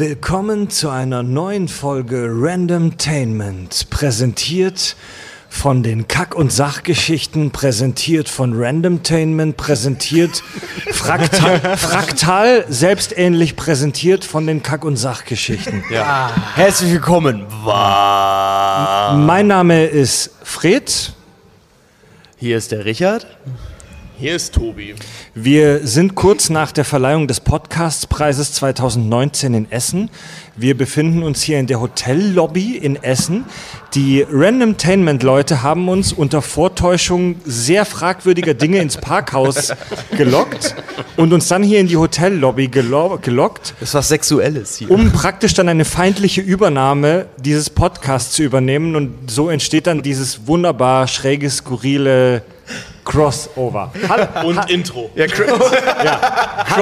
Willkommen zu einer neuen Folge Randomtainment, präsentiert von den Kack- und Sachgeschichten, präsentiert von Randomtainment, präsentiert fraktal, fraktal selbstähnlich präsentiert von den Kack- und Sachgeschichten. Ja. Herzlich willkommen. Wa- Mein Name ist Fred. Hier ist der Richard. Hier ist Tobi. Wir sind kurz nach der Verleihung des Podcastpreises 2019 in Essen. Wir befinden uns hier in der Hotellobby in Essen. Die Randomtainment-Leute haben uns unter Vortäuschung sehr fragwürdiger Dinge ins Parkhaus gelockt und uns dann hier in die Hotellobby gelo gelockt, Das ist was Sexuelles hier. um praktisch dann eine feindliche Übernahme dieses Podcasts zu übernehmen. Und so entsteht dann dieses wunderbar schräge, skurrile Crossover. Hallo, Und Intro. Ja, Cro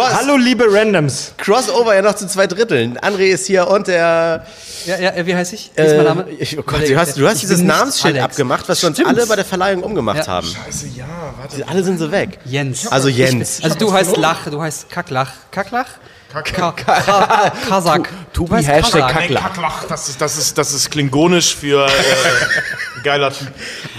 ha hallo liebe Randoms. Crossover ja noch zu zwei Dritteln. André ist hier und der. Ja, ja, wie heiße ich? Wie ist mein Name? Äh, ich, oh Gott, du hast, du hast Ich dieses Namensschild Alex. abgemacht, was wir uns Stimmt. alle bei der Verleihung umgemacht Ja. haben. Scheiße, ja, warte. Alle sind so weg. Jens. Also Jens. Also du heißt Lach, du heißt Kacklach. Kacklach? Ka Ka Kasak. Du heißt Hashtag Nee, Kacklach, das ist, das ist, das ist klingonisch für äh, geiler Typ.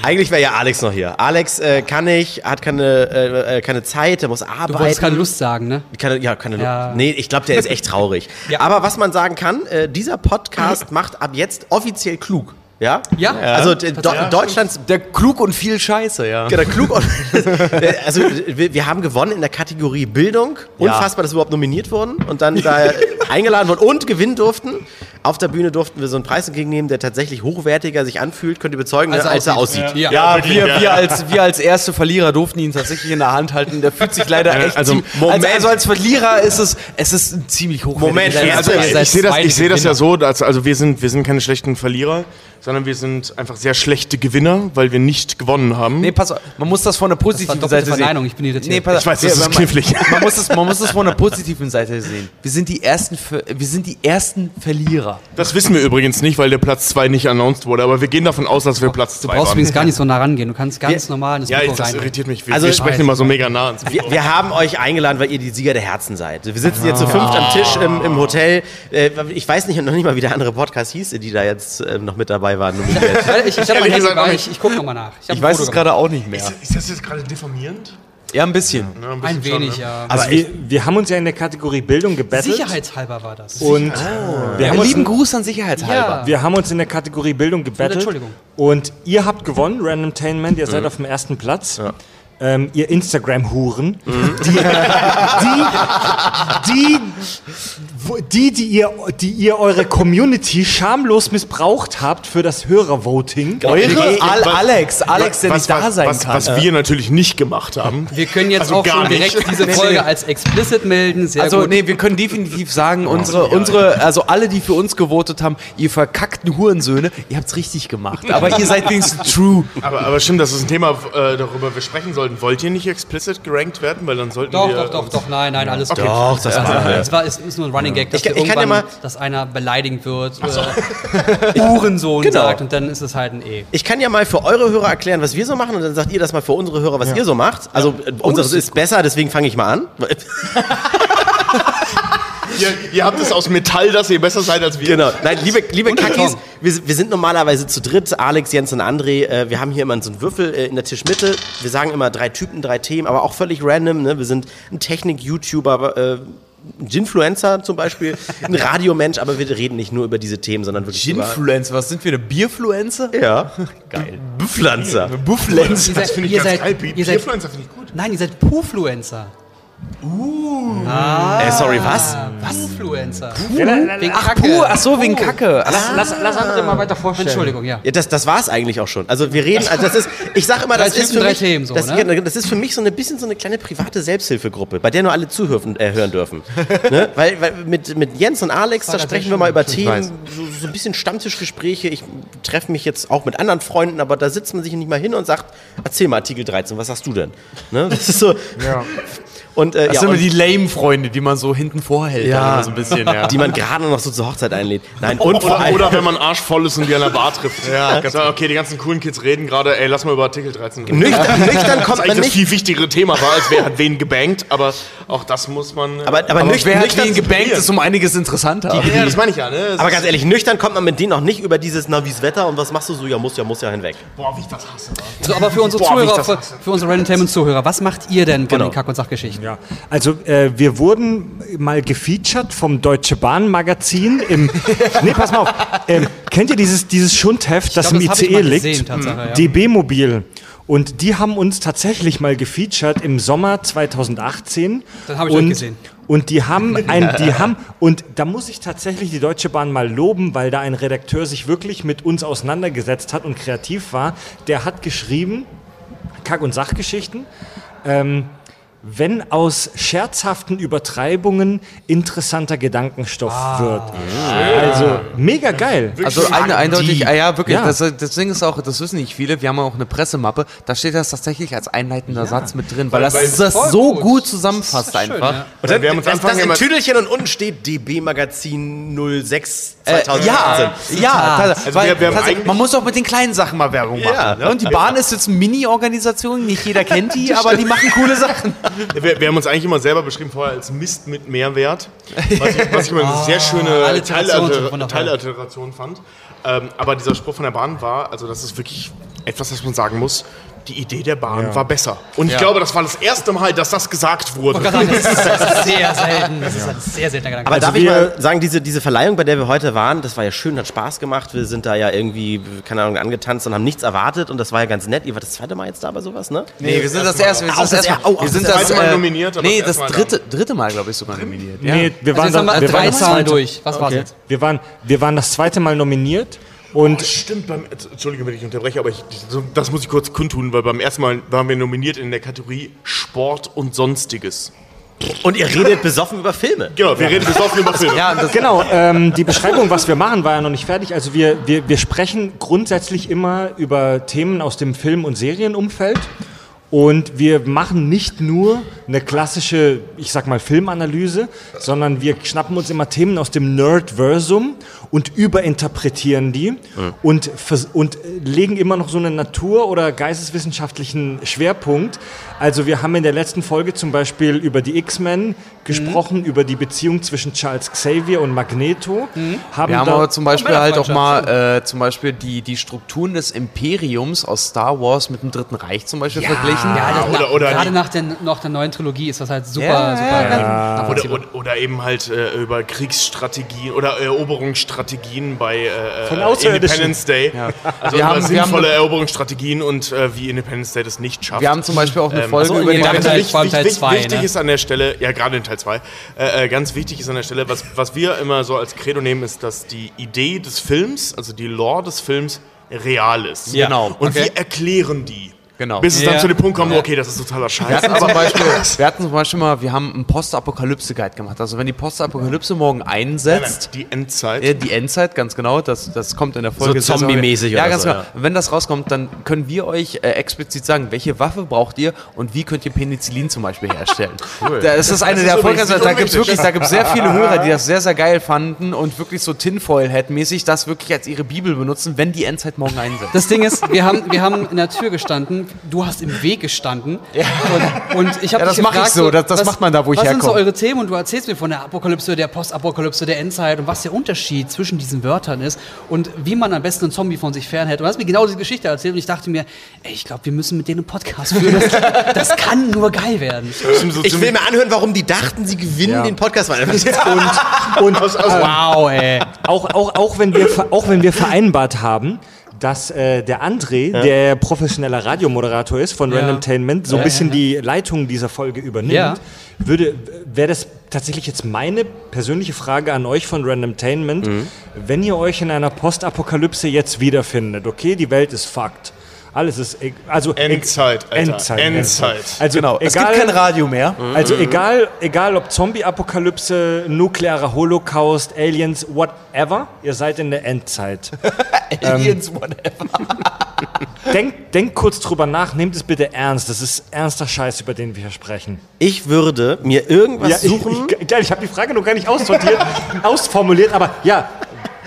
Eigentlich wäre ja Alex noch hier. Alex äh, kann nicht, hat keine, äh, äh, keine Zeit, er muss arbeiten. Du wolltest keine Lust sagen, ne? Keine, ja, keine Lust. Ja. Nee, ich glaube, der ist echt traurig. Ja. Aber was man sagen kann, äh, dieser Podcast macht ab jetzt offiziell klug. Ja? Ja. Also d- Do tatsächlich. Deutschlands Der klug und viel Scheiße, ja. Genau, klug. und- also wir, wir haben gewonnen in der Kategorie Bildung. Unfassbar, dass wir überhaupt nominiert wurden und dann da eingeladen wurden und gewinnen durften. Auf der Bühne durften wir so einen Preis entgegennehmen, der tatsächlich hochwertiger sich anfühlt, könnt ihr bezeugen, Als ne, als er aussieht. Ja. Ja, wirklich, wir, ja. wir, als, wir als erste Verlierer durften ihn tatsächlich in der Hand halten. Der fühlt sich leider echt. also, Moment. Also, also als Verlierer ist es, es ist ein ziemlich hochwertiger. Moment, Preis. also Ich sehe das, ich seh das ja so, dass, also wir sind, wir sind keine schlechten Verlierer, sondern wir sind einfach sehr schlechte Gewinner, weil wir nicht gewonnen haben. Nee, pass auf, man muss das von der Das war positiven Seite Verneinung, sehen. ich bin irritiert. Nee, pass, Ich weiß, das ist man- knifflig. Man muss, es, man muss es von der positiven Seite sehen. Wir sind die ersten, wir sind die ersten Verlierer. Das wissen wir übrigens nicht, weil der Platz 2 nicht announced wurde, aber wir gehen davon aus, dass wir Platz 2 Du waren. brauchst übrigens gar nicht so nah rangehen. Du kannst ganz normal in das ja, Mikro ich, das rein. irritiert mich. Wir, Also- wir sprechen immer so mega nah ans Wir, wir haben euch eingeladen, weil ihr die Sieger der Herzen seid. Wir sitzen jetzt zu fünft am Tisch im, im Hotel. Äh, Ich weiß nicht, noch nicht mal, wie der andere Podcast hieß, die da jetzt äh, noch mit dabei waren. Ich, ich auch ich, ich gucke nochmal nach. Ich ein weiß es gerade auch nicht mehr. Ist das jetzt gerade diffamierend? Ja, ein bisschen. Ja, ein, Ein bisschen schon, wenig, ne? ja. Also wir, wir haben uns ja in der Kategorie Bildung gebettelt. Sicherheitshalber war das. Und wir, haben lieben Gruß an Sicherheitshalber. ja. wir haben uns in der Kategorie Bildung gebettelt. Entschuldigung. Und ihr habt gewonnen, Randomtainment, ihr Mhm. seid auf dem ersten Platz. Ähm, ihr Instagram-Huren, Mhm. die, die, die, die, die, ihr, die ihr eure Community schamlos missbraucht habt für das Hörervoting. Eure? Al Alex, Alex, der was, nicht da was, sein was, kann. Was wir natürlich nicht gemacht haben. Wir können jetzt Also auch gar schon direkt nicht. diese Folge als explicit melden. Sehr Also, gut. nee, wir können definitiv sagen, unsere, unsere, also alle, die für uns gewotet haben, ihr verkackten Hurensöhne, ihr habt's richtig gemacht. Aber ihr seid wenigstens true. Aber, aber stimmt, das ist ein Thema, äh, darüber wir sprechen sollten. Wollt ihr nicht explicit gerankt werden? Weil dann sollten Doch, wir. doch, doch, doch, nein, nein, alles gut. Doch, das machen wir. Es war, es ist nur ein Running Gag, dass, Ich ich kann ja irgendwann, mal- dass einer beleidigend wird, äh, Uhrensohn Genau. sagt und dann ist es halt ein E. Ich kann ja mal für eure Hörer erklären, was wir so machen und dann sagt ihr das mal für unsere Hörer, was ihr so macht. Also äh, unseres ist besser, deswegen fange ich mal an. Ihr, ihr habt es aus Metall, dass ihr besser seid als wir. Genau. Nein, liebe, liebe Kackis, wir, wir sind normalerweise zu dritt, Alex, Jens und André. Äh, wir haben hier immer so einen Würfel äh, in der Tischmitte. Wir sagen immer drei Typen, drei Themen, aber auch völlig random. Ne? Wir sind ein Technik-YouTuber, äh, ein Ginfluencer zum Beispiel, ein Radiomensch, aber wir reden nicht nur über diese Themen, sondern wirklich über... Ginfluencer, was sind wir, eine Bierfluencer? Ja. Geil. Pflanzer. Buffluencer. Ihr seid, Finde ich ihr ganz seid, geil. Bierfluencer finde ich gut. nein, ihr seid Pufluencer. Äh, sorry, was? Was? Pufluencer. Wegen Ach, puh, ach so, wegen Kacke. Ach, Lass, lass andere mal weiter vorstellen. Entschuldigung, ja. Ja, das, das war es eigentlich auch schon. Also wir reden, also das ist, ich sag immer, Drei das ist für mich, Themen so, das, ne? ja, das ist für mich so ein bisschen so eine kleine private Selbsthilfegruppe, bei der nur alle zuhören äh, hören dürfen. ne? Weil, weil mit, mit Jens und Alex, da sprechen wir mal über. Themen, so, so ein bisschen Stammtischgespräche. Ich treffe mich jetzt auch mit anderen Freunden, aber da sitzt man sich nicht mal hin und sagt, erzähl mal Artikel 13, was sagst du denn? Ne? Das ist so. Und, äh, Das ja, sind immer und die Lame-Freunde, die man so hinten vorhält. Ja. so ein bisschen, ja. die man gerade noch so zur Hochzeit einlädt. Nein, und vor Oder, allem. oder wenn man arschvoll ist und die an der Bar trifft. Ja, so, okay, die ganzen coolen Kids reden gerade, ey, lass mal über Artikel 13 reden. Nüchtern, nüchtern kommt Das ist man eigentlich das nicht. viel wichtigere Thema war, als wer hat wen gebankt, aber Auch das muss man. äh, Aber, aber, Aber nüchtern, wer hat wen gebankt, ist um einiges interessanter. ja, das meine ich ja, ne? Aber ganz ehrlich, nüchtern kommt man mit denen auch nicht über dieses, na, wie's Wetter und was machst du so? Ja, muss ja, muss ja hinweg. Boah, wie ich das hasse. So, aber für unsere Boah, wie ich Zuhörer, für, für unsere Randomtainment-Zuhörer, was macht ihr denn von Genau. den Kack- und Sachgeschichten? Ja, also äh, wir wurden mal gefeatured vom Deutsche Bahn Magazin im. nee, pass mal auf. Ähm, kennt ihr dieses, dieses Schundheft, das glaub, im das ICE liegt? gesehen, ja. DB Mobil. Und die haben uns tatsächlich mal gefeatured im Sommer 2018. Das hab ich und, gesehen. Und die haben ein, die haben, und da muss ich tatsächlich die Deutsche Bahn mal loben, weil da ein Redakteur sich wirklich mit uns auseinandergesetzt hat und kreativ war. Der hat geschrieben, Kack- und Sachgeschichten. Ähm, wenn aus scherzhaften Übertreibungen interessanter Gedankenstoff wird. Also mega geil. Also eine, eindeutig, ah ja, wirklich, Ja. Das, das Ding ist auch, das wissen nicht viele, wir haben auch eine Pressemappe, da steht das tatsächlich als einleitender Satz mit drin, weil das, weil- das so gut. gut zusammenfasst schön, einfach. ja. Und dann, wir haben uns das, Anfang das in immer- Tüdelchen und unten steht DB Magazin 06 Äh, 2018. ja, ja, tats- Also weil, wir- wir man muss auch mit den kleinen Sachen mal Werbung machen. Ja. ne? Und die Bahn ist jetzt eine Mini-Organisation, nicht jeder kennt die, aber die machen coole Sachen. Wir, wir haben uns eigentlich immer selber beschrieben vorher als Mist mit Mehrwert, was ich, was ich immer eine sehr schöne wundervoll. Teilalliteration fand. Ähm, aber dieser Spruch von der Bahn war, also das ist wirklich etwas, was man sagen muss, die Idee der Bahn war besser. Und ich glaube, das war das erste Mal, dass das gesagt wurde. Sagen, Das ist, das ist sehr selten. Das ist ein sehr seltener Gedanke. Aber darf ich wir- mal sagen, diese, diese Verleihung, bei der wir heute waren, das war ja schön, hat Spaß gemacht. Wir sind da ja irgendwie, keine Ahnung, angetanzt und haben nichts erwartet und das war ja ganz nett. Ihr wart das zweite Mal jetzt da bei sowas, ne? Nee, wir sind das erste, wir Auch sind das erste er- Mal, oh, wir sind das das, zweite Mal äh, nominiert, aber nee, das das Mal dritte, dritte Mal, glaube ich, sogar nominiert. Ja. Nee, wir also waren, jetzt haben da, wir wir, waren das zweite, durch. Was war's jetzt? wir, waren, wir waren das zweite Mal nominiert und Stimmt, beim, Entschuldige, wenn ich unterbreche, aber ich, das muss ich kurz kundtun, weil beim ersten Mal waren wir nominiert in der Kategorie Sport und Sonstiges. Und ihr redet besoffen über Filme. Genau, wir reden besoffen über Filme. Ja, Genau, ähm, die Beschreibung, was wir machen, war ja noch nicht fertig. Also wir, wir, wir sprechen grundsätzlich immer über Themen aus dem Film- und Serienumfeld. Und wir machen nicht nur eine klassische, ich sag mal, Filmanalyse, sondern wir schnappen uns immer Themen aus dem Nerdversum und überinterpretieren die und, vers- und äh, legen immer noch so einen natur- oder geisteswissenschaftlichen Schwerpunkt. Also wir haben in der letzten Folge zum Beispiel über die X-Men gesprochen, über die Beziehung zwischen Charles Xavier und Magneto. Haben wir haben da- aber zum Beispiel halt auch mal äh, zum Beispiel die, die Strukturen des Imperiums aus Star Wars mit dem Dritten Reich zum Beispiel verglichen. Ja, oder- na, oder gerade nach der, nach der neuen Trilogie ist das halt super, Ja, super ja, oder, oder eben halt äh, über Kriegsstrategien oder Eroberungsstrategien bei äh, äh. Independence Day. Also Wir über haben- wir haben- sinnvolle Eroberungsstrategien und äh, wie Independence Day das nicht schafft. Wir haben zum Beispiel auch eine Ähm, Folge achso, über nee, die Teil- wichtig, Teil wichtig, zwei, wichtig ne? ist an der Stelle, ja gerade in Teil 2, äh, äh, ganz wichtig ist an der Stelle, was, was wir immer so als Credo nehmen, ist, dass die Idee des Films, also die Lore des Films, real ist. Ja. Genau. Und Okay. wir erklären die. Genau. Bis es dann Ja. zu dem Punkt kommt, okay, das ist totaler Scheiß. Wir hatten, zum Beispiel, wir hatten zum Beispiel mal, wir haben einen Postapokalypse-Guide gemacht. Also wenn die Postapokalypse morgen einsetzt, die Endzeit. Ja, die Endzeit, ganz genau, das, das kommt in der Folge. So zombie-mäßig Ja, oder ganz so, genau. ja. Wenn das rauskommt, dann können wir euch äh, explizit sagen, welche Waffe braucht ihr und wie könnt ihr Penicillin zum Beispiel herstellen. cool. Das ist eine Das der ist Erfolge. nicht Da gibt es wirklich, da gibt sehr viele Hörer, die das sehr, sehr geil fanden und wirklich so Tinfoil-Head-mäßig das wirklich als ihre Bibel benutzen, wenn die Endzeit morgen einsetzt. Das Ding ist, wir haben, wir haben in der Tür gestanden, du hast im Weg gestanden. Und, und ich habe Ja, das dich mach ich so, das- das macht man da, wo ich Was sind so herkomme. eure Themen? Und du erzählst mir von der Apokalypse, der Postapokalypse, der Endzeit und was der Unterschied zwischen diesen Wörtern ist und wie man am besten einen Zombie von sich fernhält. Und du hast mir genau diese Geschichte erzählt und ich dachte mir, ey, ich glaube, wir müssen mit denen einen Podcast führen. Das, das kann nur geil werden. Ich will mir anhören, warum die dachten, sie gewinnen den Podcast. Weil Und äh, Wow, ey. auch, auch, auch, wenn wir, auch wenn wir vereinbart haben, dass äh, der André, der professioneller Radiomoderator ist von Ja. Randomtainment, so ein bisschen die Leitung dieser Folge übernimmt, Ja. würde wäre das tatsächlich jetzt meine persönliche Frage an euch von Randomtainment, wenn ihr euch in einer Postapokalypse jetzt wiederfindet, okay, die Welt ist fucked. Alles ist e- also e- Endzeit, Alter. Endzeit, Endzeit. Also Genau, es egal, gibt kein Radio mehr. also egal, egal ob Zombie-Apokalypse, nuklearer Holocaust, Aliens, whatever, ihr seid in der Endzeit. Aliens, whatever. Denkt, denkt kurz drüber nach, nehmt es bitte ernst. Das ist ernster Scheiß, über den wir hier sprechen. Ich würde mir irgendwas ich, suchen. ich, geil, ich habe die Frage noch gar nicht aussortiert, ausformuliert, aber ja,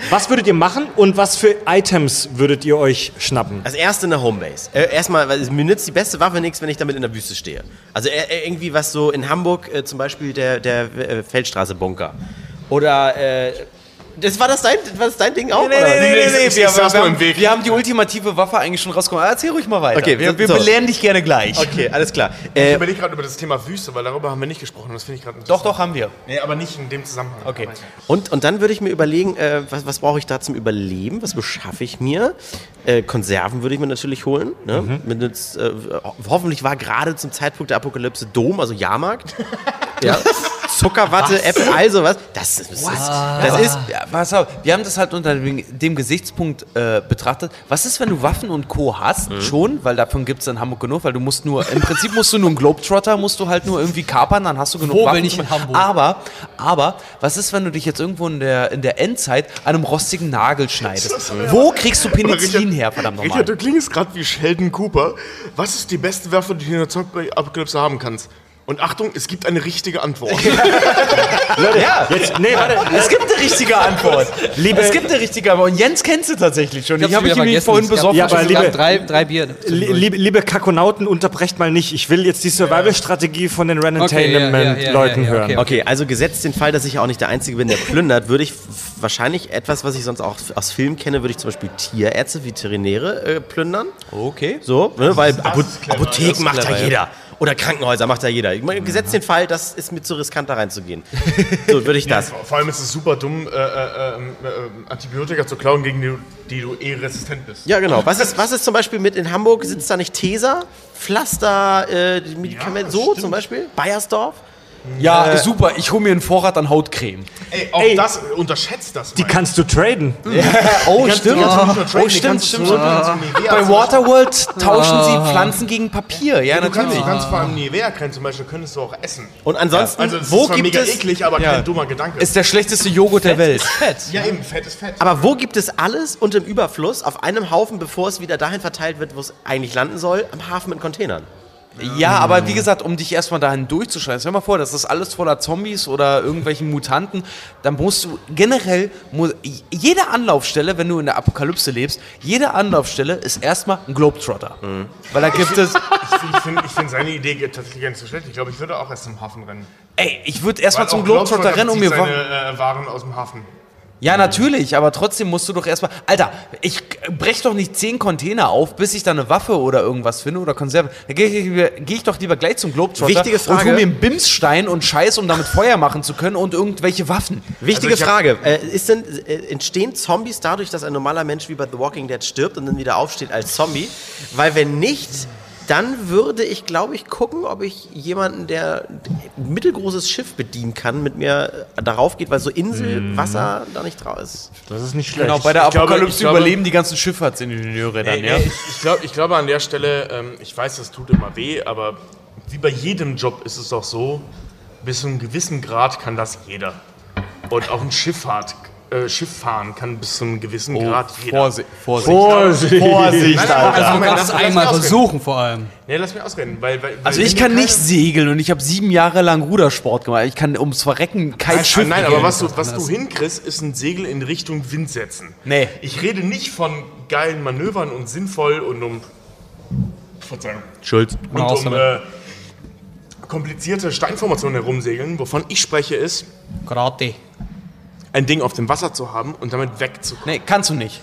Was würdet ihr machen und was für Items würdet ihr euch schnappen? Als erste eine Homebase. Äh, erstmal, weil mir nützt die beste Waffe nichts, wenn ich damit in der Wüste stehe. Also äh, äh, irgendwie was so in Hamburg, äh, zum Beispiel der, der äh, Feldstraße-Bunker. Oder, äh, das war das dein, war das dein Ding auch? Nee, oder? nee, nee, nee, ich- nee. ich Wir, haben, wir die ultimative Waffe eigentlich schon rausgekommen. Erzähl ruhig mal weiter. Okay, wir, wir so. belehren dich gerne gleich. Okay, alles klar. Ich Äh, überlege gerade über das Thema Wüste, weil darüber haben wir nicht gesprochen. Das finde ich gerade Doch, doch, haben wir. Nee, aber nicht in dem Zusammenhang. Okay. und, und dann würde ich mir überlegen, äh, was, was brauche ich da zum Überleben? Was beschaffe ich mir? Äh, Konserven würde ich mir natürlich holen. Ne? Mit, jetzt, äh, ho- hoffentlich war gerade zum Zeitpunkt der Apokalypse Dom, also Jahrmarkt. ja. Zuckerwatte, Äpfel, all sowas. Das, ist- das, ist, das ist Ja, pass auf, wir haben das halt unter dem, dem Gesichtspunkt äh, betrachtet. Was ist, wenn du Waffen und Co. hast? Mhm. Schon, weil davon gibt es in Hamburg genug, weil du musst nur, im Prinzip musst du nur einen Globetrotter, musst du halt nur irgendwie kapern, dann hast du genug Wo, Waffen. wenn nicht in Hamburg? Aber, aber, was ist, wenn du dich jetzt irgendwo in der, in der Endzeit an einem rostigen Nagel schneidest? Wo kriegst du Penicillin her, verdammt nochmal? Richard, du klingst gerade wie Sheldon Cooper. Was ist die beste Waffe, die du in der Zombie-Apokalypse haben kannst? Und Achtung, es gibt eine richtige Antwort. Ja, Jetzt, nee, warte. es gibt eine richtige Antwort. Liebe- es gibt eine richtige Antwort. Und Jens kennst du tatsächlich schon. Ich, hab's habe ich vorhin besoffen. Ja, aber liebe- drei, drei Bier. Li- Liebe, liebe Kakonauten, unterbrecht mal nicht. Ich will jetzt die Survival-Strategie von den Ren-Entertainment-Leuten Okay, ja, ja, ja, ja, hören. okay. Okay, also gesetzt den Fall, dass ich auch nicht der Einzige bin, der plündert, würde ich wahrscheinlich etwas, was ich sonst auch aus Filmen kenne, würde ich zum Beispiel Tierärzte, Veterinäre äh, plündern. Okay. So, ne, weil Apotheken macht ja. jeder. Oder Krankenhäuser macht ja jeder. Ich meine, Gesetzt den Fall, das ist mir zu riskant, da reinzugehen. So würde ich das. Vor vor allem ist es super dumm, äh, äh, äh, äh, Antibiotika zu klauen, gegen die, die du eh resistent bist. Ja, genau. Was ist, was ist zum Beispiel mit in Hamburg? Sitzt da nicht Tesa? Pflaster, äh, die Medikamente, Ja, so stimmt. zum Beispiel? Bayersdorf? Ja, super. Ich hole mir einen Vorrat an Hautcreme. Ey, auch Ey, das, unterschätzt das Die mal. kannst du traden. Oh, kannst du stimmt. Oh, die stimmt, kannst du stimmt. so- stimmt. so Nivea Bei Waterworld tauschen sie Pflanzen gegen Papier. Ja, Du kannst, natürlich. du kannst vor allem Nivea-Creme zum Beispiel, könntest du auch essen. Und ansonsten, Also es wo ist zwar gibt mega es... eklig, aber Ja. kein dummer Gedanke. Ist der schlechteste Joghurt der Welt. Fett. ja, eben, Fett ist Fett. Aber wo gibt es alles und im Überfluss auf einem Haufen, bevor es wieder dahin verteilt wird, wo es eigentlich landen soll? Am Hafen mit Containern. Ja, aber wie gesagt, um dich erstmal dahin durchzuschreien, stell dir mal vor, das ist alles voller Zombies oder irgendwelchen Mutanten, dann musst du generell, jede Anlaufstelle, wenn du in der Apokalypse lebst, jede Anlaufstelle ist erstmal ein Globetrotter. Weil da gibt es, Ich finde find seine Idee tatsächlich gar nicht so schlecht. Ich glaube, ich würde auch erst zum Hafen rennen. ey, ich würde erstmal zum auch Globetrotter rennen, um mir seine äh, Waren aus dem Hafen. Ja, natürlich, aber trotzdem musst du doch erstmal. Alter, ich brech doch nicht zehn Container auf, bis ich da eine Waffe oder irgendwas finde oder Konserven. Da gehe ich, geh ich doch lieber gleich zum Globetrotter Wichtige und Frage. hol mir einen Bimsstein und Scheiß, um damit Feuer machen zu können und irgendwelche Waffen. Wichtige Also Frage. Äh, ist denn, äh, entstehen Zombies dadurch, dass ein normaler Mensch wie bei The Walking Dead stirbt und dann wieder aufsteht als Zombie? Weil wenn nicht, dann würde ich, glaube ich, gucken, ob ich jemanden, der ein mittelgroßes Schiff bedienen kann, mit mir äh, darauf geht, weil so Inselwasser da nicht drauf ist. Das ist nicht schlecht. Genau, bei der Ich glaube- Apokalypse glaube- überleben die ganzen Schifffahrtsingenieure dann, Ey, ja? ey, ich, ich, glaub, ich glaube an der Stelle, ähm, ich weiß, das tut immer weh, aber wie bei jedem Job ist es auch so, bis zu einem gewissen Grad kann das jeder. Und auch ein Schifffahrt, äh, Schiff fahren kann bis zu einem gewissen Grad jeder. Vorsicht, Vorsicht. Vorsicht. Vorsicht, nein, Alter. also, Moment, lass- lass einmal versuchen vor allem. Nee, lass mich ausreden. Weil, weil, Also weil ich wenn kann nicht segeln und ich habe sieben Jahre lang Rudersport gemacht. Ich kann ums Verrecken kein Nein, Schiff nein aber was du, was du hinkriegst, ist ein Segel in Richtung Wind setzen. Nee. Ich rede nicht von geilen Manövern und sinnvoll und um. Verzeihung. Schuld. Und um äh, komplizierte Steinformationen herumsegeln. Wovon ich spreche, ist, Karate. Ein Ding auf dem Wasser zu haben und damit wegzukommen. Nee, kannst du nicht.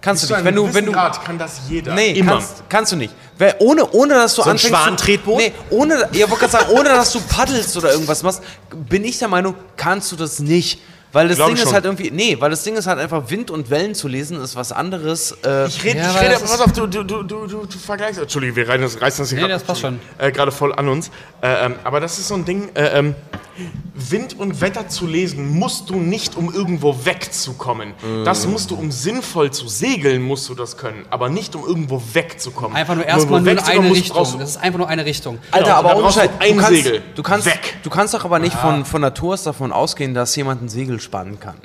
Kannst Bis du nicht. Wenn du, wenn du, Grad kann das jeder. Nee, immer. Kannst, kannst du nicht. Weil ohne, ohne dass du ein anfängst. zu- Schwanentretboot? Nee, ohne, ja, sagen, ohne dass du paddelst oder irgendwas machst, bin ich der Meinung, kannst du das nicht. Weil das Ding ist halt irgendwie, nee, weil das Ding ist halt einfach Wind und Wellen zu lesen, ist was anderes. Äh, Ich rede, Ja, ich rede, pass auf, du, du, du, du, du, du vergleichst. Entschuldige, wir reißen das, reißen das hier Nee, grad- das passt schon. Äh, gerade voll an uns. Äh, ähm, aber das ist so ein Ding, äh, ähm, Wind und Wetter zu lesen, musst du nicht, um irgendwo wegzukommen. Das musst du, um sinnvoll zu segeln, musst du das können. Aber nicht, um irgendwo wegzukommen. Einfach nur erstmal nur eine Richtung. Das ist einfach nur eine Richtung. Alter, Genau, aber ohne brauchst du Scheiß, ein du kannst, Segel. du kannst, Weg. du kannst doch aber nicht von, von Natur aus davon ausgehen, dass jemand ein Segel spannen kann.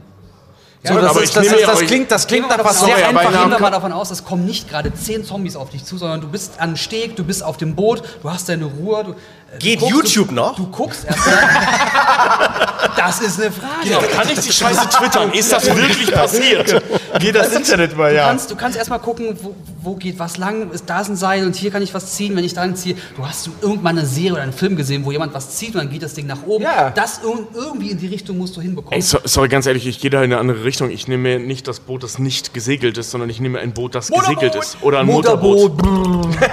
Ja, so, das, aber ist, ich das, nehme ist, das klingt, das klingt nach was davon sehr aus- aber einfachem. in Gehen wir mal davon aus, es kommen nicht gerade zehn Zombies auf dich zu, sondern du bist an Steg, du bist auf dem Boot, du hast deine Ruhe. Du, Geht guckst, YouTube du, noch? Du guckst erstmal. das ist eine Frage. Kann ich die Scheiße twittern? Ist das wirklich passiert? Geht das Internet mal, Du ja. kannst, du kannst erstmal gucken, wo, wo geht was lang, ist da ist ein Seil und hier kann ich was ziehen, wenn ich daran ziehe. Du hast du irgendwann eine Serie oder einen Film gesehen, wo jemand was zieht und dann geht das Ding nach oben. Ja. Das ir- irgendwie in die Richtung musst du hinbekommen. Ey, so, sorry, ganz ehrlich, ich gehe da in eine andere Richtung. Ich nehme nicht das Boot, das nicht gesegelt ist, sondern ich nehme ein Boot, das gesegelt ist. Oder ein Motorboot.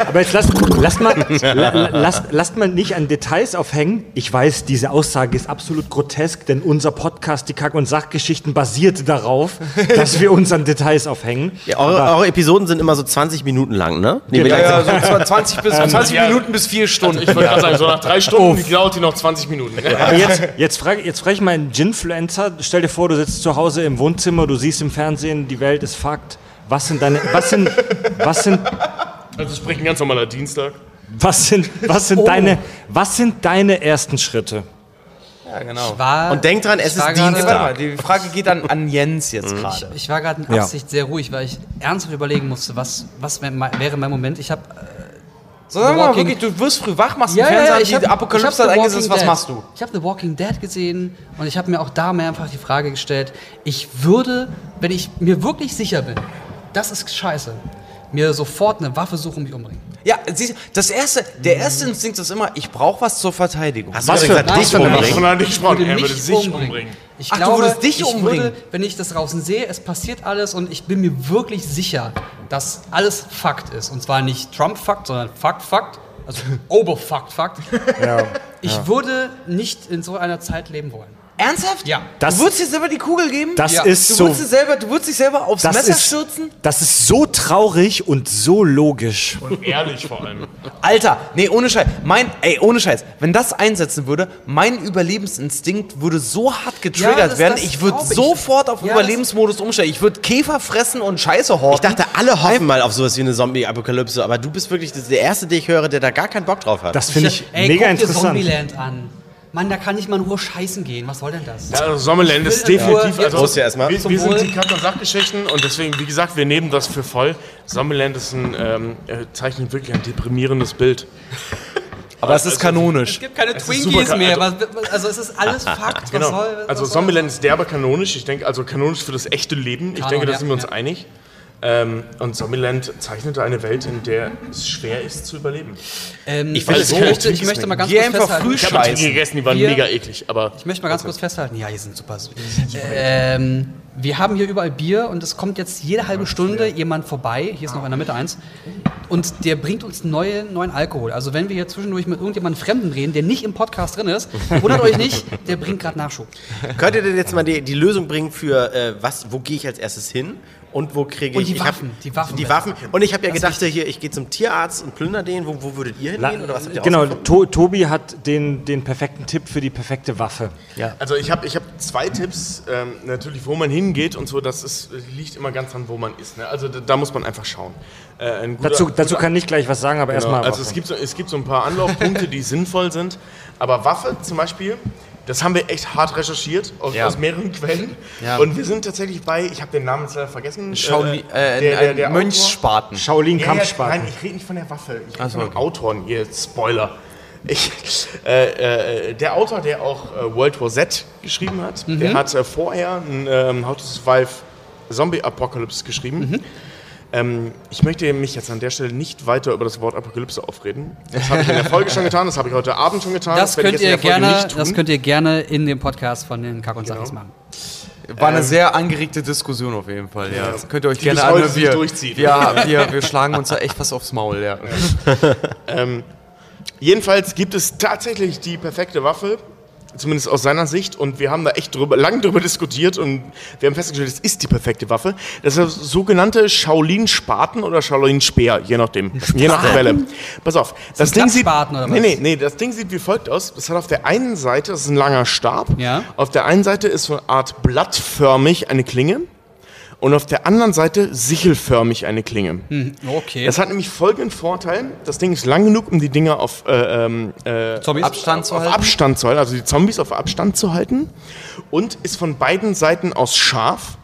Aber jetzt lasst, lasst, mal, la, la- lasst, lasst mal nicht an Details aufhängen. Ich weiß, diese Aussage ist absolut grotesk, denn unser Podcast, die Kack- und Sachgeschichten, basiert darauf, dass wir uns an Details aufhängen. Ja, eure, eure Episoden sind immer so 20 Minuten lang, ne? Nee, Genau. Ja, ja, so 20, bis, 20 ja. Minuten bis 4 Stunden. Ich wollte gerade sagen, so nach drei Stunden dauert die noch 20 Minuten. Aber jetzt, jetzt frage jetzt frag ich mal einen Ginfluencer. Stell dir vor, du sitzt zu Hause im Wohnzimmer, du siehst im Fernsehen, die Welt ist Fakt. Was sind deine, was sind, was sind, Also sprich ein ganz normaler Dienstag. Was sind, was sind deine, was sind deine ersten Schritte? ja, genau. war, Und denk dran, es ich ist warte mal, die Frage geht an, an Jens jetzt Ich, gerade. ich war gerade in Ja. Absicht sehr ruhig, weil ich ernsthaft überlegen musste, was, was wäre mein Moment. Ich habe So, sag mal wirklich, du wirst früh wach, machst den Fernseher an, die Apokalypse hat eingesetzt, was machst du? Ich habe The Walking Dead gesehen und ich habe mir auch da mehrfach die Frage gestellt, ich würde, wenn ich mir wirklich sicher bin, das ist scheiße, mir sofort eine Waffe suchen und mich umbringen. Ja, siehst du, das erste, der erste Instinkt ist immer, ich brauche was zur Verteidigung. Hast Was du gesagt, dich umbringen? Würde er mich würde sich umbringen. umbringen. Ich Ach, du glaube, würdest dich ich umbringen? Würde, wenn ich das draußen sehe, es passiert alles und ich bin mir wirklich sicher, dass alles Fakt ist. Und zwar nicht Trump-Fakt, sondern Fakt-Fakt. Also Oberfakt-Fakt. Ich würde nicht in so einer Zeit leben wollen. Ernsthaft? Ja. Das- du würdest dir selber die Kugel geben? Das Ja. ist du so, würdest, dir selber, du würdest dich selber aufs das Messer ist, stürzen? das ist so traurig und so logisch. Und ehrlich vor allem. Alter, nee, ohne Scheiß. Mein, ey, ohne Scheiß. Wenn das einsetzen würde, mein Überlebensinstinkt würde so hart getriggert Ja, das- werden, das ich würde sofort auf Ja, das- Überlebensmodus umstellen. Ich würde Käfer fressen und Scheiße horten. Ich dachte, alle hoffen mal auf sowas wie eine Zombie-Apokalypse, aber du bist wirklich der Erste, den ich höre, der da gar keinen Bock drauf hat. Das finde ich Ey, mega guck dir interessant. Zombieland an. Mann, da kann ich mal nur scheißen gehen. Was soll denn das? Ja, also Sommerland ist definitiv. Also, Prost ja erstmal. Wir, wir sind die und Sachgeschichten und deswegen, wie gesagt, wir nehmen das für voll. Sommerland ist ein, ähm, er zeichnet wirklich ein deprimierendes Bild. Aber es ist kanonisch. Es gibt keine ist Twinkies mehr. Was- also es ist alles Fakt. Was Genau. soll, was also soll Zombieland ist derbe kanonisch. Ich denke, also kanonisch für das echte Leben. Ich Kanon, denke, da ja, sind wir uns ja. einig. Ähm, und Zombieland zeichnet eine Welt, in der es schwer ist zu überleben. Ähm, Ich finde, ich, möchte, ich möchte mal ganz Geh kurz einfach festhalten. früh Ich habe Scheiße. gegessen, die waren Wir- mega eklig, aber Ich möchte mal ganz kurz festhalten. Ja, die sind super süß. Ähm, wir haben hier überall Bier und es kommt jetzt jede halbe Stunde jemand vorbei. Hier ist noch in der Mitte eins. Und der bringt uns neue, neuen Alkohol. Also wenn wir hier zwischendurch mit irgendjemandem Fremden reden, der nicht im Podcast drin ist, wundert euch nicht, der bringt gerade Nachschub. Könnt ihr denn jetzt mal die, die Lösung bringen für, äh, was, wo gehe ich als erstes hin und wo kriege Und ich die ich hab- Waffen, die Waffen Die Waffen. Und ich habe ja Das gedacht, hier, ich gehe zum Tierarzt und plünder den. Wo, wo würdet ihr hingehen? Oder was habt ihr genau, to Tobi hat den, den perfekten Tipp für die perfekte Waffe. Also ich habe ich hab zwei Tipps, ähm, natürlich wo man hingeht und so, das ist, liegt immer ganz dran, wo man ist. Ne? Also da, da muss man einfach schauen. Äh, ein guter- Dazu, dazu kann ich gleich was sagen, aber Genau, erstmal. also es gibt, so, es gibt so ein paar Anlaufpunkte, die sinnvoll sind, aber Waffe zum Beispiel, das haben wir echt hart recherchiert aus, Ja. aus mehreren Quellen Ja. und wir sind tatsächlich bei, ich habe den Namen jetzt leider vergessen, Shaoli, äh, der- der- der Mönchsspaten. Shaolin Ja, ja, Kampfspaten. nein, ich rede nicht von der Waffe. Ich rede so, von okay. Autoren. Ihr Spoiler. Ich, äh, äh, der Autor, der auch äh, World War Z geschrieben hat, Mhm. der hat äh, vorher ein ähm, How to Survive Zombie Apocalypse geschrieben. Mhm. Ähm, ich möchte mich jetzt an der Stelle nicht weiter über das Wort Apokalypse aufreden. Das habe ich in der Folge schon getan, das habe ich heute Abend schon getan. Das werde könnt, ich ihr jetzt in der Folge gerne, das könnt ihr gerne in dem Podcast von den Kack und Genau. Sachis machen. War eine sehr angeregte Diskussion auf jeden Fall, ja. Das könnt ihr euch Die gerne anhören. Wir, durchzieht. wir, wir, wir schlagen uns da echt was aufs Maul, ja. Jedenfalls gibt es tatsächlich die perfekte Waffe, zumindest aus seiner Sicht, und wir haben da echt drüber, lang drüber diskutiert und wir haben festgestellt, es ist die perfekte Waffe. Das ist der sogenannte Shaolin-Spaten oder Shaolin-Speer, je nachdem, je nach Quelle. Pass auf, das ein Ding sieht, oder nee, was? nee, nee, das Ding sieht wie folgt aus. Das hat auf der einen Seite, das ist ein langer Stab, Ja. auf der einen Seite ist so eine Art blattförmig eine Klinge und auf der anderen Seite sichelförmig eine Klinge. Okay. Das hat nämlich folgenden Vorteil. Das Ding ist lang genug, um die Dinger auf, äh, ähm, äh, Zombies? Abstand zu auf. Abstand zu halten, also die Zombies auf Abstand zu halten. Und ist von beiden Seiten aus scharf.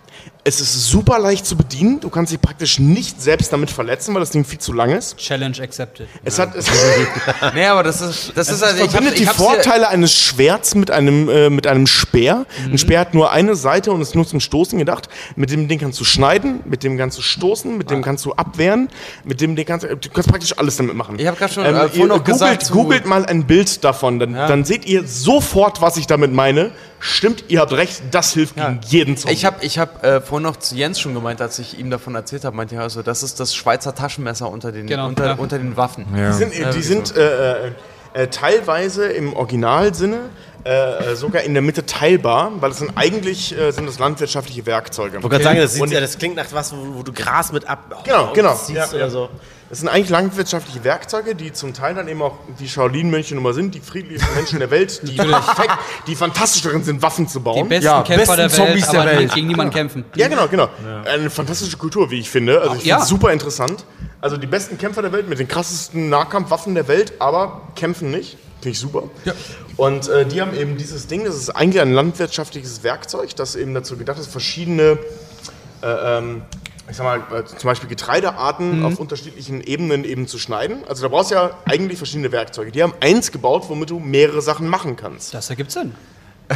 Es ist super leicht zu bedienen. Du kannst dich praktisch nicht selbst damit verletzen, weil das Ding viel zu lang ist. Challenge accepted. Es hat, es, Nee, aber das ist, das ist also, ich hab, verbindet die ich dir- Vorteile eines Schwerts mit einem, äh, mit einem Speer. Mhm. Ein Speer hat nur eine Seite und ist nur zum Stoßen gedacht. Mit dem Ding kannst du schneiden, mit dem kannst du stoßen, mit dem kannst du abwehren, mit dem Ding kannst du, du kannst praktisch alles damit machen. Ich hab grad schon, ähm, äh, vorhin noch googelt, gesagt googelt mal ein Bild davon, dann, dann seht ihr sofort, was ich damit meine. Stimmt, ihr habt recht, das hilft gegen jeden Zombie. Ich habe ich hab, äh, vorhin noch zu Jens schon gemeint, als ich ihm davon erzählt habe, meinte er, also, das ist das Schweizer Taschenmesser unter den, Genau, unter, ja. unter den Waffen. Die sind, äh, die sind äh, äh, äh, teilweise im Originalsinne äh, äh, sogar in der Mitte teilbar, weil es sind eigentlich äh, sind das landwirtschaftliche Werkzeuge. Ich wollte gerade sagen, das, sieht, ja, das klingt nach was, wo, wo du Gras mit ab Genau, genau. ziehst Ja, oder ja. so. Das sind eigentlich landwirtschaftliche Werkzeuge, die zum Teil dann eben auch die Shaolin-Mönche nun mal sind, die friedlichsten Menschen der Welt, die perfekt, die fantastisch darin sind, Waffen zu Die bauen. besten Ja, Kämpfer der besten Welt, Zombies der aber Welt. gegen niemanden kämpfen. Ja, genau, genau. Eine fantastische Kultur, wie ich finde. Also ich Ja. finde es super interessant. Also die besten Kämpfer der Welt mit den krassesten Nahkampfwaffen der Welt, aber kämpfen nicht. Finde ich super. Und äh, die haben eben dieses Ding, das ist eigentlich ein landwirtschaftliches Werkzeug, das eben dazu gedacht ist, verschiedene, äh, ähm, ich sag mal, äh, zum Beispiel Getreidearten auf unterschiedlichen Ebenen eben zu schneiden. Also da brauchst du ja eigentlich verschiedene Werkzeuge. Die haben eins gebaut, womit du mehrere Sachen machen kannst. Das ergibt Sinn.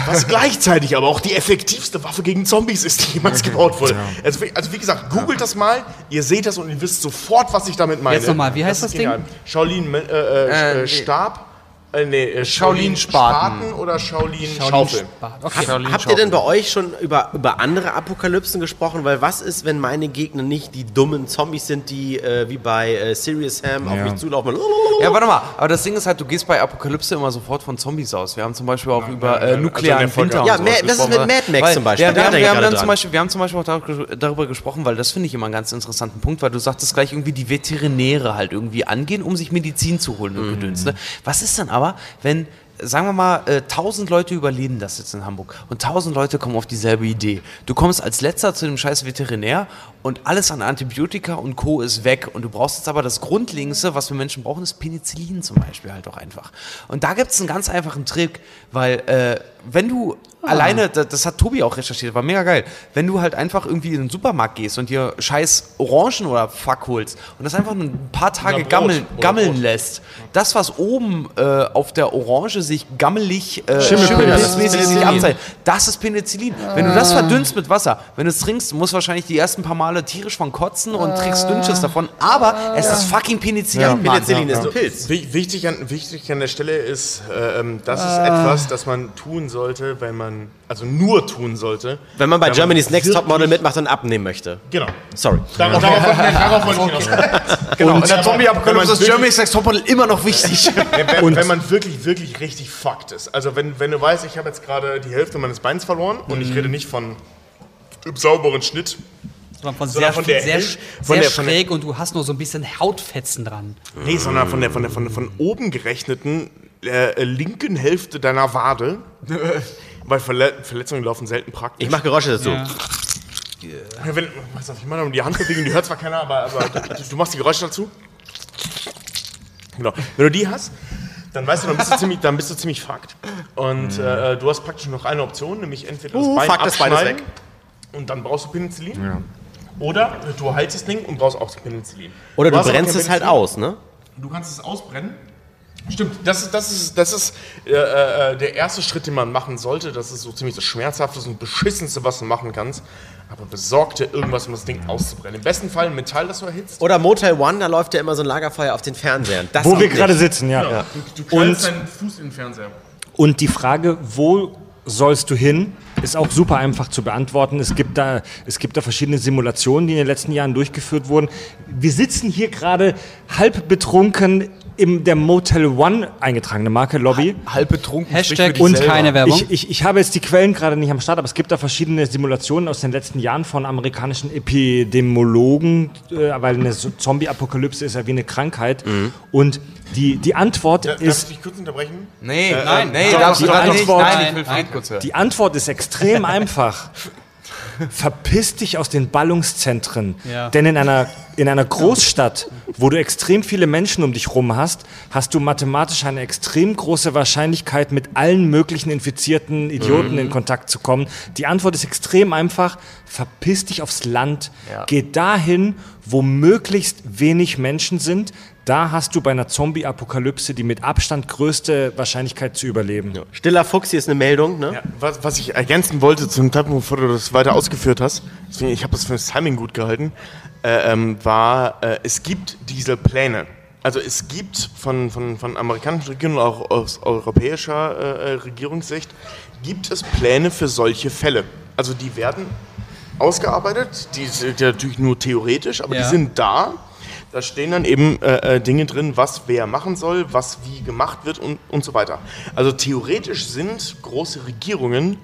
Was gleichzeitig aber auch die effektivste Waffe gegen Zombies ist, die jemals gebaut wurde. Also, wie- also wie gesagt, googelt das mal, ihr seht das und ihr wisst sofort, was ich damit meine. Jetzt nochmal, wie heißt das ist genial. Shaolin äh, äh, Äh, äh. Stab, äh, nee, äh, Shaolin Spaten. oder Shaolin, Schaufel. Okay. Habt ihr denn bei euch schon über, über andere Apokalypsen gesprochen? Weil was ist, wenn meine Gegner nicht die dummen Zombies sind, die äh, wie bei äh, Serious Sam auf mich zulaufen? Ja, warte mal, aber das Ding ist halt, du gehst bei Apokalypse immer sofort von Zombies aus. Wir haben zum Beispiel auch über nein, äh, nein, nuklearen also Winter Ja, was ist mit Mad Max weil, zum Beispiel? Ja, wir, haben, wir, haben dann dran. zum Beispiel, wir haben zum Beispiel auch darüber, gesprochen, weil das finde ich immer einen ganz interessanten Punkt, weil du sagtest gleich irgendwie die Veterinäre halt irgendwie angehen, um sich Medizin zu holen und Gedöns. Ne? Was ist dann aber, wenn sagen wir mal, äh, 1000 Leute überleben das jetzt in Hamburg und 1000 Leute kommen auf dieselbe Idee. Du kommst als letzter zu dem scheiß Veterinär und alles an Antibiotika und Co. ist weg und du brauchst jetzt aber das Grundlegendste, was wir Menschen brauchen, ist Penicillin zum Beispiel halt auch einfach. Und da gibt es einen ganz einfachen Trick, weil äh, wenn du alleine, das, das hat Tobi auch recherchiert, war mega geil, wenn du halt einfach irgendwie in den Supermarkt gehst und dir scheiß Orangen oder Fuck holst und das einfach ein paar Tage gammeln, gammeln lässt, das, was oben äh, auf der Orange sich gammelig, äh, Schimmelpilz. schimmelpilzmäßig sich Penicillin. abzeichnet, das ist Penicillin. Wenn du das verdünnst mit Wasser, wenn du es trinkst, musst du wahrscheinlich die ersten paar Male tierisch von kotzen und trinkst Dünnschiss davon, aber es ist fucking Penicillin, Mann. Penicillin ist ein Pilz. Wi- Wichtig an, wichtig an der Stelle ist, äh, ähm, das ist etwas, das man tun sollte, wenn man, also nur tun sollte. Wenn man bei wenn Germany's Next wirklich- Topmodel mitmacht und abnehmen möchte. Genau. Sorry. Darauf, darauf, wollte ich hinaus. Genau, Und in der Zombie-Apokalypse wenn man ist Germany's Next Topmodel immer noch wichtig. Wenn, wenn man wirklich, wirklich richtig fucked ist. Also wenn, wenn du weißt, ich habe jetzt gerade die Hälfte meines Beins verloren und ich rede nicht von einem sauberen Schnitt. Sondern von Sondern sehr, von der sehr, Hel- sehr von der- von der- schräg und du hast nur so ein bisschen Hautfetzen dran. Nee, sondern von der, von der, von der von oben gerechneten äh, linken Hälfte deiner Wade. Weil Verle Verletzungen laufen selten praktisch. Ich mache Geräusche dazu. Ja. Ja, wenn, auf, ich mache die Handbewegung, die hört zwar keiner, aber, aber du, du machst die Geräusche dazu. Genau. Wenn du die hast, dann weißt du, dann bist du ziemlich, dann bist du ziemlich fucked. Und äh, du hast praktisch noch eine Option, nämlich entweder das Uh, Bein fuck, das Bein ist abschneiden weg. und dann brauchst du Penicillin. Oder du heilst das Ding und brauchst auch Penicillin. Oder du aber brennst es halt aus, ne? Du kannst es ausbrennen. Stimmt, das ist, das ist, das ist äh, äh, der erste Schritt, den man machen sollte. Das ist so ziemlich das Schmerzhafteste und Beschissenste, was du machen kannst. Aber besorg dir irgendwas, um das Ding auszubrennen. Im besten Fall ein Metall, das du erhitzt. Oder Motel One, da läuft ja immer so ein Lagerfeuer auf den Fernsehern. Das Wo wir geht gerade nicht. sitzen, ja. Du, du Und- knallst deinen Fuß in den Fernseher. Und die Frage, wo sollst du hin, ist auch super einfach zu beantworten. Es gibt da, es gibt da verschiedene Simulationen, die in den letzten Jahren durchgeführt wurden. Wir sitzen hier gerade halb betrunken in der Motel One eingetragene Marke Lobby. Halb betrunken. Hashtag und selber. keine Werbung. Ich, ich, ich habe jetzt die Quellen gerade nicht am Start, aber es gibt da verschiedene Simulationen aus den letzten Jahren von amerikanischen Epidemiologen, äh, weil eine Zombie-Apokalypse ist ja wie eine Krankheit. Und die, die Antwort Darf ist, ich dich kurz unterbrechen? Nee, nein, nee, doch, darfst du die gerade nicht. Antwort- Nein, ich will Nein, Fried nein. kurz hören. Die Antwort ist extrem einfach. Verpiss dich aus den Ballungszentren. Ja. Denn in einer, in einer Großstadt wo du extrem viele Menschen um dich rum hast, hast du mathematisch eine extrem große Wahrscheinlichkeit, mit allen möglichen infizierten Idioten in Kontakt zu kommen. Die Antwort ist extrem einfach. Verpiss dich aufs Land. Ja. Geh dahin, wo möglichst wenig Menschen sind. Da hast du bei einer Zombie-Apokalypse die mit Abstand größte Wahrscheinlichkeit zu überleben. Stiller Fuchs, hier ist eine Meldung, ne? Ja, was, was ich ergänzen wollte zum Zeitpunkt, bevor du das weiter ausgeführt hast, deswegen, ich habe das für das Timing gut gehalten, äh, ähm, war, äh, es gibt diese Pläne. Also es gibt von, von, von amerikanischen Regierungen, auch aus europäischer äh, äh, Regierungssicht, gibt es Pläne für solche Fälle. Also die werden ausgearbeitet, die sind ja natürlich nur theoretisch, aber Ja. die sind da. Da stehen dann eben äh, äh, Dinge drin, was wer machen soll, was wie gemacht wird und, und so weiter. Also theoretisch sind große Regierungen,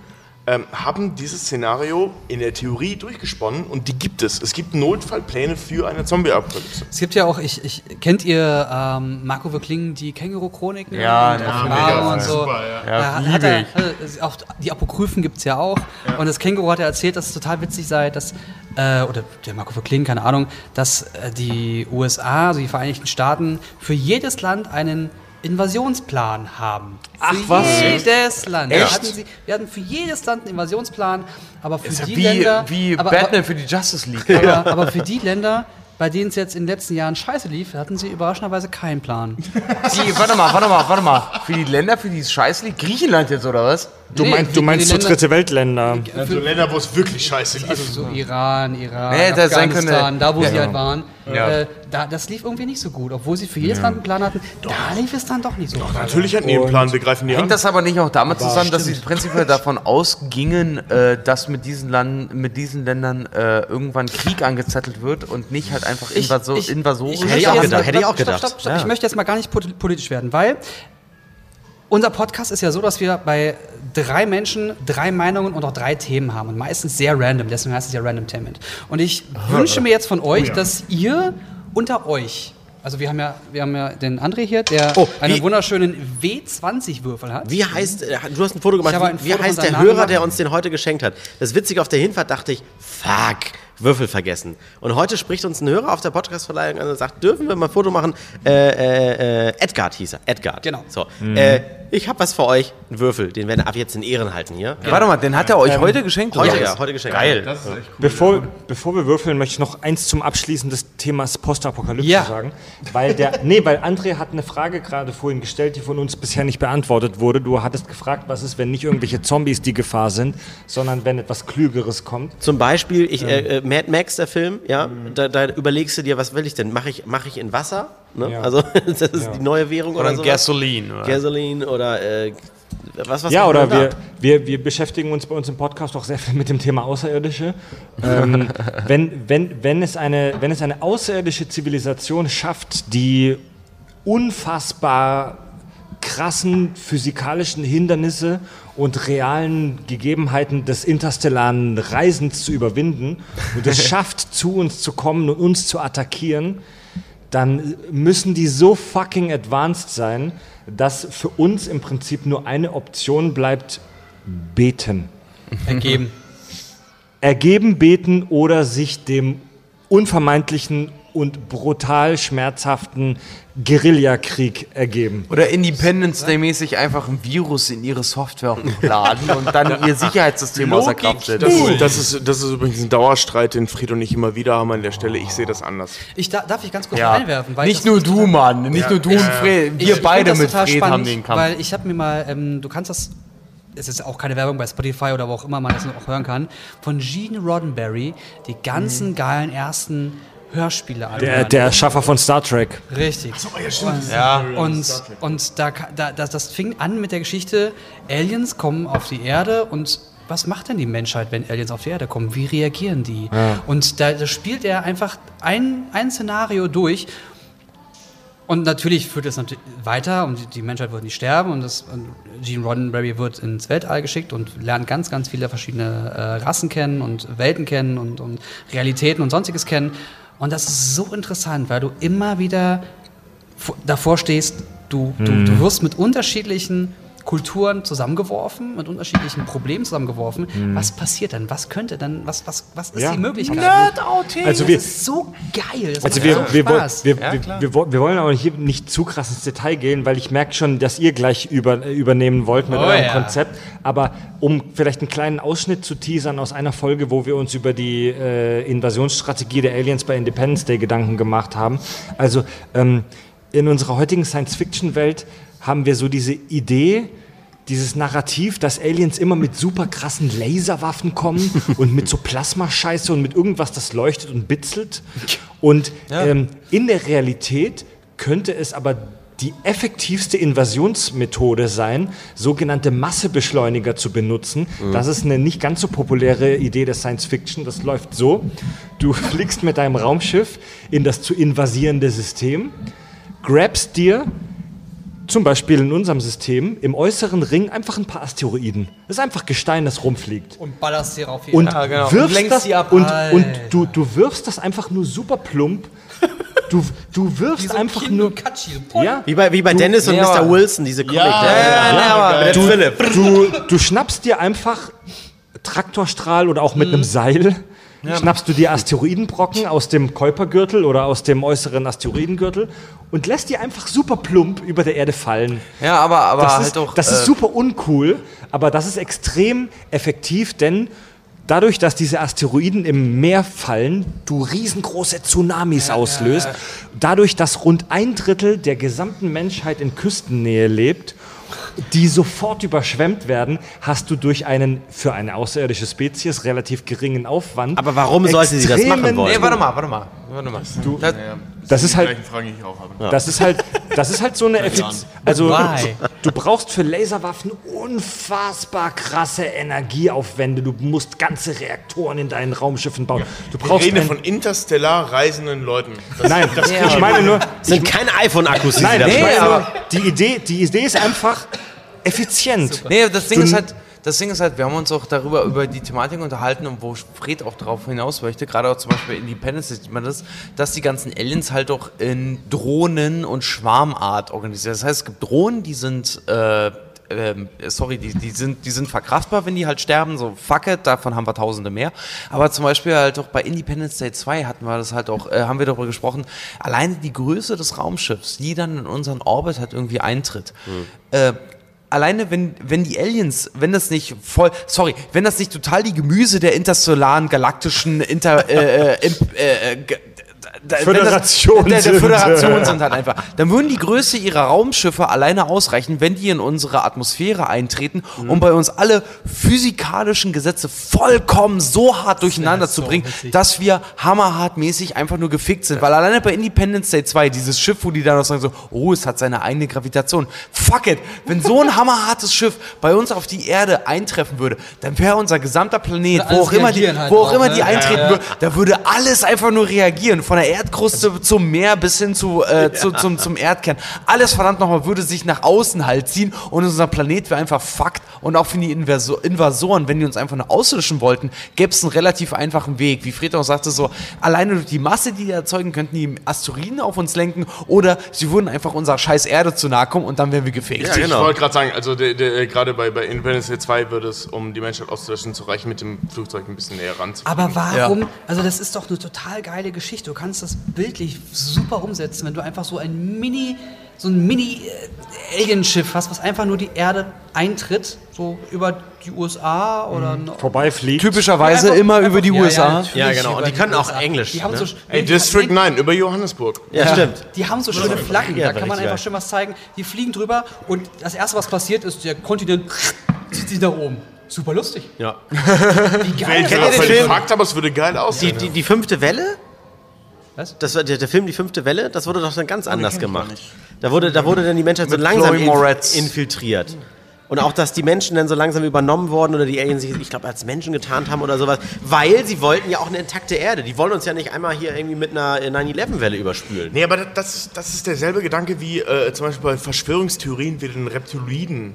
ähm, haben dieses Szenario in der Theorie durchgesponnen und die gibt es. Es gibt Notfallpläne für eine Zombie-Apokalypse. Es gibt ja auch, ich, ich kennt ihr ähm, Marco Verklingen, die Känguru-Chroniken? Ja, und ja, und so. super, ja. Ja, Da hat liebe er, also, auch die Apokryphen gibt es ja auch. Und das Känguru hat ja erzählt, dass es total witzig sei, dass, äh, oder der Marco Verklingen, keine Ahnung, dass äh, die USA, also die Vereinigten Staaten, für jedes Land einen Invasionsplan haben. Ach, für was? jedes Land. Echt? Wir hatten, sie, wir hatten für jedes Land einen Invasionsplan, aber für Ist die wie, Länder. wie aber, Batman für die Justice League. aber, aber für die Länder, bei denen es jetzt in den letzten Jahren scheiße lief, hatten sie überraschenderweise keinen Plan. Die, warte mal, warte mal, warte mal. Für die Länder, für die es scheiße liegt, Griechenland jetzt oder was? Du, Nee, du meinst so Länder- dritte Weltländer. Also Länder, wo es wirklich scheiße lief. Also so Iran, Iran, Nee, Afghanistan, da wo Ja. sie halt waren. Ja. Äh, da, das lief irgendwie nicht so gut. Obwohl sie für jedes Land einen Plan hatten, da lief es dann doch nicht so gut. Natürlich hatten die einen Plan, wir greifen die Hängt an. das aber nicht auch damit zusammen, dass sie prinzipiell davon ausgingen, äh, dass mit diesen, Land, mit diesen Ländern äh, irgendwann Krieg angezettelt wird und nicht halt einfach Invaso invasorisch? Hätte ich gedacht, mal- hätte ich auch stopp, gedacht. Stopp, stopp, Ja. Ich möchte jetzt mal gar nicht pol- politisch werden, weil unser Podcast ist ja so, dass wir bei drei Menschen drei Meinungen und auch drei Themen haben und meistens sehr random, deswegen heißt es ja Randomtainment. Und ich wünsche mir jetzt von euch, dass ihr unter euch, also wir haben ja, wir haben ja den André hier, der Oh, einen wie- wunderschönen W20-Würfel hat. Wie heißt, äh, du hast ein Foto gemacht, ein wie, wie Foto von heißt der Hörer, gemacht. der uns den heute geschenkt hat? Das Witzige, auf der Hinfahrt dachte ich, fuck, Würfel vergessen. Und heute spricht uns ein Hörer auf der Podcast-Verleihung an und sagt, dürfen wir mal ein Foto machen? Äh, äh, äh, Edgard hieß er, Edgard. Genau. So, äh, ich habe was für euch, einen Würfel, den werden wir ab jetzt in Ehren halten hier. Warte mal, den hat er euch heute geschenkt? Heute, oder? ja, heute geschenkt. Geil. Bevor, bevor wir würfeln, möchte ich noch eins zum Abschließen des Themas Postapokalypse Ja. sagen. Weil der, nee, weil André hat eine Frage gerade vorhin gestellt, die von uns bisher nicht beantwortet wurde. Du hattest gefragt, was ist, wenn nicht irgendwelche Zombies die Gefahr sind, sondern wenn etwas Klügeres kommt. Zum Beispiel, ich, äh, äh, Mad Max, der Film, ja, da, da überlegst du dir, was will ich denn? Mache ich, mach ich in Wasser? Ne? Ja. Also, das ist die neue Währung oder, Oder so. Gasoline. Oder? Gasoline oder äh, was, was Ja, oder wir, wir, wir beschäftigen uns bei uns im Podcast auch sehr viel mit dem Thema Außerirdische. ähm, wenn, wenn, wenn, es eine, wenn es eine außerirdische Zivilisation schafft, die unfassbar krassen physikalischen Hindernisse und realen Gegebenheiten des interstellaren Reisens zu überwinden und es schafft, zu uns zu kommen und uns zu attackieren, dann müssen die so fucking advanced sein, dass für uns im Prinzip nur eine Option bleibt, beten. ergeben. Ergeben, beten oder sich dem unvermeidlichen und brutal schmerzhaften Guerillakrieg ergeben. Oder Independence Day-mäßig einfach ein Virus in ihre Software hochladen und dann ihr Sicherheitssystem außer Kraft setzen. Das ist, das, ist, das ist übrigens ein Dauerstreit, den Fred und ich immer wieder haben an der Stelle. Ich sehe das anders. Ich da, darf ich ganz kurz Ja. einwerfen? Weil Nicht nur du, Mann. Nicht nur du und Fred. Ich Wir find beide das mit total Fred haben spannend, den Kampf. Weil ich habe mir mal, ähm, du kannst das, es ist auch keine Werbung bei Spotify oder wo auch immer man das noch hören kann, von Gene Roddenberry die ganzen geilen ersten Hörspiele Der, anhören. der Erschaffer von Star Trek. Richtig. Ja. Und, und da, ka- da, das, das fing an mit der Geschichte, Aliens kommen auf die Erde und was macht denn die Menschheit, wenn Aliens auf die Erde kommen? Wie reagieren die? Und da, da spielt er einfach ein, ein Szenario durch. Und natürlich führt es natürlich weiter und die- die Menschheit wird nicht sterben und, das, und Gene Roddenberry wird ins Weltall geschickt und lernt ganz, ganz viele verschiedene äh, Rassen kennen und Welten kennen und, und Realitäten und sonstiges kennen. Und das ist so interessant, weil du immer wieder vor- davor stehst, du, du, du wirst mit unterschiedlichen Kulturen zusammengeworfen, mit unterschiedlichen Problemen zusammengeworfen. Was passiert dann? Was könnte dann, was, was, was ist Ja. die Möglichkeit? Also das wir, ist so geil. Das Also wir, so wir, Spaß. wir, Ja, wir, wir, woll- wir wollen aber hier nicht zu krass ins Detail gehen, weil ich merke schon, dass ihr gleich über, übernehmen wollt mit Oh eurem ja. Konzept. Aber um vielleicht einen kleinen Ausschnitt zu teasern aus einer Folge, wo wir uns über die äh, Invasionsstrategie der Aliens bei Independence Day Gedanken gemacht haben. Also ähm, in unserer heutigen Science-Fiction-Welt haben wir so diese Idee, dieses Narrativ, dass Aliens immer mit super krassen Laserwaffen kommen und mit so Plasmascheiße und mit irgendwas, das leuchtet und bitzelt. Und ähm, in der Realität könnte es aber die effektivste Invasionsmethode sein, sogenannte Massebeschleuniger zu benutzen. Das ist eine nicht ganz so populäre Idee der Science Fiction. Das läuft so. Du fliegst mit deinem Raumschiff in das zu invasierende System, grabst dir zum Beispiel in unserem System im äußeren Ring einfach ein paar Asteroiden. Das ist einfach Gestein, das rumfliegt. Und ballerst hier rauf. Und Ja, genau. Und wirfst lenkst das die ab. und, und du, du wirfst das einfach nur super plump. Du, du wirfst einfach nur. Ja, Wie bei, wie bei Du- Dennis und nee, Mr. Wilson, diese Comic. Ja, der, ja, ja, aber- mit Philipp. du, du schnappst dir einfach Traktorstrahl oder auch mit einem Seil. Schnappst du dir Asteroidenbrocken aus dem Kuipergürtel oder aus dem äußeren Asteroidengürtel und lässt die einfach super plump über der Erde fallen. Ja, aber, aber Das, halt ist, doch. das äh, ist super uncool, aber das ist extrem effektiv, denn dadurch, dass diese Asteroiden im Meer fallen, du riesengroße Tsunamis auslöst, dadurch, dass rund ein Drittel der gesamten Menschheit in Küstennähe lebt, die sofort überschwemmt werden, hast du durch einen für eine außerirdische Spezies relativ geringen Aufwand. Aber warum sollte sie das machen wollen? Nee, warte mal, warte mal. Warte mal. Du, das, Das ist halt, Fragen, die ich auch habe. das ist halt, das ist halt so eine Effizienz. Also Why? du brauchst für Laserwaffen unfassbar krasse Energieaufwände. Du musst ganze Reaktoren in deinen Raumschiffen bauen. Du Ich brauchst rede ein, von interstellar reisenden Leuten. Das, nein, das ich meine nur, sind keine iPhone-Akkus, die nein, ich nee, aber- die Idee, die Idee ist einfach effizient. nee, das Ding Du- ist halt. Das Ding ist halt, wir haben uns auch darüber über die Thematik unterhalten und wo Fred auch darauf hinaus möchte, gerade auch zum Beispiel Independence sieht man das, dass die ganzen Aliens halt auch in Drohnen und Schwarmart organisiert. Das heißt, es gibt Drohnen, die sind äh, ähm, sorry, die, die, sind, die sind verkraftbar, wenn die halt sterben, so fuck it, davon haben wir tausende mehr. Aber zum Beispiel halt auch bei Independence Day 2 hatten wir das halt auch, äh, haben wir darüber gesprochen, alleine die Größe des Raumschiffs, die dann in unseren Orbit halt irgendwie eintritt. Äh, Alleine wenn, wenn die Aliens, wenn das nicht voll, sorry, wenn das nicht total die Gemüse der interstellaren galaktischen Inter, äh, äh, äh, äh, da- Föderation das, der, der sind. Föderation sind halt einfach. Dann würden die Größe ihrer Raumschiffe alleine ausreichen, wenn die in unsere Atmosphäre eintreten, um bei uns alle physikalischen Gesetze vollkommen so hart durcheinander Ja, zu so bringen, witzig. dass wir hammerhartmäßig einfach nur gefickt sind. Weil alleine bei Independence Day 2, dieses Schiff, wo die dann noch sagen so, oh, es hat seine eigene Gravitation. Fuck it! Wenn so ein hammerhartes Schiff bei uns auf die Erde eintreffen würde, dann wäre unser gesamter Planet, wo auch immer die, halt wo auch drauf, immer ne? die Ja, eintreten ja. würde, da würde alles einfach nur reagieren. Von der Erdkruste zum Meer bis hin zu, äh, zu, zum, zum Erdkern. Alles verdammt nochmal würde sich nach außen halt ziehen und unser Planet wäre einfach fucked. Und auch für die Invasoren, wenn die uns einfach nur auslöschen wollten, gäbe es einen relativ einfachen Weg. Wie Fred auch sagte, so alleine durch die Masse, die die erzeugen, könnten die Asteroiden auf uns lenken oder sie würden einfach unserer scheiß Erde zu nahe kommen und dann wären wir gefegt. Ja, genau. Ich wollte gerade sagen, also der, gerade bei, bei Independence Day 2 würde es, um die Menschheit auszulöschen, zu reichen, mit dem Flugzeug ein bisschen näher ranzukommen. Aber warum? Also das ist doch eine total geile Geschichte. Du kannst das bildlich super umsetzen, wenn du einfach so ein Mini, so ein Mini-Alienschiff hast, was einfach nur die Erde eintritt, so über die USA oder noch. Vorbeifliegt. Typischerweise Ja, einfach- immer über die einfach- ja, USA. ja, Ja, genau. Und die können auch. Englisch, Die haben ne? so, Ey, District nee, 9 über Johannesburg. Ja, stimmt. Die haben so schöne Flaggen, Ja, da kann man einfach schön was zeigen. Die fliegen drüber und das erste, was passiert, ist, der Kontinent zieht sich nach oben. Super lustig. Ja. Wie geil. Ich den bin Film? Fakt, aber es würde geil Die, aussehen. die, die fünfte Welle? Was? Das war der, der Film Die fünfte Welle, das wurde doch dann ganz anders gemacht. Da wurde, da wurde dann die Menschheit so langsam inf infiltriert. Und auch, dass die Menschen dann so langsam übernommen wurden oder die Aliens sich, ich glaube, als Menschen getarnt haben oder sowas. Weil sie wollten ja auch eine intakte Erde. Die wollen uns ja nicht einmal hier irgendwie mit einer 9-11-Welle überspülen. Nee, aber das, das ist derselbe Gedanke wie äh, zum Beispiel bei Verschwörungstheorien wie den Reptiloiden.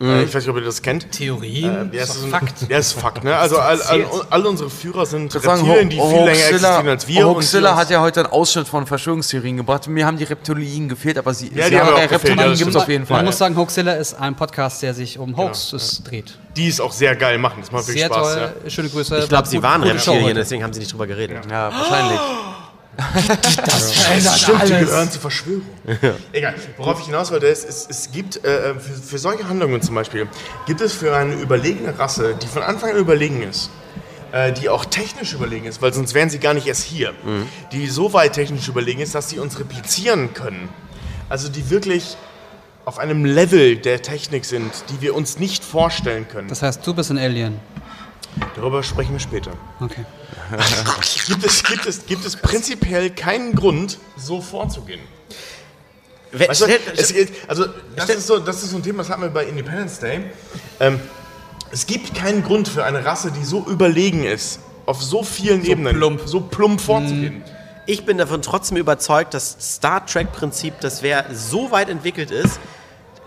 Äh, ich weiß nicht, ob ihr das kennt. Theorien? Ja, ist ist Fakt. Ja, ist Fakt, ne? Also all, all, all unsere Führer sind sagen, Reptilien, die viel länger existieren als wir. uns- hat ja heute einen Ausschnitt von Verschwörungstheorien gebracht. Mir haben die Reptilien gefehlt, aber sie, Ja, sie die haben haben ja auch gefehlt, ja, Reptilien gibt es auf jeden Man Fall. muss sagen, Hoaxilla ist ein Podcast, der sich um Hoaxes dreht. die es auch sehr geil machen. Das macht wirklich Sehr Spaß. toll. Ja. Schöne Grüße. Ich glaube, sie waren Reptilien, deswegen haben sie nicht drüber geredet. Ja, wahrscheinlich. Verändert Stimmt, die alles. gehören zur Verschwörung. Egal, worauf ich hinaus wollte, ist, es, es gibt äh, für, für solche Handlungen zum Beispiel, gibt es für eine überlegene Rasse, die von Anfang an überlegen ist, äh, die auch technisch überlegen ist, weil sonst wären sie gar nicht erst hier, die so weit technisch überlegen ist, dass sie uns replizieren können. Also die wirklich auf einem Level der Technik sind, die wir uns nicht vorstellen können. Das heißt, du bist ein Alien. Darüber sprechen wir später. Okay. Gibt es, gibt es, gibt es prinzipiell keinen Grund, so vorzugehen? Weißt du, es, also das ist, so, das ist so ein Thema, das hatten wir bei Independence Day. Ähm, es gibt keinen Grund für eine Rasse, die so überlegen ist, auf so vielen Ebenen plump. so plump vorzugehen. Ich bin davon trotzdem überzeugt, dass Star Trek-Prinzip, dass wer so weit entwickelt ist,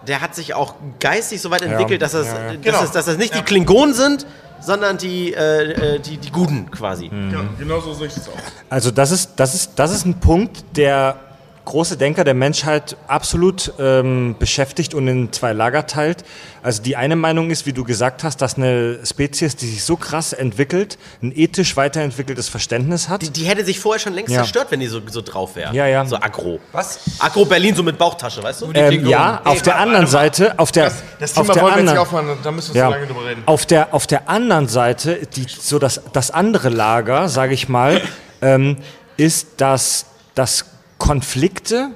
der hat sich auch geistig so weit entwickelt, dass, es, dass, Genau. es, dass das nicht die Klingonen sind, sondern die, äh, äh, die, die Guten quasi. Genau, genau so sehe ich das auch. Also das ist, das ist, das ist ein Punkt, der große Denker der Menschheit absolut ähm, beschäftigt und in zwei Lager teilt. Also die eine Meinung ist, wie du gesagt hast, dass eine Spezies, die sich so krass entwickelt, ein ethisch weiterentwickeltes Verständnis hat. Die, die hätte sich vorher schon längst Ja. zerstört, wenn die so, so drauf wäre. Ja, ja. So aggro. Was? Aggro Berlin, so mit Bauchtasche, weißt du? ähm, ja, auf der anderen Seite, auf der, Das, das auf Thema der wollen wir jetzt anderen, nicht aufmachen, da müssen wir Ja. so lange drüber reden. Auf der, auf der anderen Seite, die, so das, das andere Lager, sage ich mal, ähm, ist, dass, dass Konflikte,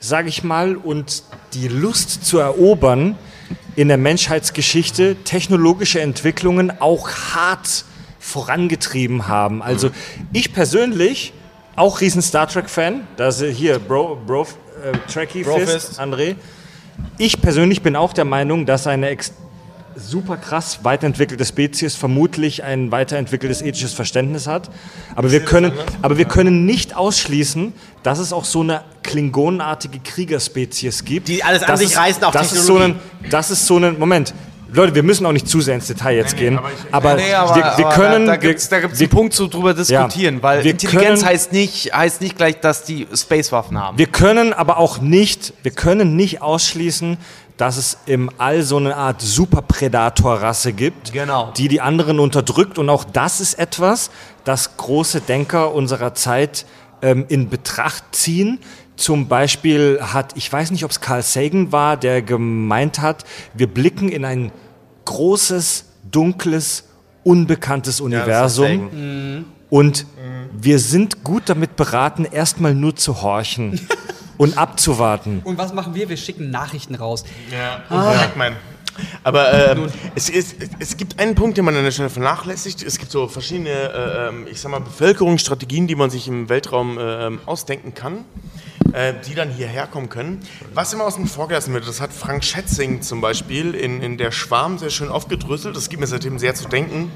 sage ich mal, und die Lust zu erobern in der Menschheitsgeschichte technologische Entwicklungen auch hart vorangetrieben haben. Also ich persönlich, auch riesen Star Trek-Fan, da ist hier Bro, Bro äh, Trekkie. Fist, André. Ich persönlich bin auch der Meinung, dass eine ex super krass weiterentwickelte Spezies vermutlich ein weiterentwickeltes ethisches Verständnis hat. Aber wir können, aber wir können nicht ausschließen, dass es auch so eine klingonenartige Kriegerspezies gibt. Die alles an Das sich ist- reißen, auch das ist so Technologie. ein, Das ist so ein, Moment. Leute, wir müssen auch nicht zu sehr ins Detail jetzt gehen. aber ich- aber, Nee, aber, wir, wir aber können, da, da gibt es wir, einen Punkt zu drüber diskutieren, weil wir Intelligenz können- heißt nicht, heißt nicht gleich, dass die Spacewaffen haben. Wir können aber auch nicht, wir können nicht ausschließen, dass es im All so eine Art Superprädator-Rasse gibt, Genau. die die anderen unterdrückt. Und auch das ist etwas, das große Denker unserer Zeit ähm, in Betracht ziehen. Zum Beispiel hat, ich weiß nicht, ob es Carl Sagan war, der gemeint hat, wir blicken in ein großes, dunkles, unbekanntes Universum. Und wir sind gut damit beraten, erstmal nur zu horchen und abzuwarten. Und was machen wir? Wir schicken Nachrichten raus. Ja, und Pac-Man. Aber ähm, es, ist, es gibt einen Punkt, den man an der Stelle vernachlässigt. Es gibt so verschiedene, äh, ähm, ich sag mal, Bevölkerungsstrategien, die man sich im Weltraum äh, ähm, ausdenken kann, äh, die dann hierher kommen können. Was immer außen vor gelassen wird, das hat Frank Schätzing zum Beispiel in, in der Schwarm sehr schön aufgedröselt. Das gibt mir seitdem sehr zu denken.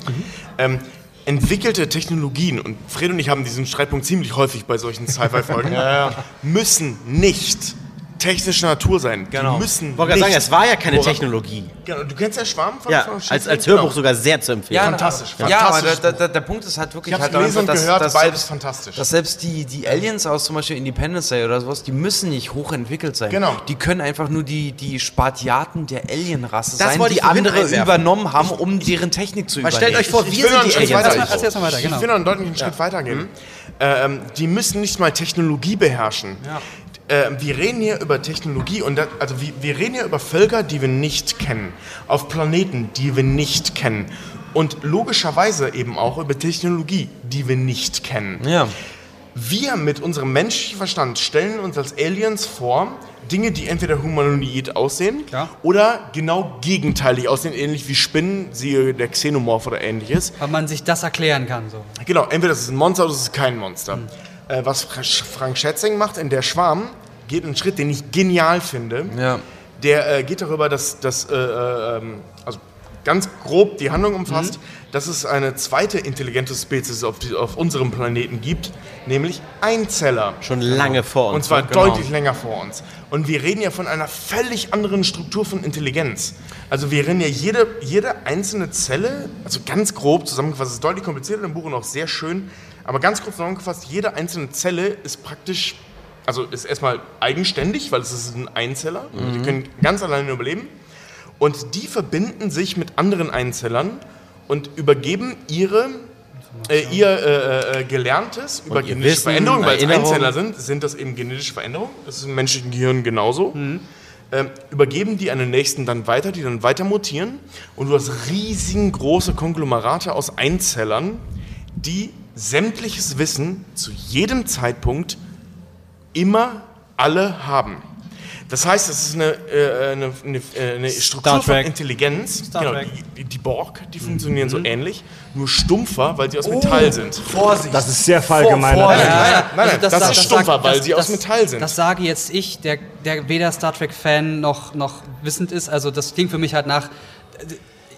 Ähm, entwickelte Technologien, und Fred und ich haben diesen Streitpunkt ziemlich häufig bei solchen Sci-Fi-Folgen, müssen nicht technischer Natur sein. Genau. Die müssen Ich wollte gerade sagen, es war ja keine Woran- Technologie. Genau, du kennst ja Schwarm von Ja, von als, als Hörbuch Genau. sogar sehr zu empfehlen. Fantastisch, Ja, aber fantastisch. der, der, der Punkt ist halt wirklich Ich hab's halt gelesen und dass, gehört, dass beides selbst, fantastisch. Dass selbst die, die Aliens aus zum Beispiel Independence Day oder sowas, die müssen nicht hochentwickelt sein. Genau. Die können einfach nur die, die Spartiaten der Alienrasse Das sein, wollte die ich vorhin andere einwerfen. übernommen haben, um deren Technik zu Weil übernehmen. stellt euch vor, wir will noch sind einen die Schritt Aliens. weiter. Erzähl mal weiter, genau. Ich will noch einen deutlichen Schritt weitergehen. Ähm, die müssen nicht mal Technologie beherrschen. Äh, wir reden hier über Technologie und das, also wir, wir reden hier über Völker, die wir nicht kennen, auf Planeten, die wir nicht kennen und logischerweise eben auch über Technologie, die wir nicht kennen. Ja. Wir mit unserem menschlichen Verstand stellen uns als Aliens vor, Dinge, die entweder humanoid aussehen Klar. oder genau gegenteilig aussehen, ähnlich wie Spinnen, siehe der Xenomorph oder ähnliches. Weil man sich das erklären kann. So. Genau, entweder das ist ein Monster oder das ist kein Monster. Äh, was Fra- Frank Schätzing macht in Der Schwarm, geht einen Schritt, den ich genial finde. Ja. Der äh, geht darüber, dass, dass äh, äh, ähm, also ganz grob die Handlung umfasst, dass es eine zweite intelligente Spezies auf, die, auf unserem Planeten gibt, nämlich Einzeller. Schon lange vor uns. Und zwar ne? deutlich länger vor uns. Und wir reden ja von einer völlig anderen Struktur von Intelligenz. Also wir reden ja jede, jede einzelne Zelle, also ganz grob zusammengefasst, ist deutlich komplizierter im Buch und auch sehr schön, aber ganz grob zusammengefasst, jede einzelne Zelle ist praktisch, also ist erstmal eigenständig, weil es ist ein Einzeller, die können ganz alleine überleben. Und die verbinden sich mit anderen Einzellern und übergeben ihre äh, ihr äh, äh, Gelerntes über ihr genetische Veränderungen, weil es. Einzeller sind, sind das eben genetische Veränderungen. Das ist im menschlichen Gehirn genauso. Ähm, übergeben die an den nächsten dann weiter, die dann weiter mutieren. Und du hast riesengroße Konglomerate aus Einzellern, die sämtliches Wissen zu jedem Zeitpunkt immer alle haben. Das heißt, es ist eine, äh, eine, eine, äh, eine Struktur von. Intelligenz. Star genau, Trek. die, die Borg, die funktionieren so ähnlich, nur stumpfer, weil sie aus Metall sind. Vorsicht. Das ist sehr verallgemeinert. Nein, nein, Ja, nein, nein, also das, sa- ist stumpfer, sagt- weil das- sie aus das- Metall sind. Das sage jetzt ich, der, der weder Star Trek-Fan noch, noch wissend ist. Also das klingt für mich halt nach,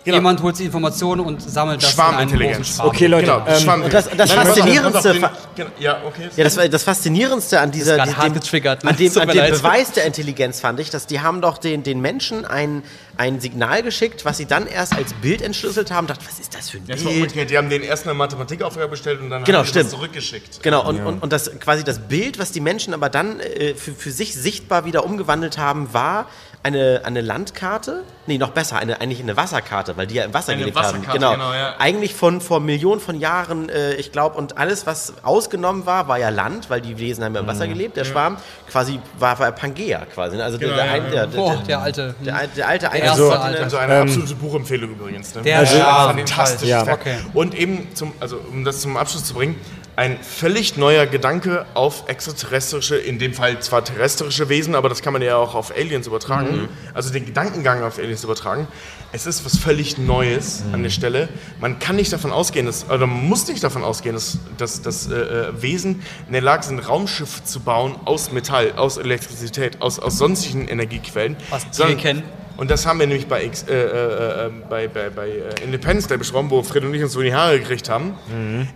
äh, jemand holt sich Informationen und sammelt das in einem großen Schwarmintelligenz. Schwarm. Okay, Leute, Genau, ähm, das- das Nein, Faszinierendste den- genau, Ja, okay. Ja, das war das Faszinierendste an dieser, gerade dem, getriggert, ne? an dem, an dem. Beweis der Intelligenz fand ich, dass die haben doch den, den Menschen ein, ein Signal geschickt, was sie dann erst als Bild entschlüsselt haben. Dachte, was ist das für ein Das war Bild? umgekehrt. Die haben den ersten eine Mathematikaufgabe bestellt und dann Genau, haben die stimmt. das zurückgeschickt. Genau, und, und, und das quasi das Bild, was die Menschen aber dann äh, für, für sich sichtbar wieder umgewandelt haben, war eine, eine Landkarte, nee, noch besser, eine, eigentlich eine Wasserkarte, weil die ja im Wasser Eine gelebt haben. Wasserkarte, Genau. genau, ja. Eigentlich von vor Millionen von Jahren, äh, ich glaube, und alles, was ausgenommen war, war ja Land, weil die Wesen haben ja im Wasser gelebt. Der Schwarm quasi war, war Pangea quasi. Ne? Also der, der, ein- der, der, Boah, der, der alte. der, al- der alte erste also, alte. Also eine absolute Buchempfehlung übrigens. Ne? Der also, Schwarm. fantastisch. Ja. Werk. Okay. Und eben, zum, also, um das zum Abschluss zu bringen, ein völlig neuer Gedanke auf extraterrestrische, in dem Fall zwar terrestrische Wesen, aber das kann man ja auch auf Aliens übertragen. Also den Gedankengang auf Aliens übertragen. Es ist was völlig Neues an der Stelle. Man kann nicht davon ausgehen, dass, oder man muss nicht davon ausgehen, dass, dass, dass äh, äh, Wesen in der Lage sind, Raumschiffe zu bauen aus Metall, aus Elektrizität, aus, aus sonstigen Energiequellen. Was wir kennen. Und das haben wir nämlich bei, X- äh, äh, äh, bei, bei, bei äh, Independence Day besprochen, wo Fred und ich uns so in die Haare gekriegt haben.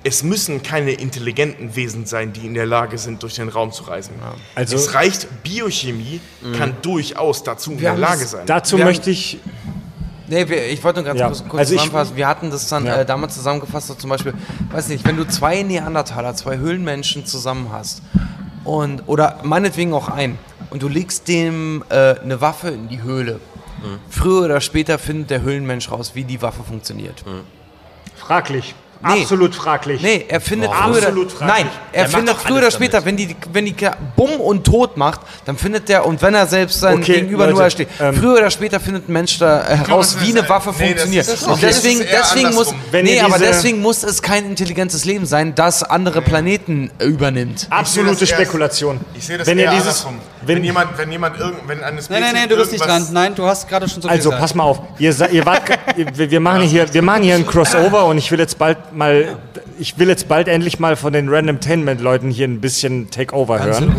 Es müssen keine intelligenten Wesen sein, die in der Lage sind, durch den Raum zu reisen. Also- es reicht, Biochemie kann durchaus dazu in der Lage sein. Dazu Wir möchte ich Nee, wir, ich wollte nur ganz Ja, kurz, kurz also zusammenfassen. Wir hatten das dann Ja. äh, damals zusammengefasst, so zum Beispiel, weiß nicht, wenn du zwei Neandertaler, zwei Höhlenmenschen zusammen hast und oder meinetwegen auch ein und du legst dem äh, eine Waffe in die Höhle. Früher oder später findet der Höhlenmensch raus, wie die Waffe funktioniert. fraglich. Nee. Absolut fraglich. Nee, er findet Warum? früher oder, Absolut fraglich. Nein, er macht findet früher oder später, wenn die, wenn die Bumm und tot macht, dann findet der, und wenn er selbst sein Okay, Gegenüber Leute, nur steht, ähm, früher oder später findet ein Mensch da äh, heraus, das wie eine Waffe nee, das funktioniert. ist- und okay, das deswegen, deswegen muss. Wenn nee, aber deswegen muss es kein intelligentes Leben sein, das andere Planeten äh, übernimmt. Absolute Ich sehe das eher- Spekulation. Ich sehe das wenn eher ihr dieses, andersrum. wenn, Wenn, jemand, wenn jemand irgend, wenn eine Nein, Spezies nein, nein, du bist nicht dran. Nein, du hast gerade schon so viel Also gesagt. pass mal auf, ihr, sa- ihr wart, wir, wir machen hier, wir machen hier ein Crossover und ich will jetzt bald mal, ich will jetzt bald endlich mal von den Randomtainment-Leuten hier ein bisschen Takeover hören,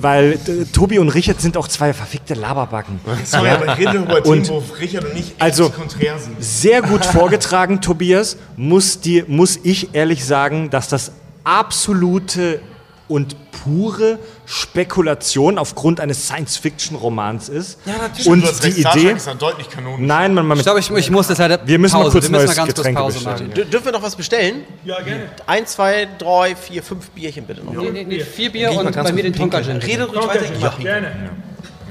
weil äh, Tobi und Richard sind auch zwei verfickte Laberbacken. Sorry, aber ich rede über Und- Themen, wo Richard und ich Also- konträr sind. Sehr gut vorgetragen, Tobias. Muss, dir, muss ich ehrlich sagen, dass das absolute und pure Spekulation aufgrund eines Science-Fiction-Romans ist. Ja, natürlich. Und die recht, Star Trek Idee. ist dann deutlich Kanonen. Nein, man, man ich glaube, ich, ich muss das halt. Wir müssen mal Pause. kurz wir müssen neues mal ganz kurz Getränke Pause bestellen. machen. Dür- dürfen wir noch was bestellen? Ja, gerne. Eins, zwei, drei, vier, fünf Bierchen bitte noch. Nee, nee, nee, vier Bier und bei mir den Tonka Gin. Rede ruhig weiter. ja. gerne.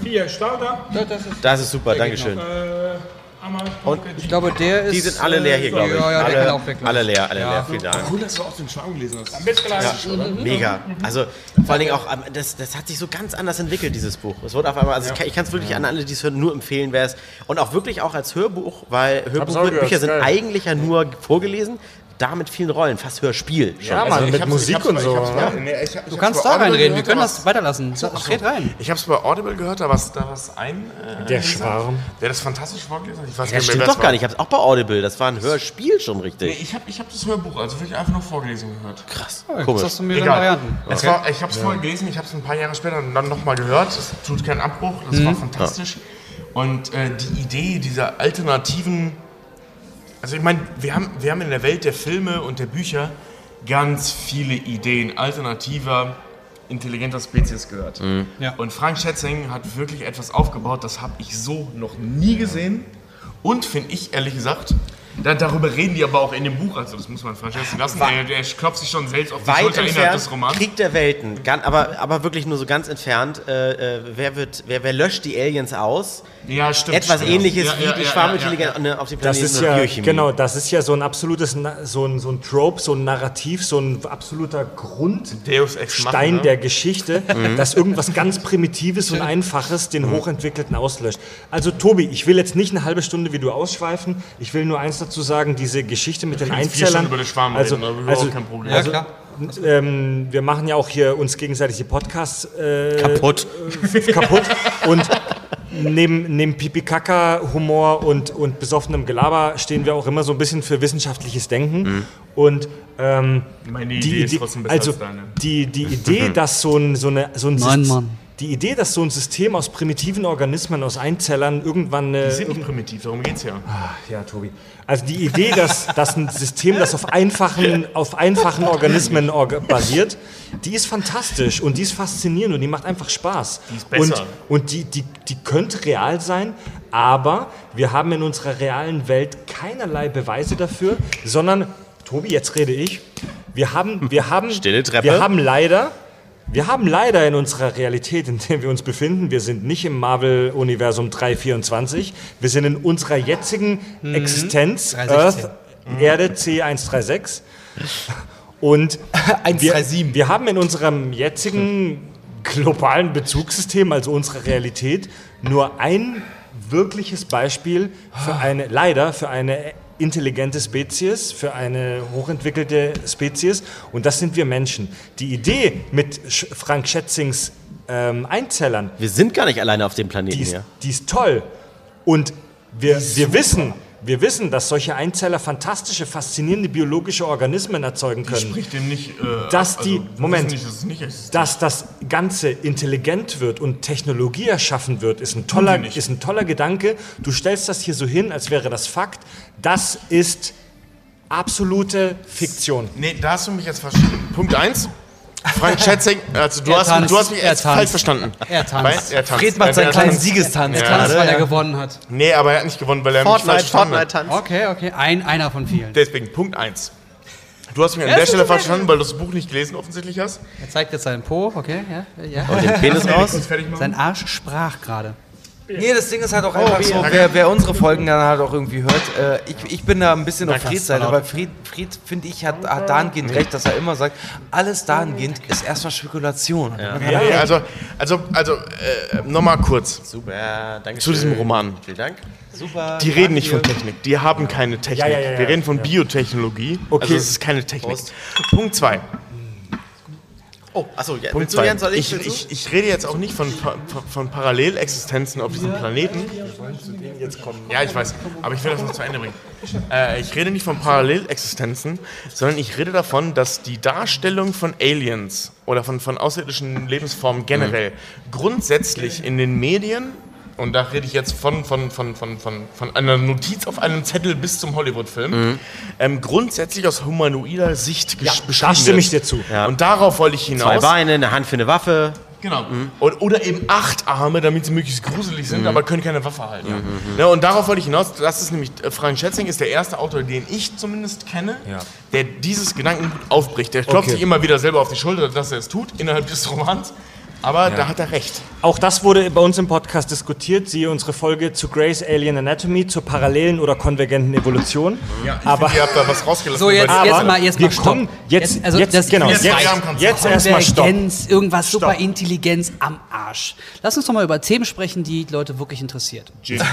Vier Starter. Das ist super, Dankeschön. Äh, einmal Ich glaube, der ist. Die sind alle leer hier, glaube ich. Ja, ja, der kann alle, auch weg. alle ich. leer, alle leer. Vielen Dank. Cool, dass du auch den Schwarm gelesen hast. Bis gleich. Mega. Also vor allen Dingen auch, ähm, das, das hat sich so ganz anders entwickelt, dieses Buch. Es wurde auf einmal, also ich kann- ich kann es wirklich an alle, die es hören, nur empfehlen, wer es. Und auch wirklich auch als Hörbuch, weil Hörbücher sind geil. eigentlich ja nur vorgelesen, da mit vielen Rollen, fast Hörspiel. Schon. Ja, Ich mit Musik und so. ich hab's ja. bei- nee, ich ich Du kannst da reinreden, wir können da das weiterlassen. Red rein. Ich habe es bei Audible gehört, da war da was ein. Äh, Der Schwarm. Der das fantastisch vorgelesen hat. Ich weiß Das stimmt doch gar war. nicht. Ich habe es auch bei Audible. Das war ein Hörspiel schon Nee, richtig. ich habe ich hab das Hörbuch, also wirklich einfach nur vorgelesen gehört. Krass. Jetzt Komisch. hast du mir. Varianten. Es war, ich habe es vorher gelesen, ich habe es ein paar Jahre später dann nochmal gehört. Es tut keinen Abbruch, das Mhm. war fantastisch. Und äh, die Idee dieser alternativen. Also, ich meine, wir haben, wir haben in der Welt der Filme und der Bücher ganz viele Ideen alternativer, intelligenter Spezies gehört. Ja. Und Frank Schätzing hat wirklich etwas aufgebaut, das habe ich so noch nie gesehen. Und finde ich ehrlich gesagt, da, darüber reden die aber auch in dem Buch, also das muss man Schätzing lassen. Wa- Der, der klopft sich schon selbst auf die Weit Schulter innerhalb entfernt, des Romans. Krieg der Welten, Gan- aber, aber wirklich nur so ganz entfernt. Äh, äh, wer, wird, wer, wer löscht die Aliens aus? Ja, stimmt. Etwas stimmt. ähnliches Ja, wie ja, die ja, Schwarmintelligenz ja, ja. auf dem Das Planeten ist oder ja, Biochemie. genau, das ist ja so ein absolutes, so ein, so ein Trope, so ein Narrativ, so ein absoluter Grundstein Deus Ex Machina. der Geschichte, dass irgendwas ganz Primitives und Einfaches den Hochentwickelten auslöscht. Also Tobi, ich will jetzt nicht eine halbe Stunde wie du ausschweifen, ich will nur eins dazu sagen, diese Geschichte mit den Einzellern. Über den Schwarm also, reden, also, kein Problem. Also, klar. ähm, wir machen ja auch hier uns gegenseitig die Podcasts äh, Kaputt. kaputt. Und neben, neben Pipi-Kaka-Humor und, und besoffenem Gelaber stehen wir auch immer so ein bisschen für wissenschaftliches Denken. Und ähm, Meine die Idee ist Idee, trotzdem besser also als deine. die, die Idee, dass so ein, so eine, so ein Nein, Mann. Die Idee, dass so ein System aus primitiven Organismen, aus Einzellern irgendwann eine, Die sind nicht primitiv, darum geht's ja. ja, Tobi. Also die Idee, dass, dass ein System, das auf einfachen, auf einfachen Organismen orga basiert, die ist fantastisch und die ist faszinierend und die macht einfach Spaß. Die ist besser. Und, und die, die, die könnte real sein, aber wir haben in unserer realen Welt keinerlei Beweise dafür, sondern, Tobi, jetzt rede ich, wir haben, wir haben, Stille Treppe. wir haben leider wir haben leider in unserer Realität, in der wir uns befinden, wir sind nicht im Marvel-Universum 324, wir sind in unserer jetzigen Existenz, 316. Earth, Erde C136. Und wir, 137. wir haben in unserem jetzigen globalen Bezugssystem, also unserer Realität, nur ein wirkliches Beispiel für eine, leider für eine intelligente Spezies, für eine hochentwickelte Spezies und das sind wir Menschen. Die Idee mit Frank Schätzings ähm, Einzellern, Wir sind gar nicht alleine auf dem Planeten die ist, hier. die ist toll. Und wir, wir wissen, wir wissen, dass solche Einzeller fantastische, faszinierende biologische Organismen erzeugen können. Spricht dem nicht. Äh, Dass die- wir Moment. Nicht, dass nicht. Dass das Ganze intelligent wird und Technologie erschaffen wird, ist ein, toller, ist ein toller Gedanke. Du stellst das hier so hin, als wäre das Fakt. Das ist absolute Fiktion. Nee, da hast du mich jetzt verstanden. Punkt 1. Frank Schätzing, also du, Er hast, tanzt, du hast mich er tanzt. falsch verstanden. Er tanzt. Weil- er tanzt. Fred macht Er- seinen er kleinen tanzt. Sigestanz Ja. Tanz, gerade. weil er gewonnen hat. Nee, aber er hat nicht gewonnen, weil er mich falsch Fortnite, verstanden Fortnite hat. tanzt. Okay, okay. Ein, einer von vielen. Deswegen, Punkt 1. Du hast mich an Ja, der Stelle falsch verstanden, weil du das Buch nicht gelesen offensichtlich hast. Er zeigt jetzt seinen Po, okay, ja, ja. Und den Penis raus. fertig machen. Sein Arsch sprach gerade. Nee, das Ding ist halt auch einfach so, wer, wer unsere Folgen dann halt auch irgendwie hört, äh, ich, ich bin da ein bisschen auf Freds Seite, aber Fried, Fried finde ich, hat, hat dahingehend recht, dass er immer sagt, alles dahingehend ist erstmal Spekulation. Ja, ja, also, also, also äh, nochmal kurz. Super, danke Zu diesem Roman. Vielen Dank. super. Die reden nicht von Technik, die haben keine Technik. Ja, ja, ja, ja. Wir reden von Biotechnologie. Okay. Also es ist keine Technik. Punkt 2. Oh, achso, ja, Punkt zwei. Soll ich? Ich, ich, ich rede jetzt auch nicht von, von, von Parallelexistenzen auf diesem Planeten. Ja, ich weiß, aber ich will das noch zu Ende bringen. Äh, ich rede nicht von Parallelexistenzen, sondern ich rede davon, dass die Darstellung von Aliens oder von, von außerirdischen Lebensformen generell grundsätzlich in den Medien, und da rede ich jetzt von, von, von, von, von, von einer Notiz auf einem Zettel bis zum Hollywood-Film, ähm, grundsätzlich aus humanoider Sicht Ja, gesch- da beschrieben stimme ich dir zu. Und darauf wollte ich hinaus. Zwei Beine, eine Hand für eine Waffe. Genau. Und, oder eben acht Arme, damit sie möglichst gruselig Mhm. sind, aber können keine Waffe halten. Ja, und darauf wollte ich hinaus. Das ist nämlich, äh, Frank Schätzing ist der erste Autor, den ich zumindest kenne, der dieses Gedankengut aufbricht. Der klopft Okay. sich immer wieder selber auf die Schulter, dass er es tut, innerhalb des Romans. Aber da hat er recht. Auch das wurde bei uns im Podcast diskutiert. Siehe unsere Folge zu Grey's Alien Anatomy, zur parallelen oder konvergenten Evolution. Ja, ich aber finde, ihr habt da was rausgelassen. So, jetzt, die- jetzt mal, jetzt wir mal stopp. kommen jetzt, also jetzt, das- genau, jetzt, jetzt erstmal Stopp. Irgendwas Stopp. Superintelligenz am Arsch. Lass uns doch mal über Themen sprechen, die die Leute wirklich interessiert.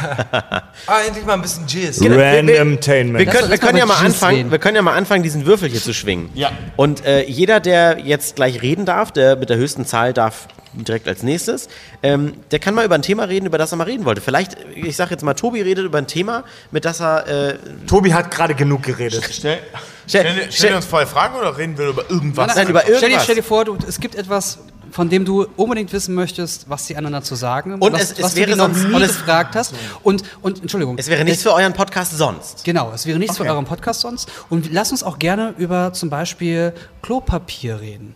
Ah, endlich mal ein bisschen Jizz. Randomtainment. Wir können, wir, können ja mal anfangen, reden. wir können ja mal anfangen, diesen Würfel hier zu schwingen. Ja. Und äh, jeder, der jetzt gleich reden darf, der mit der höchsten Zahl darf direkt als nächstes, ähm, der kann mal über ein Thema reden, über das er mal reden wollte. Vielleicht, ich sag jetzt mal, Tobi redet über ein Thema, mit das er äh, Tobi hat gerade genug geredet. Stell, Stell- stell, stell, uns vorher Fragen oder reden wir über irgendwas? Nein, über Stell dir, irgendwas. stell dir vor, du, es gibt etwas, von dem du unbedingt wissen möchtest, was die anderen dazu sagen. Und was, es- es was wäre noch sonst- nie und es- gefragt hast. Und, und Entschuldigung. Es wäre nichts für euren Podcast sonst. Genau, es wäre nichts für euren Podcast sonst. Und lass uns auch gerne über zum Beispiel Klopapier reden.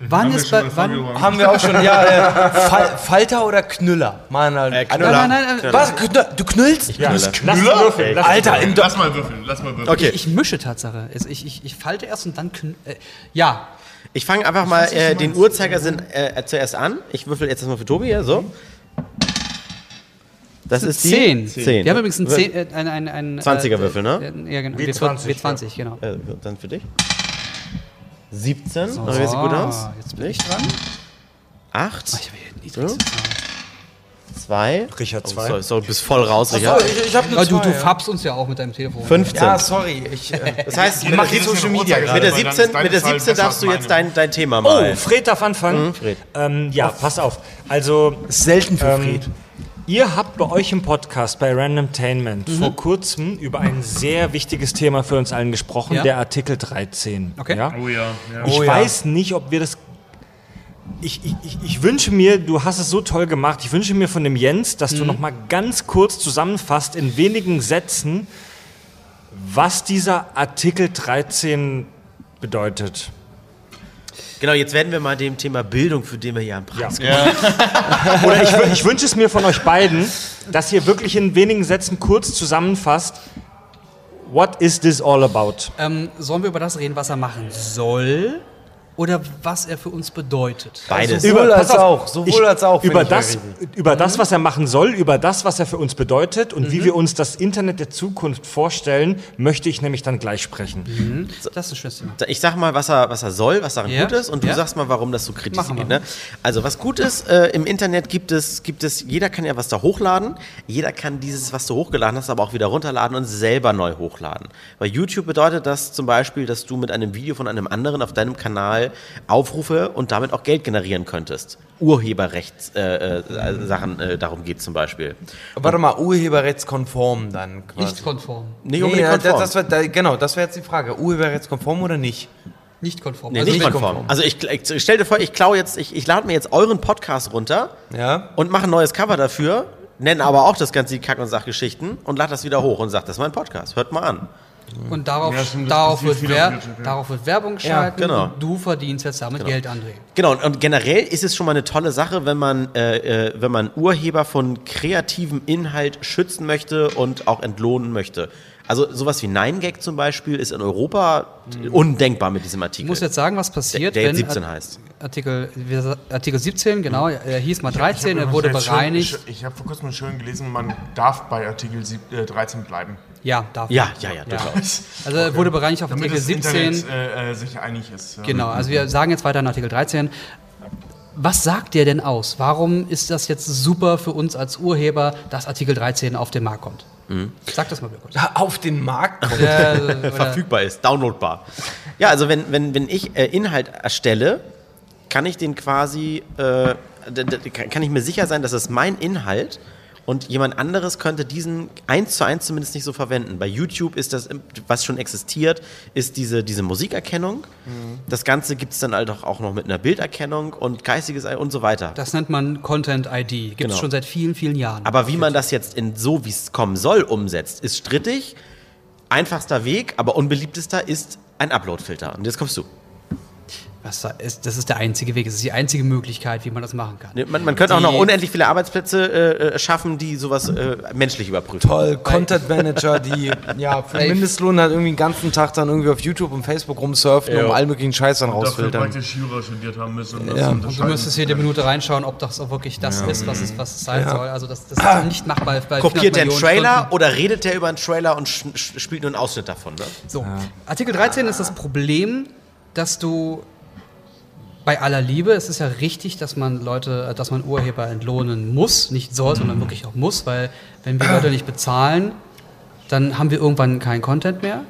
Wann ist bei. Wann, Haben wir auch schon, ja. Äh, Fal Falter oder Knüller? Mann, Äh, äh, Knüller. Nein, nein, nein, Was? Knüller? Du knüllst? Ja, lass würfeln. Lass Alter, in Lass mal würfeln, lass mal würfeln. Okay, Ich mische Tatsache. Ich, ich, ich falte erst und dann. kn- Äh, ja. ich fange einfach mal äh, den Uhrzeigersinn äh, zuerst an. Ich würfel jetzt erstmal für Tobi hier, so. Das ist die 10. 10. Wir haben übrigens einen 10, äh, ein, ein, ein, 20er Würfel, ne? Äh, ja, genau. W20, W20, genau. Äh, dann für dich. 17. So. Wie sieht gut aus? Jetzt bin ich dran. 8. Ich habe hier niedrigstes Zahl. 2. Richard Oh, zwei. so, so, du bist voll raus, So, Richard. ich, ich hab Aber du, zwei, du ja. fabst uns ja auch mit deinem Telefon. 15. Ja, sorry. Ich, äh, Das heißt, mit kriegt der, jetzt eine Uhrzeigersinn, mit der weil dann 17, ist deine mit der Zahl 17 besser darfst du jetzt dein, dein Thema Oh, mal. Fred darf anfangen. Fred. Ähm, ja, pass auf. Also, selten für Ähm, Fred. Ihr habt bei euch im Podcast bei Randomtainment vor kurzem über ein sehr wichtiges Thema für uns allen gesprochen, Ja. der Artikel 13. Okay. Ja? Oh ja, ja. Ich Oh ja. weiß nicht, ob wir das. Ich, ich, ich, ich wünsche mir, du hast es so toll gemacht, ich wünsche mir von dem Jens, dass du noch mal ganz kurz zusammenfasst in wenigen Sätzen, was dieser Artikel 13 bedeutet. Genau, jetzt werden wir mal dem Thema Bildung, für den wir hier am Preis Oder ich, ich wünsche es mir von euch beiden, dass ihr wirklich in wenigen Sätzen kurz zusammenfasst, what is this all about? Ähm, sollen wir über das reden, was er machen soll? Oder was er für uns bedeutet? Beides. Sowohl pass als auch, sowohl als auch, Über ich das, über das, was er machen soll, über das, was er für uns bedeutet und wie wir uns das Internet der Zukunft vorstellen, möchte ich nämlich dann gleich sprechen. Das ist ein schönes Thema. Ich sag mal, was er, was er soll, was daran Ja. gut ist, und du Ja. sagst mal, warum das so kritisch geht. Ne? Also, was gut ist, äh, im Internet gibt es, gibt es, jeder kann ja was da hochladen, jeder kann dieses, was du hochgeladen hast, aber auch wieder runterladen und selber neu hochladen. Bei YouTube bedeutet das zum Beispiel, dass du mit einem Video von einem anderen auf deinem Kanal Aufrufe und damit auch Geld generieren könntest. Urheberrechtssachen, äh, äh, Sachen, äh, darum geht zum Beispiel. Warte mal, urheberrechtskonform dann quasi. Nicht konform. Nicht Nee, unbedingt ja, konform. Das, das wär, da, genau, das wäre jetzt die Frage. Urheberrechtskonform oder nicht? Nicht konform. Nee, Also nicht wenn- konform. Also ich, ich stell dir vor, ich klaue jetzt, ich, ich lade mir jetzt euren Podcast runter Ja. und mache ein neues Cover dafür, nenne aber auch das ganze die Kack- und Sachgeschichten und lade das wieder hoch und sage, das ist mein Podcast, hört mal an. Und darauf, Ja, darauf, wird Wer ja. darauf wird Werbung geschalten genau. und du verdienst jetzt damit Geld, André. Genau, und, und generell ist es schon mal eine tolle Sache, wenn man, äh, äh, wenn man Urheber von kreativem Inhalt schützen möchte und auch entlohnen möchte. Also sowas wie 9gag zum Beispiel ist in Europa undenkbar mit diesem Ich Artikel. muss jetzt sagen, was passiert, der jetzt wenn 17 Art- heißt. Artikel, Artikel 17, genau, er hieß mal 13, Ich hab er wurde übrigens schön- bereinigt. Ich, ich habe vor kurzem schön gelesen, man darf bei Artikel sieb, äh, 13 bleiben. Ja, darf Ja, ja, ja, durchaus. Also er wurde bereinigt auf Damit Artikel das 17. Internet äh, äh, sich einig ist. Ja. Genau, also wir sagen jetzt weiter in Artikel 13. Was sagt der denn aus? Warum ist das jetzt super für uns als Urheber, dass Artikel 13 auf den Markt kommt? Sag das mal kurz. Auf den Markt kommt. Ja, also, verfügbar ist, downloadbar. Ja, also wenn, wenn, wenn ich äh, Inhalt erstelle, kann ich den quasi, äh, kann ich mir sicher sein, dass es mein Inhalt und jemand anderes könnte diesen eins zu eins zumindest nicht so verwenden. Bei YouTube ist das, was schon existiert, ist diese, diese Musikerkennung. Das Ganze gibt es dann halt auch noch mit einer Bilderkennung und geistiges Ei und so weiter. Das nennt man Content ID. Gibt es Genau. schon seit vielen, vielen Jahren. Aber wie man das jetzt in so, wie es kommen soll, umsetzt, ist strittig. Einfachster Weg, aber unbeliebtester ist ein Upload-Filter. Und jetzt kommst du. Was da ist, das ist der einzige Weg. Es ist die einzige Möglichkeit, wie man das machen kann. Man, man könnte auch Die- noch unendlich viele Arbeitsplätze äh, äh, schaffen, die sowas äh, menschlich überprüfen. Toll, Content Manager, die ja für. Mindestlohn halt irgendwie den ganzen Tag dann irgendwie auf YouTube und Facebook rumsurfen, um all möglichen Scheiß dann Dafür rausfiltern. praktisch Jura studiert haben müssen. Und das Ja. ja. Und du müsstest jede Minute reinschauen, ob das auch wirklich das ist, was es, was es sein soll. Also das, das ist nicht machbar. Bei Kopiert der 400 einen Trailer Stunden. oder redet der über einen Trailer und spielt nur einen Ausschnitt davon? Ne? So, Artikel 13 ist das Problem, dass du bei aller Liebe, es ist ja richtig, dass man Leute, äh, dass man Urheber entlohnen muss, nicht soll, sondern wirklich auch muss, weil wenn wir Leute nicht bezahlen, dann haben wir irgendwann keinen Content mehr.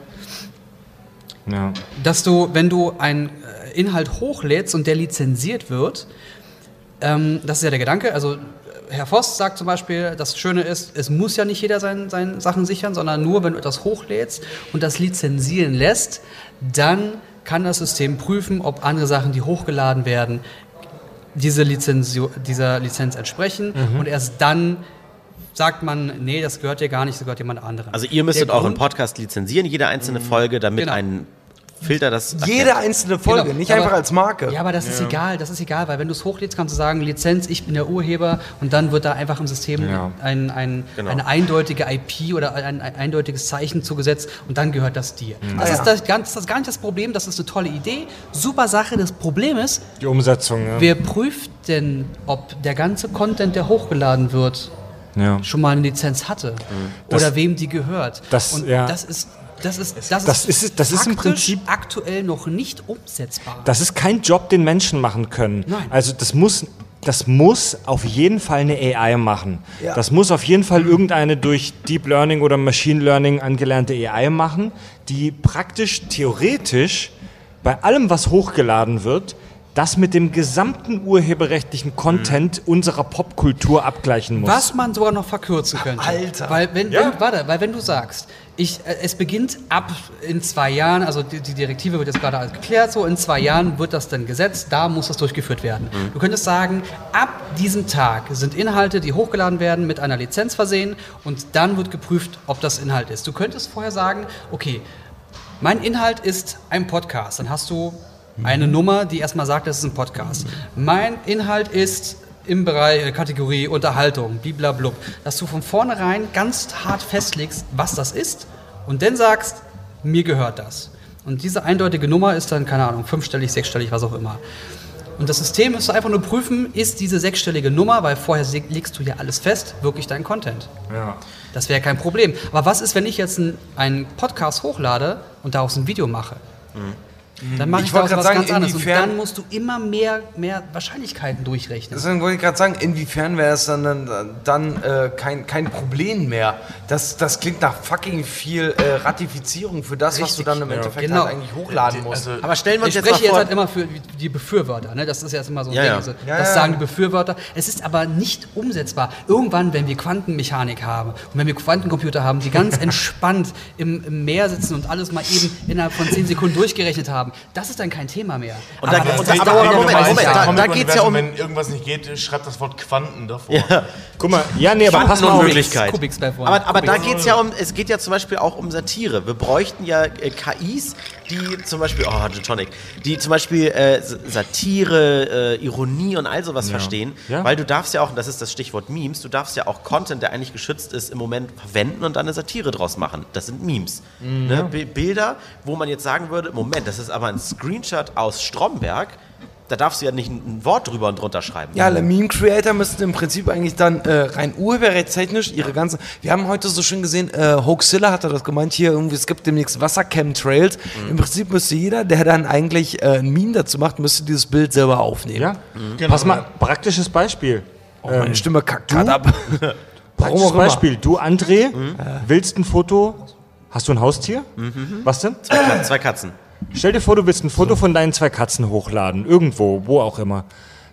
Ja. Dass du, wenn du einen äh, Inhalt hochlädst und der lizenziert wird, ähm, das ist ja der Gedanke, also äh, Herr Voss sagt zum Beispiel, das Schöne ist, es muss ja nicht jeder seine sein Sachen sichern, sondern nur, wenn du etwas hochlädst und das lizenzieren lässt, dann kann das System prüfen, ob andere Sachen, die hochgeladen werden, diese Lizenzio dieser Lizenz entsprechen Mhm. und erst dann sagt man, nee, das gehört dir gar nicht, das gehört jemand anderem. Also ihr müsstet euren Podcast lizenzieren, jede einzelne Folge, damit Genau. ein Filter das Jede einzelne Folge, Genau, nicht aber- einfach als Marke. Ja, aber das ist egal, das ist egal, weil wenn du es hochlädst, kannst du sagen, Lizenz, ich bin der Urheber und dann wird da einfach im System Ja. ein, ein, Genau. eine eindeutige IP oder ein, ein eindeutiges Zeichen zugesetzt und dann gehört das dir. Mhm. Das, Ah, ist ja. das, ganz, das ist gar nicht das Problem, das ist eine tolle Idee, super Sache. Das Problem ist, Die Umsetzung, ja. wer prüft denn, ob der ganze Content, der hochgeladen wird, ja. schon mal eine Lizenz hatte Das- oder wem die gehört. das- und ja. das ist das ist, das Das ist- das ist im Prinzip- aktuell noch nicht umsetzbar. Das ist kein Job, den Menschen machen können. Nein. Also das muss, das muss auf jeden Fall eine AI machen. Ja. Das muss auf jeden Fall irgendeine durch Deep Learning oder Machine Learning angelernte AI machen, die praktisch theoretisch bei allem, was hochgeladen wird, das mit dem gesamten urheberrechtlichen Content unserer Popkultur abgleichen muss. Was man sogar noch verkürzen könnte. Alter. Weil wenn, Ja. wenn, warte, weil wenn du sagst, ich, äh, es beginnt ab in zwei Jahren, also die, die Direktive wird jetzt gerade alles geklärt, so in zwei Jahren wird das dann gesetzt, da muss das durchgeführt werden. Du könntest sagen, ab diesem Tag sind Inhalte, die hochgeladen werden, mit einer Lizenz versehen und dann wird geprüft, ob das Inhalt ist. Du könntest vorher sagen, okay, mein Inhalt ist ein Podcast. Dann hast du eine Nummer, die erstmal sagt, das ist ein Podcast. Mein Inhalt ist im Bereich äh, Kategorie Unterhaltung, bliblablub, dass du von vornherein ganz hart festlegst, was das ist und dann sagst, mir gehört das. Und diese eindeutige Nummer ist dann, keine Ahnung, fünfstellig, sechsstellig, was auch immer. Und das System müsste einfach nur prüfen, ist diese sechsstellige Nummer, weil vorher legst du ja alles fest, wirklich dein Content. ja. Das wäre kein Problem. Aber was ist, wenn ich jetzt einen- einen Podcast hochlade und daraus ein Video mache? Dann mache Ich ich, wollte daraus was sagen, ganz anderes. Und inwiefern- dann musst du immer mehr, mehr Wahrscheinlichkeiten durchrechnen. Deswegen wollte ich gerade sagen, inwiefern wäre es dann, dann, dann äh, kein, kein Problem mehr. Das, das klingt nach fucking viel äh, Ratifizierung für das, was du Richtig. dann im Endeffekt Genau. halt eigentlich hochladen musst. Also, Aber stellen wir uns Ich jetzt spreche mal jetzt vor, halt immer für die Befürworter. Ne? Das ist jetzt immer so ein Ja, Ding. ja. Also, Ja, das ja. sagen die Befürworter. Es ist aber nicht umsetzbar. Irgendwann, wenn wir Quantenmechanik haben und wenn wir Quantencomputer haben, die ganz entspannt im, im Meer sitzen und alles mal eben innerhalb von 10 Sekunden durchgerechnet haben, das ist dann kein Thema mehr. Und da- das und da- aber ja Moment, noch 30 Moment, da- da geht's ja um- Wenn irgendwas nicht geht, schreibt das Wort Quanten davor. Guck mal, ja, nee, aber pass mal auf. Vorne. Aber, aber da geht es ja um, es geht ja zum Beispiel auch um Satire. Wir bräuchten ja äh, KIs, die zum Beispiel, oh, Gin Tonic, die zum Beispiel äh, Satire, äh, Ironie und all sowas verstehen. Ja. Weil du darfst ja auch, und das ist das Stichwort Memes, du darfst ja auch Content, der eigentlich geschützt ist, im Moment verwenden und dann eine Satire draus machen. Das sind Memes. Ne? Bi- Bilder, wo man jetzt sagen würde, Moment, das ist aber ein Screenshot aus Stromberg. Da darfst du ja nicht ein Wort drüber und drunter schreiben. Ja, alle Meme-Creator müssten im Prinzip eigentlich dann äh, rein urheberrechtstechnisch ihre ganzen. Wir haben heute so schön gesehen, äh, Hoaxilla hat das gemeint, hier irgendwie, es gibt demnächst Wassercam-Trails. Im Prinzip müsste jeder, der dann eigentlich äh, ein Meme dazu macht, müsste dieses Bild selber aufnehmen. Ja? Genau. Pass mal, praktisches Beispiel. Oh, meine Stimme kackt gerade ab. Warum Praktisches. Beispiel. Du, André, willst ein Foto. Hast du ein Haustier? Was denn? Zwei, Kat- zwei Katzen. Stell dir vor, du willst ein Foto von deinen zwei Katzen hochladen, irgendwo, wo auch immer.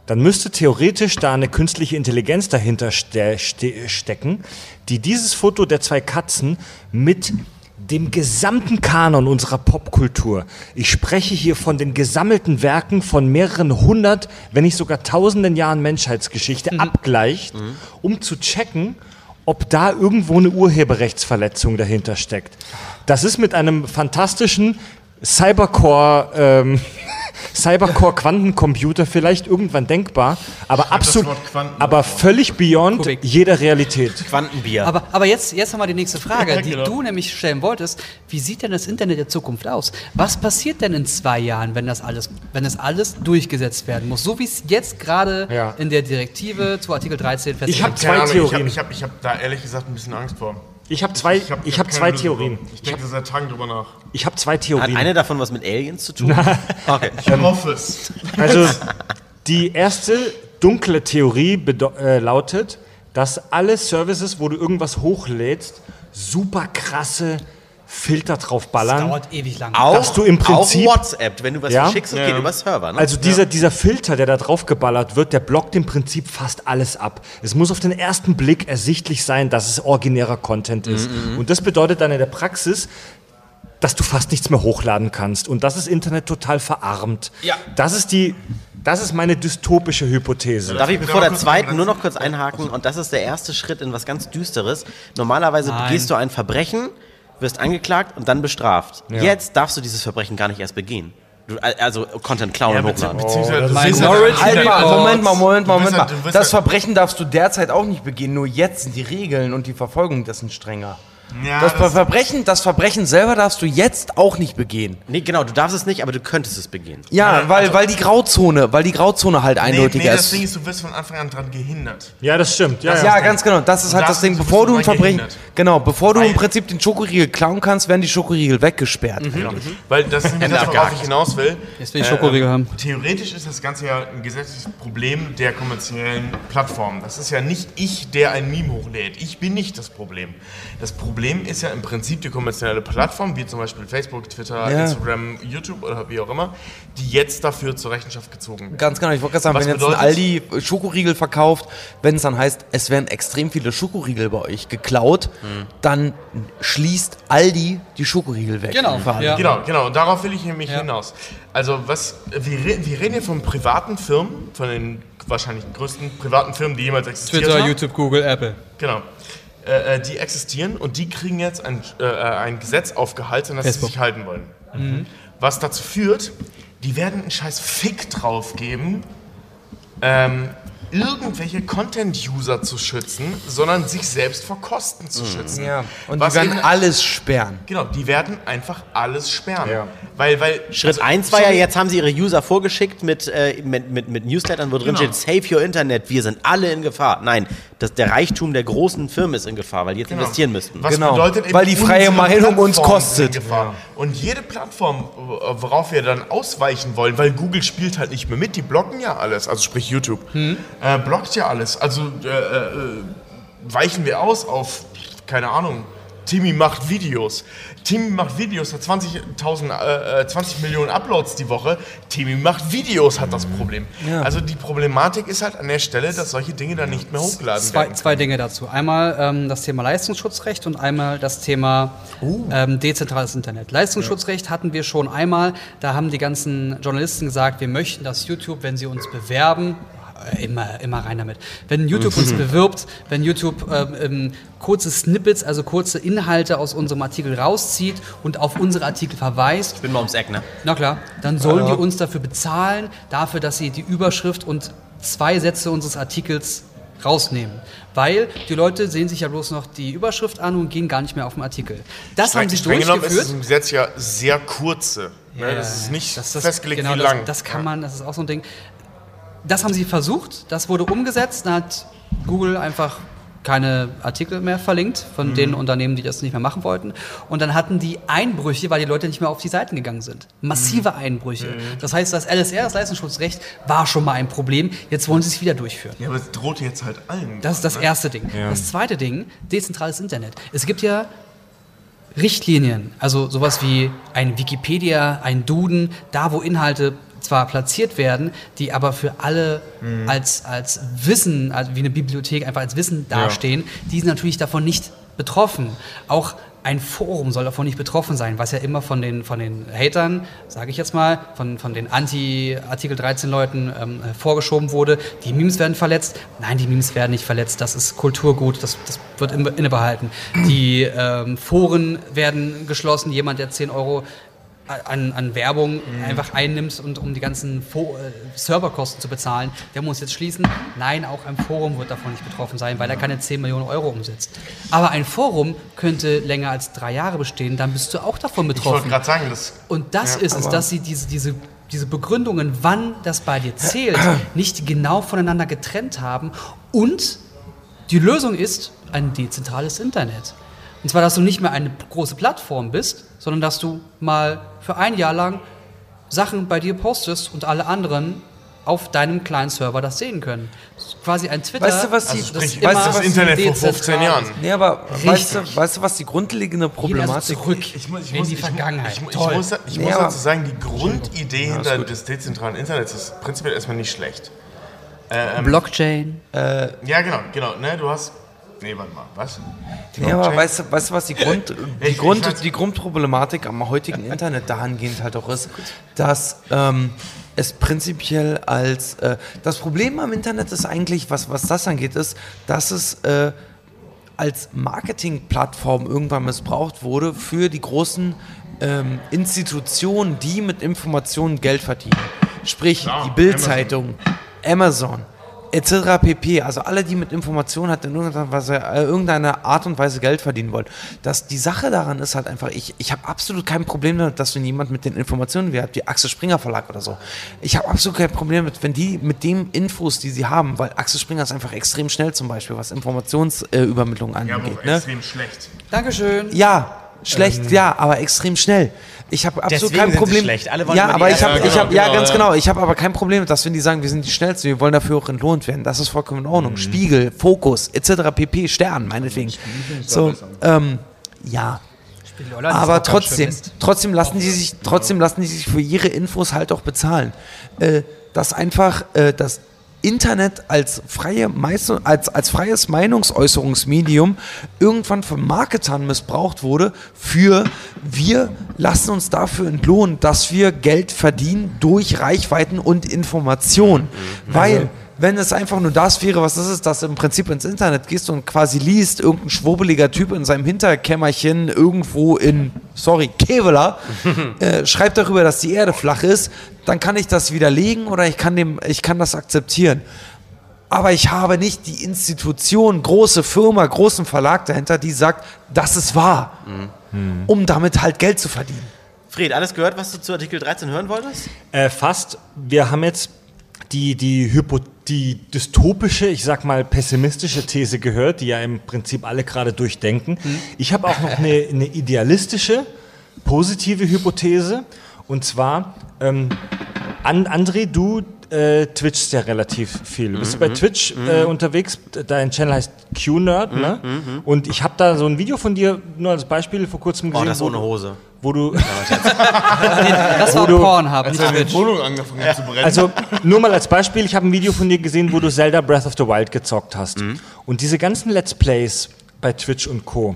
Dann müsste theoretisch da eine künstliche Intelligenz dahinter ste ste stecken, die dieses Foto der zwei Katzen mit dem gesamten Kanon unserer Popkultur. Ich spreche hier von den gesammelten Werken von mehreren hundert, wenn nicht sogar tausenden Jahren Menschheitsgeschichte abgleicht, um zu checken, ob da irgendwo eine Urheberrechtsverletzung dahinter steckt. Das ist mit einem fantastischen Cybercore, ähm, Cybercore-Quantencomputer vielleicht irgendwann denkbar, aber absolut, aber völlig beyond Kubik. jeder Realität. Quantenbier. Aber, aber jetzt, jetzt haben wir die nächste Frage, die genau. du nämlich stellen wolltest. Wie sieht denn das Internet der Zukunft aus? Was passiert denn in zwei Jahren, wenn das alles, wenn das alles durchgesetzt werden muss? So wie es jetzt gerade Ja. in der Direktive zu Artikel 13 Ich hab festgelegt zwei Keine Ahnung, Ich Theorien. habe ich hab, ich hab da ehrlich gesagt ein bisschen Angst vor. Ich habe zwei, hab- ich hab zwei Theorien. drauf. Ich denke seit Tagen drüber nach. Ich habe zwei Hat Theorien. eine davon was mit Aliens zu tun? Okay. Ich hoffe es. Also die erste dunkle Theorie äh, lautet, dass alle Services, wo du irgendwas hochlädst, super krasse Filter drauf Das ballern. dauert ewig lang. Auch, Dass du im Prinzip- auch WhatsApp, wenn du was Ja? verschickst, das geht über Server. Ne? Also dieser, dieser Filter, der da drauf geballert wird, der blockt im Prinzip fast alles ab. Es muss auf den ersten Blick ersichtlich sein, dass es originärer Content ist. Und das bedeutet dann in der Praxis, dass du fast nichts mehr hochladen kannst und das ist Internet total verarmt. Ja. Das ist die Das ist meine dystopische Hypothese. Darf ich bevor der zweiten nur noch kurz einhaken? Und das ist der erste Schritt in was ganz Düsteres. Normalerweise Nein. begehst du ein Verbrechen, wirst angeklagt und dann bestraft. Jetzt darfst du dieses Verbrechen gar nicht erst begehen. Du, also Content klauen Ja, und hochladen. beziehungsweise Minority ja- Halt mal, Report. Moment mal, Moment mal, Moment ja- mal. Das ja- Verbrechen darfst du derzeit auch nicht begehen, nur jetzt sind die Regeln und die Verfolgung dessen strenger. Ja, das, das- Verbrechen, das Verbrechen selber darfst du jetzt auch nicht begehen. Nee, genau, du darfst es nicht, aber du könntest es begehen. Ja, Ja, weil, also- weil die Grauzone, weil die Grauzone halt Nee, eindeutiger nee, das ist. Ding ist, du wirst von Anfang an dran gehindert. Ja, das stimmt. Ja, Ja, ganz genau. Das ist halt Das das Ding. Bevor du ein Verbrechen, gehindert. genau, bevor du Weil- im Prinzip den Schokoriegel klauen kannst, werden die Schokoriegel weggesperrt. Genau. Weil das ist das, worauf ich hinaus will. Jetzt will ich Schokoriegel haben. Theoretisch ist das Ganze ja ein gesetzliches Problem der kommerziellen Plattformen. Das ist ja nicht ich, der ein Meme hochlädt. Ich bin nicht das Problem. Das Problem ist ja im Prinzip die kommerzielle Plattform, wie zum Beispiel Facebook, Twitter, Ja. Instagram, YouTube oder wie auch immer, die jetzt dafür zur Rechenschaft gezogen werden. Ganz genau, ich wollte gerade sagen, Was wenn jetzt ein Aldi Schokoriegel verkauft, wenn es dann heißt, es werden extrem viele Schokoriegel bei euch geklaut, dann schließt Aldi die Schokoriegel weg. Genau, ja. Genau, genau. Und darauf will ich nämlich Ja. hinaus. Also was, wir, wir reden hier von privaten Firmen, von den wahrscheinlich größten privaten Firmen, die jemals existiert Twitter, haben. YouTube, Google, Apple. Genau. Äh, äh, die existieren und die kriegen jetzt ein, äh, ein Gesetz aufgehalten, das Facebook. sie sich halten wollen. Mhm. Was dazu führt, die werden einen scheiß Fick drauf geben, ähm, irgendwelche Content-User zu schützen, sondern sich selbst vor Kosten zu schützen. Mhm. Ja. Und Was die werden eben- alles sperren. Genau, die werden einfach alles sperren. Ja. Weil, weil, Schritt also, 1 war ja, jetzt haben sie ihre User vorgeschickt mit, äh, mit, mit, mit Newslettern, wo drin Genau. steht, Save Your Internet, wir sind alle in Gefahr. Nein, das, der Reichtum der großen Firmen ist in Gefahr, weil die jetzt Genau. investieren müssten. Was Genau, bedeutet eben, weil die freie Meinung uns kostet. Gefahr. Und jede Plattform, worauf wir dann ausweichen wollen, weil Google spielt halt nicht mehr mit, die blocken ja alles, also sprich YouTube, Hm. Äh, blockt ja alles. Also äh, äh, weichen wir aus auf, keine Ahnung, Timmy macht Videos. Timmy macht Videos, hat 20.000, äh, äh, 20 Millionen Uploads die Woche. Timmy macht Videos, hat das Problem. Ja. Also die Problematik ist halt an der Stelle, dass solche Dinge dann nicht mehr hochgeladen Zwei, werden. zwei Dinge dazu. Einmal ähm, das Thema Leistungsschutzrecht und einmal das Thema ähm, dezentrales Internet. Leistungsschutzrecht hatten wir schon einmal. Da haben die ganzen Journalisten gesagt, wir möchten, dass YouTube, wenn sie uns bewerben, äh, immer, immer rein damit. Wenn YouTube uns bewirbt, wenn YouTube ähm, ähm, kurze Snippets, also kurze Inhalte aus unserem Artikel rauszieht und auf unsere Artikel verweist, bin mal ums Eck, ne? na klar, dann sollen die uns dafür bezahlen, dafür, dass sie die Überschrift und zwei Sätze unseres Artikels rausnehmen. Weil die Leute sehen sich ja bloß noch die Überschrift an und gehen gar nicht mehr auf den Artikel. Das haben sie Streng genommen ist es durchgeführt. im Gesetz ja sehr kurze. Ne? Ja, das ist nicht das- das- festgelegt, genau, wie das, lang. Das kann Ja. man, das ist auch so ein Ding. Das haben sie versucht, das wurde umgesetzt, dann hat Google einfach keine Artikel mehr verlinkt von Mhm. den Unternehmen, die das nicht mehr machen wollten. Und dann hatten die Einbrüche, weil die Leute nicht mehr auf die Seiten gegangen sind. Massive Mhm. Einbrüche. Das heißt, das LSR, das Leistungsschutzrecht, war schon mal ein Problem. Jetzt wollen sie es wieder durchführen. Ja, aber es droht jetzt halt allen. Das ist das erste Ding. Das zweite Ding, dezentrales Internet. Es gibt ja Richtlinien, also sowas wie ein Wikipedia, ein Duden, da wo Inhalte zwar platziert werden, die aber für alle als, als Wissen, also wie eine Bibliothek einfach als Wissen dastehen, die sind natürlich davon nicht betroffen. Auch ein Forum soll davon nicht betroffen sein, was ja immer von den, von den Hatern, sage ich jetzt mal, von, von den Anti-Artikel 13-Leuten ähm, vorgeschoben wurde. Die Memes werden verletzt. Nein, die Memes werden nicht verletzt. Das ist Kulturgut, das, das wird innebehalten. Die ähm, Foren werden geschlossen. Jemand, der 10 Euro an, an Werbung einfach einnimmt und um die ganzen Fo äh, Serverkosten zu bezahlen, der muss jetzt schließen. Nein, auch ein Forum wird davon nicht betroffen sein, weil er keine 10 Millionen Euro umsetzt. Aber ein Forum könnte länger als drei Jahre bestehen, dann bist du auch davon Ich wollte betroffen. gerade sagen, das Und das ist es, dass sie diese, diese, diese Begründungen, wann das bei dir zählt, nicht genau voneinander getrennt haben. Und die Lösung ist ein dezentrales Internet. Und zwar, dass du nicht mehr eine große Plattform bist, sondern dass du mal für ein Jahr lang Sachen bei dir postest und alle anderen auf deinem kleinen Server das sehen können. Das ist quasi ein Twitter. Weißt du, was die- also das sprich, immer weißt du, das Internet vor 15 dezentral Jahren. ist. Nee, aber weißt du, weißt du, was die grundlegende Problematik zurück Ich muss, ich in muss, die ich Vergangenheit. Ich, ich, Toll. muss, ich Nee, muss dazu sagen, die Grundidee hinter des dezentralen Internets ist prinzipiell erstmal nicht schlecht. Blockchain. Ja, genau, genau. Ne, du hast. Nee, warte mal, was? Ja, aber weißt du, weißt du, was die, Grund, die, Ich- ich Grund, weiß- die Grundproblematik am heutigen Internet dahingehend halt auch ist, dass ähm, es prinzipiell als äh, das Problem am Internet ist eigentlich, was, was das angeht, ist, dass es äh, als Marketingplattform irgendwann missbraucht wurde für die großen ähm, Institutionen, die mit Informationen Geld verdienen. Sprich, Ja, die Bild-Zeitung, Amazon, etc. pp. Also alle, die mit Informationen halt in irgendeiner, Weise, äh, irgendeiner Art und Weise Geld verdienen wollen. Das, die Sache daran ist halt einfach, ich, ich habe absolut kein Problem damit, dass wenn jemand mit den Informationen wie hat, wie Axel Springer Verlag oder so, ich habe absolut kein Problem damit, wenn die mit den Infos, die sie haben, weil Axel Springer ist einfach extrem schnell zum Beispiel, was Informationsübermittlung äh, Ja, aber angeht. auch ne? extrem schlecht. Dankeschön. Ja, schlecht, ja, aber extrem schnell. Ich habe absolut kein Problem. schlecht. Alle wollen ja, aber ich habe, ich habe, ja, Genau, ganz genau. Ich habe aber kein Problem, dass wenn die sagen, wir sind die schnellsten, wir wollen dafür auch entlohnt werden. Das ist vollkommen in Ordnung. Spiegel, Fokus, etc. pp. Stern, meinetwegen. So, ähm, ja. Aber trotzdem, trotzdem lassen die sich, trotzdem lassen die sich für ihre Infos halt auch bezahlen. Äh, dass einfach äh, das Internet als, freie Meister, als, als freies Meinungsäußerungsmedium irgendwann von Marketern missbraucht wurde für wir lassen uns dafür entlohnen, dass wir Geld verdienen durch Reichweiten und Information. Weil wenn es einfach nur das wäre, was das ist, dass du im Prinzip ins Internet gehst und quasi liest, irgendein schwurbeliger Typ in seinem Hinterkämmerchen irgendwo in, sorry, Kevela, äh, schreibt darüber, dass die Erde flach ist, dann kann ich das widerlegen oder ich kann, dem, ich kann das akzeptieren. Aber ich habe nicht die Institution, große Firma, großen Verlag dahinter, die sagt, das ist wahr, um damit halt Geld zu verdienen. Fred, alles gehört, was du zu Artikel 13 hören wolltest? Äh, fast. Wir haben jetzt die, die, Hypo, die dystopische, ich sag mal pessimistische These gehört, die ja im Prinzip alle gerade durchdenken. Ich habe auch noch eine, eine idealistische, positive Hypothese. Und zwar, ähm, An André, du äh, twitchst ja relativ viel. Du bist bei Twitch äh, unterwegs, dein Channel heißt Q-Nerd, ne? Und ich habe da so ein Video von dir, nur als Beispiel, vor kurzem Oh, gesehen, das wo, ohne Hose. wo du Das war du- Pornhub, nicht Twitch. Wohnung angefangen hat zu brennen. Also nur mal als Beispiel, ich habe ein Video von dir gesehen, wo du Zelda Breath of the Wild gezockt hast. Und diese ganzen Let's Plays bei Twitch und Co.,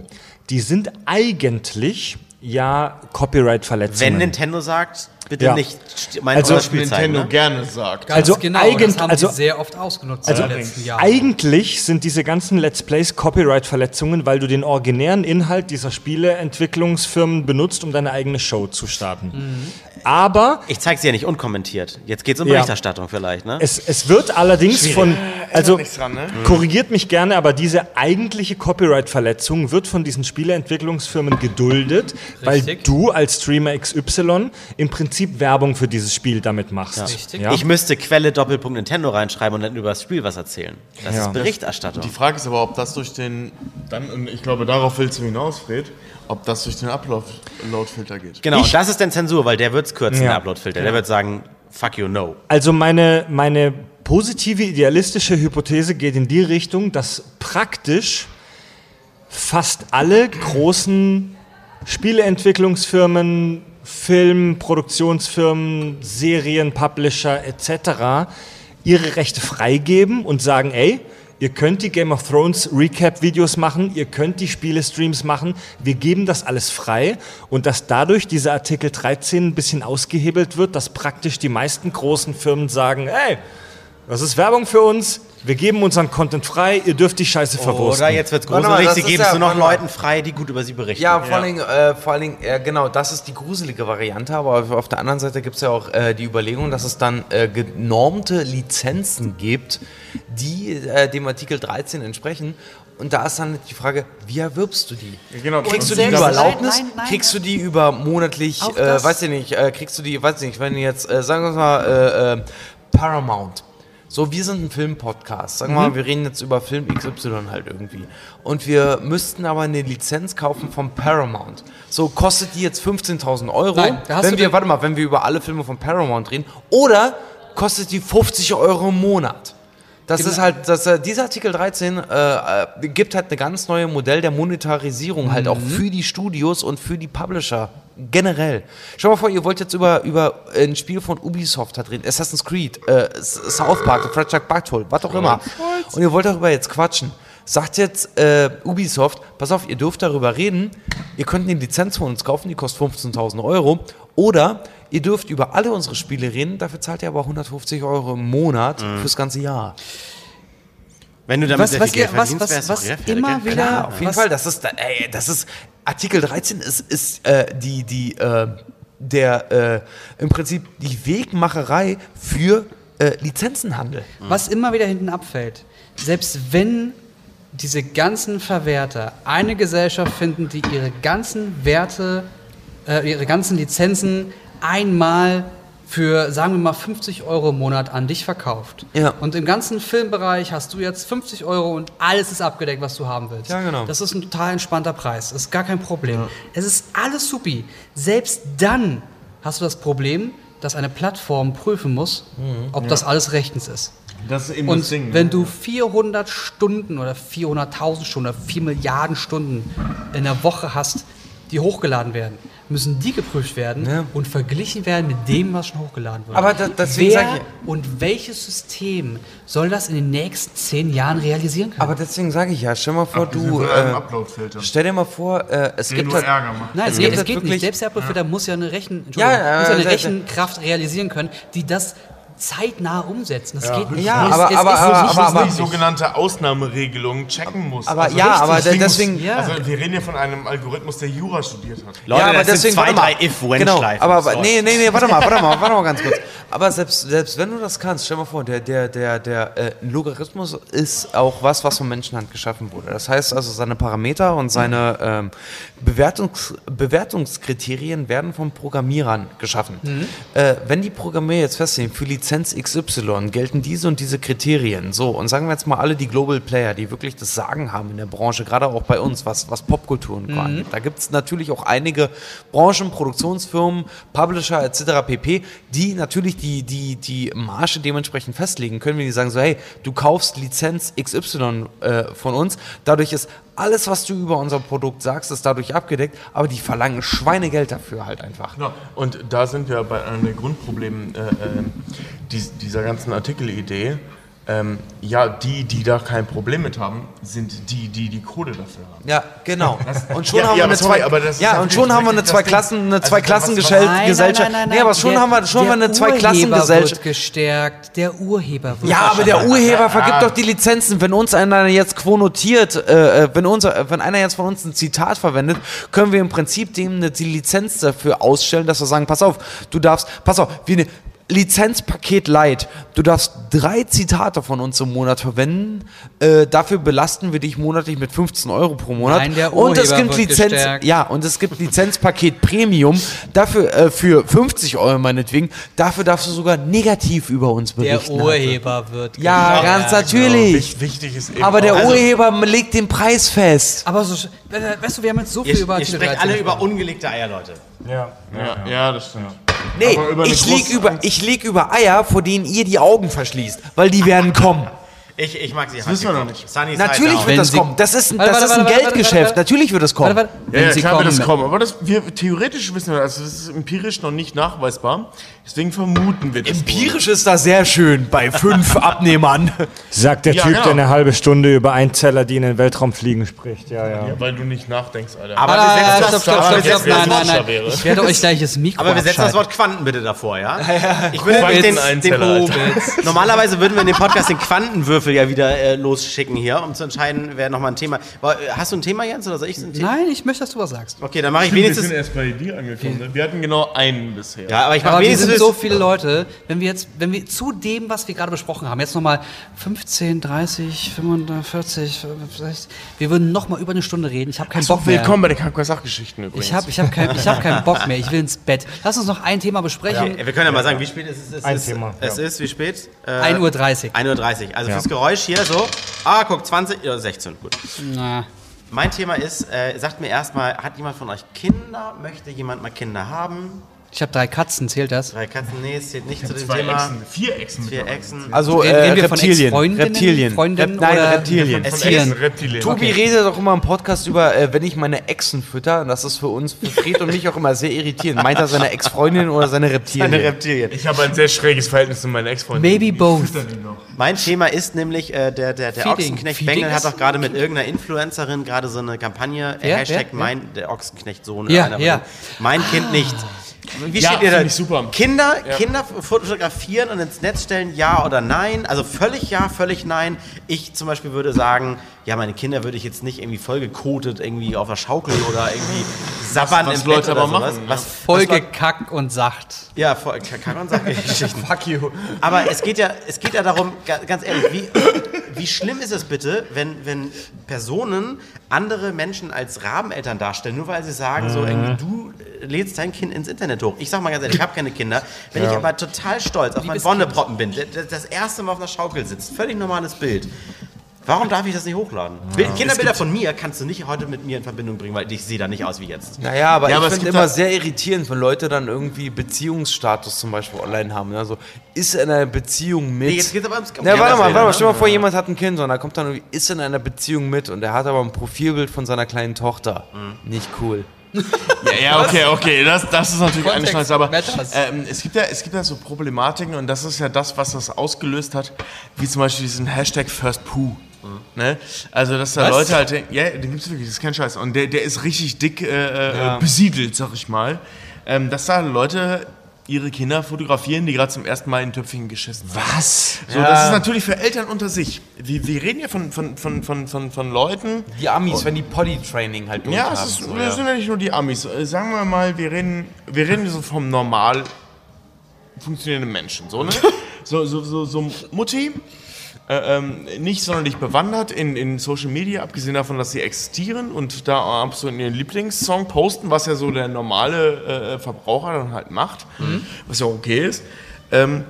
die sind eigentlich ja Copyright-Verletzungen. Wenn Nintendo sagt, bitte Ja. nicht mein Also also. Nintendo Ne? gerne sagt. Ganz Also genau, das haben also- sie sehr oft ausgenutzt Also in den letzten Jahren. eigentlich sind diese ganzen Let's Plays Copyright-Verletzungen, weil du den originären Inhalt dieser Spieleentwicklungsfirmen benutzt, um deine eigene Show zu starten. Aber Ich zeige sie ja nicht unkommentiert. Jetzt geht's um Ja. Berichterstattung vielleicht, ne? Es, es wird allerdings von, also nichts dran, ne? korrigiert mich gerne, aber diese eigentliche Copyright-Verletzung wird von diesen Spieleentwicklungsfirmen geduldet, weil Richtig. du als Streamer XY im Prinzip Werbung für dieses Spiel damit machst. Richtig. Ja? Ich müsste Quelle Doppelpunkt Nintendo reinschreiben und dann über das Spiel was erzählen. Das Ja. ist Berichterstattung. Die Frage ist aber, ob das durch den, dann, und ich glaube, darauf willst du hinaus, Fred, ob das durch den Upload-Filter geht. Genau, Ich- das ist dann Zensur, weil der wird's kürzen, Ja. der Upload-Filter. Der wird sagen, fuck you, no. Also meine, meine positive, idealistische Hypothese geht in die Richtung, dass praktisch fast alle großen Spieleentwicklungsfirmen, Filmproduktionsfirmen, Serien, Publisher etc. ihre Rechte freigeben und sagen, ey, ihr könnt die Game of Thrones Recap-Videos machen, ihr könnt die Spiele-Streams machen, wir geben das alles frei und dass dadurch dieser Artikel 13 ein bisschen ausgehebelt wird, dass praktisch die meisten großen Firmen sagen, ey, das ist Werbung für uns, wir geben unseren Content frei, ihr dürft die Scheiße verwursten. Oder jetzt mal, gruselig, sie geben ja- es nur noch. Leuten frei, die gut über sie berichten. Ja, vor allen Dingen, äh, vor allen Dingen äh, genau, das ist die gruselige Variante, aber auf, der anderen Seite gibt es ja auch äh, die Überlegung, dass es dann äh, genormte Lizenzen gibt, die äh, dem Artikel 13 entsprechen. Und da ist dann die Frage, wie erwirbst du die? genau, Kriegst du die über Erlaubnis? Nein, nein, nein. Kriegst du die über monatlich, äh, weiß ich nicht, äh, kriegst du die, weiß ich nicht, wenn du jetzt, äh, sagen wir mal, äh, äh, Paramount. So, wir sind ein Filmpodcast. Sagen wir mal, wir reden jetzt über Film XY halt irgendwie. Und wir müssten aber eine Lizenz kaufen vom Paramount. So, kostet die jetzt 15.000 Euro? Nein, da hast wenn du wir, warte mal, wenn wir über alle Filme von Paramount reden. Oder kostet die 50 Euro im Monat? Das Genau. ist halt, das, äh, dieser Artikel 13 äh, äh, gibt halt eine ganz neue Modell der Monetarisierung halt auch Mhm. für die Studios und für die Publisher generell. Schau mal vor, ihr wollt jetzt über, über ein Spiel von Ubisoft halt reden, Assassin's Creed, äh, South Park, The Fred Jack Bugtold, was auch immer. Und ihr wollt darüber jetzt quatschen. Sagt jetzt Ubisoft, pass auf, ihr dürft darüber reden, ihr könnt eine Lizenz von uns kaufen, die kostet 15.000 Euro. Oder ihr dürft über alle unsere Spiele reden, dafür zahlt ihr aber 150 Euro im Monat Mhm. fürs ganze Jahr. Wenn du damit Was, sehr was, viel Geld was, verdienst, was, was immer wieder. Ja, auf jeden was, Fall. Das ist, ey, das ist Artikel 13 ist, ist äh, die, die, äh, der äh, im Prinzip die Wegmacherei für äh, Lizenzenhandel. Was immer wieder hinten abfällt, selbst wenn diese ganzen Verwerter eine Gesellschaft finden, die ihre ganzen Werte, äh, ihre ganzen Lizenzen einmal für, sagen wir mal, 50 Euro im Monat an dich verkauft. Ja. Und im ganzen Filmbereich hast du jetzt 50 Euro und alles ist abgedeckt, was du haben willst. Ja, genau. Das ist ein total entspannter Preis. Das ist gar kein Problem. Es ist alles supi. Selbst dann hast du das Problem, dass eine Plattform prüfen muss, Mhm. ob das alles rechtens ist. Das ist eben Und das Ding. wenn ne? du 400 Stunden oder 400.000 Stunden oder 4 Milliarden Stunden in der Woche hast, die hochgeladen werden, müssen die geprüft werden Ja. und verglichen werden mit dem, was schon hochgeladen wird. Aber da- deswegen Wer sag ich- und welches System soll das in den nächsten 10 Jahren realisieren können? Aber deswegen sage ich ja, stell mal vor, Abgesehen du. Äh, Upload-Filter. stell dir mal vor, äh, es Den gibt nur halt. Ärger macht. Nein, es, es geht, es halt geht wirklich- nicht. Selbst der Upload-Filter muss ja eine, Rechen, Ja, muss ja eine Rechenkraft realisieren können, die das zeitnah umsetzen. Das geht nicht. Ja, es, aber- es aber- ist aber- nicht aber- aber- die sogenannte Ausnahmeregelung checken muss. Aber Also ja, richtig aber deswegen- Ja. Also wir reden hier von einem Algorithmus, der Jura studiert hat. Leute, ja, aber das deswegen, sind zwei, drei If-When-Schleifen. Genau, aber, So. nee, nee, nee, warte mal, warte mal, warte mal ganz kurz. Aber selbst, selbst wenn du das kannst, stell mal vor, der, der, der, der äh, Logarithmus ist auch was, was von Menschenhand geschaffen wurde. Das heißt also, seine Parameter und seine ähm, Bewertungs, Bewertungskriterien werden von Programmierern geschaffen. Äh, wenn die Programmierer jetzt festlegen, für Lizenz XY gelten diese und diese Kriterien, so, und sagen wir jetzt mal alle die Global Player, die wirklich das Sagen haben in der Branche, gerade auch bei uns, was, was Popkultur und Co. angeht. Da gibt es natürlich auch einige Branchen, Produktionsfirmen, Publisher etc. pp., die natürlich die, die, die Marge dementsprechend festlegen können, wenn die sagen so, hey, du kaufst Lizenz XY äh, von uns, dadurch ist alles, was du über unser Produkt sagst, ist dadurch abgedeckt, aber die verlangen Schweinegeld dafür halt einfach. Genau. Und da sind wir bei einem der Grundprobleme äh, äh, dies, dieser ganzen Artikelidee. Ähm, ja, die, die da kein Problem mit haben, sind die, die die Kohle dafür haben. Ja, genau. Und schon Ja, haben ja, wir eine sorry, zwei, aber das ist ja, und schon haben wir eine zwei. Klassen, eine zwei Klassengesellschaft, Nein, Gesellschaft. nein, nein, nein, Nee, aber schon der- haben wir schon wir eine zwei Urheber Klassengesellschaft. wird gestärkt. Der Urheber wird Ja, aber der Urheber vergibt doch die Lizenzen. Wenn uns einer jetzt quonotiert, äh, äh, wenn, unser, äh, wenn einer jetzt von uns ein Zitat verwendet, können wir im Prinzip dem eine, die Lizenz dafür ausstellen, dass wir sagen, pass auf, du darfst, pass auf, wie eine Lizenzpaket Light. Du darfst drei Zitate von uns im Monat verwenden. Äh, dafür belasten wir dich monatlich mit 15 Euro pro Monat. Nein, der und es gibt Lizenz, gestärkt. ja, und es gibt Lizenzpaket Premium. Dafür äh, für 50 Euro meinetwegen. Dafür darfst du sogar negativ über uns Der berichten. Urheber wird Ja, gestärkt. ganz natürlich. Wich- Wichtig ist eben Aber der auch- Urheber legt den Preis fest. Aber so, weißt du, wir haben jetzt so viel Ihr, über ihr sprecht 13 alle über ungelegte Eier, Leute. Ja, ja, ja, das stimmt. Nee, ich lieg große- über, ich lieg über Eier, vor denen ihr die Augen verschließt, weil die werden kommen. Ich, ich mag sie. Das wissen wir noch nicht. Sunny Natürlich wird das kommen. Das ist, ein- Warte, das warte, ist ein warte, warte, Geldgeschäft. warte, warte. Natürlich wird das kommen. Warte, warte. Ja, Wenn ja sie klar wird das kommen, kommen, aber das, wir, theoretisch wissen wir, das ist empirisch noch nicht nachweisbar. Deswegen vermuten wir das. Empirisch ist das sehr schön bei fünf Abnehmern. Sagt der Ja, Typ, genau. der eine halbe Stunde über Einzeller, die in den Weltraum fliegen, spricht. Ja, ja. wohl. Ja, weil du nicht nachdenkst, Alter. Aber Ah, wir setzen stopp, das, stopp, aber stopp, wir stopp, setzen nein, das nein, Wort- nein. wäre. Ich werde euch gleich das Mikro Aber wir setzen das. Wort Quanten bitte davor, ja? Ich würde nämlich den, den Alter. Normalerweise würden wir in dem Podcast den Quantenwürfel ja wieder äh, losschicken hier, um zu entscheiden, wer nochmal ein Thema. Aber, äh, Hast du ein Thema, Jens, oder soll ich ein Thema? Nein, ich möchte, dass du was sagst. Okay, dann mache ich wir wenigstens. sind erst bei dir angekommen. Wir hatten genau einen bisher. Ja, aber ich mache wir wenigstens. So viele Leute, wenn wir jetzt, wenn wir zu dem, was wir gerade besprochen haben, jetzt nochmal 15, 30, 45, 50, wir würden nochmal über eine Stunde reden. Ich habe keinen Bock mehr. Willkommen bei den Kankoi-Sachgeschichten übrigens. Ich habe ich hab kein, ich hab keinen Bock mehr. Ich will ins Bett. Lass uns noch ein Thema besprechen. Ja, wir können ja mal sagen, wie spät ist es? Es Ein ist, Thema, Es ja. ist, wie spät? Äh, 1.30 Uhr. 1.30 Uhr. Also fürs Geräusch hier so. Ah, guck, 20 oder 16. Gut. Na, Mein Thema ist, äh, sagt mir erstmal, hat jemand von euch Kinder? Möchte jemand mal Kinder haben? Ich habe drei Katzen, zählt das? Drei Katzen, nee, es zählt nicht zu dem Zwei Thema. Echsen, vier Echsen. Vier. Echsen. Also Reden- äh, reden wir von Reptilien. Ex-Freundinnen, Reptilien. Freundinnen Rep- nein, oder- Reptilien. Es Von Echsen. Reptilien. Tobi redet doch immer im Podcast über, äh, wenn ich meine Echsen fütter. Und das ist für uns, für Fred und mich auch immer sehr irritierend. Meint er seine Ex-Freundin oder seine Reptilien? Eine Reptilien. Ich habe ein sehr schräges Verhältnis zu meinen Ex-Freunden. Maybe both. Mein Thema ist nämlich, äh, der, der, der Feeding. Ochsenknecht Feeding Bengel hat doch gerade mit irgendeiner Influencerin gerade so eine Kampagne, äh, Wer? Hashtag Wer? mein, der Ochsenknecht-Sohn. Ja, einer von ja. denen. Mein Kind nicht. Wie Ja, steht ihr da? ich super. Kinder, Kinder fotografieren und ins Netz stellen, ja oder nein? Also völlig ja, völlig nein. Ich zum Beispiel würde sagen, ja, meine Kinder würde ich jetzt nicht irgendwie vollgekotet irgendwie auf der Schaukel oder irgendwie sabbern was im Bett Leute oder aber sowas. machen, Was, Voll was Leute- gekackt und sacht. Ja, voll, sagen, Geschichten. Fuck you. Aber es geht ja, es geht ja darum, ga- ganz ehrlich, wie, wie schlimm ist es bitte, wenn, wenn Personen andere Menschen als Rabeneltern darstellen, nur weil sie sagen, so irgendwie, du äh, lädst dein Kind ins Internet hoch. Ich sag mal ganz ehrlich, ich habe keine Kinder. Wenn ich aber total stolz auf meinen Liebes Wonneproppen bin, das erste Mal auf einer Schaukel sitzt, völlig normales Bild. Warum darf ich das nicht hochladen? Bild, Kinderbilder von mir kannst du nicht heute mit mir in Verbindung bringen, weil ich sehe da nicht aus wie jetzt. Naja, aber Ja, aber ich es finde immer sehr irritierend, wenn Leute dann irgendwie Beziehungsstatus zum Beispiel online haben. Also ist er in einer Beziehung mit. Nee, jetzt geht's aber ums- um Ja, warte mal, warte mal, ne? stell mal vor, jemand hat ein Kind und da kommt dann irgendwie, ist in einer Beziehung mit und er hat aber ein Profilbild von seiner kleinen Tochter. Mhm. Nicht cool. Ja, ja, okay, okay, das, das ist natürlich eine Scheiße, aber ähm, es, gibt ja, es gibt ja so Problematiken und das ist ja das, was das ausgelöst hat, wie zum Beispiel diesen Hashtag FirstPoo. Ne? Also, dass da Was? Leute halt, denken- ja, den gibt's wirklich, das ist kein Scheiß. Und der, der ist richtig dick äh, äh, besiedelt, sag ich mal. Ähm, dass da Leute ihre Kinder fotografieren, die gerade zum ersten Mal in Töpfchen geschissen haben. Was? So, das ist natürlich für Eltern unter sich. Wir, wir reden ja von, von, von, von, von, von Leuten, Die Amis, wenn die Potty-Training halt durch ja, haben. es ist, so, das ja. sind ja nicht nur die Amis. Äh, Sagen wir mal, wir reden, wir reden so vom normal funktionierenden Menschen. So, ne? so, so, so, so Mutti, äh, ähm, nicht sonderlich bewandert in, in Social Media, abgesehen davon, dass sie existieren und da absolut ihren Lieblingssong posten, was ja so der normale äh, Verbraucher dann halt macht, was ja okay ist, ähm,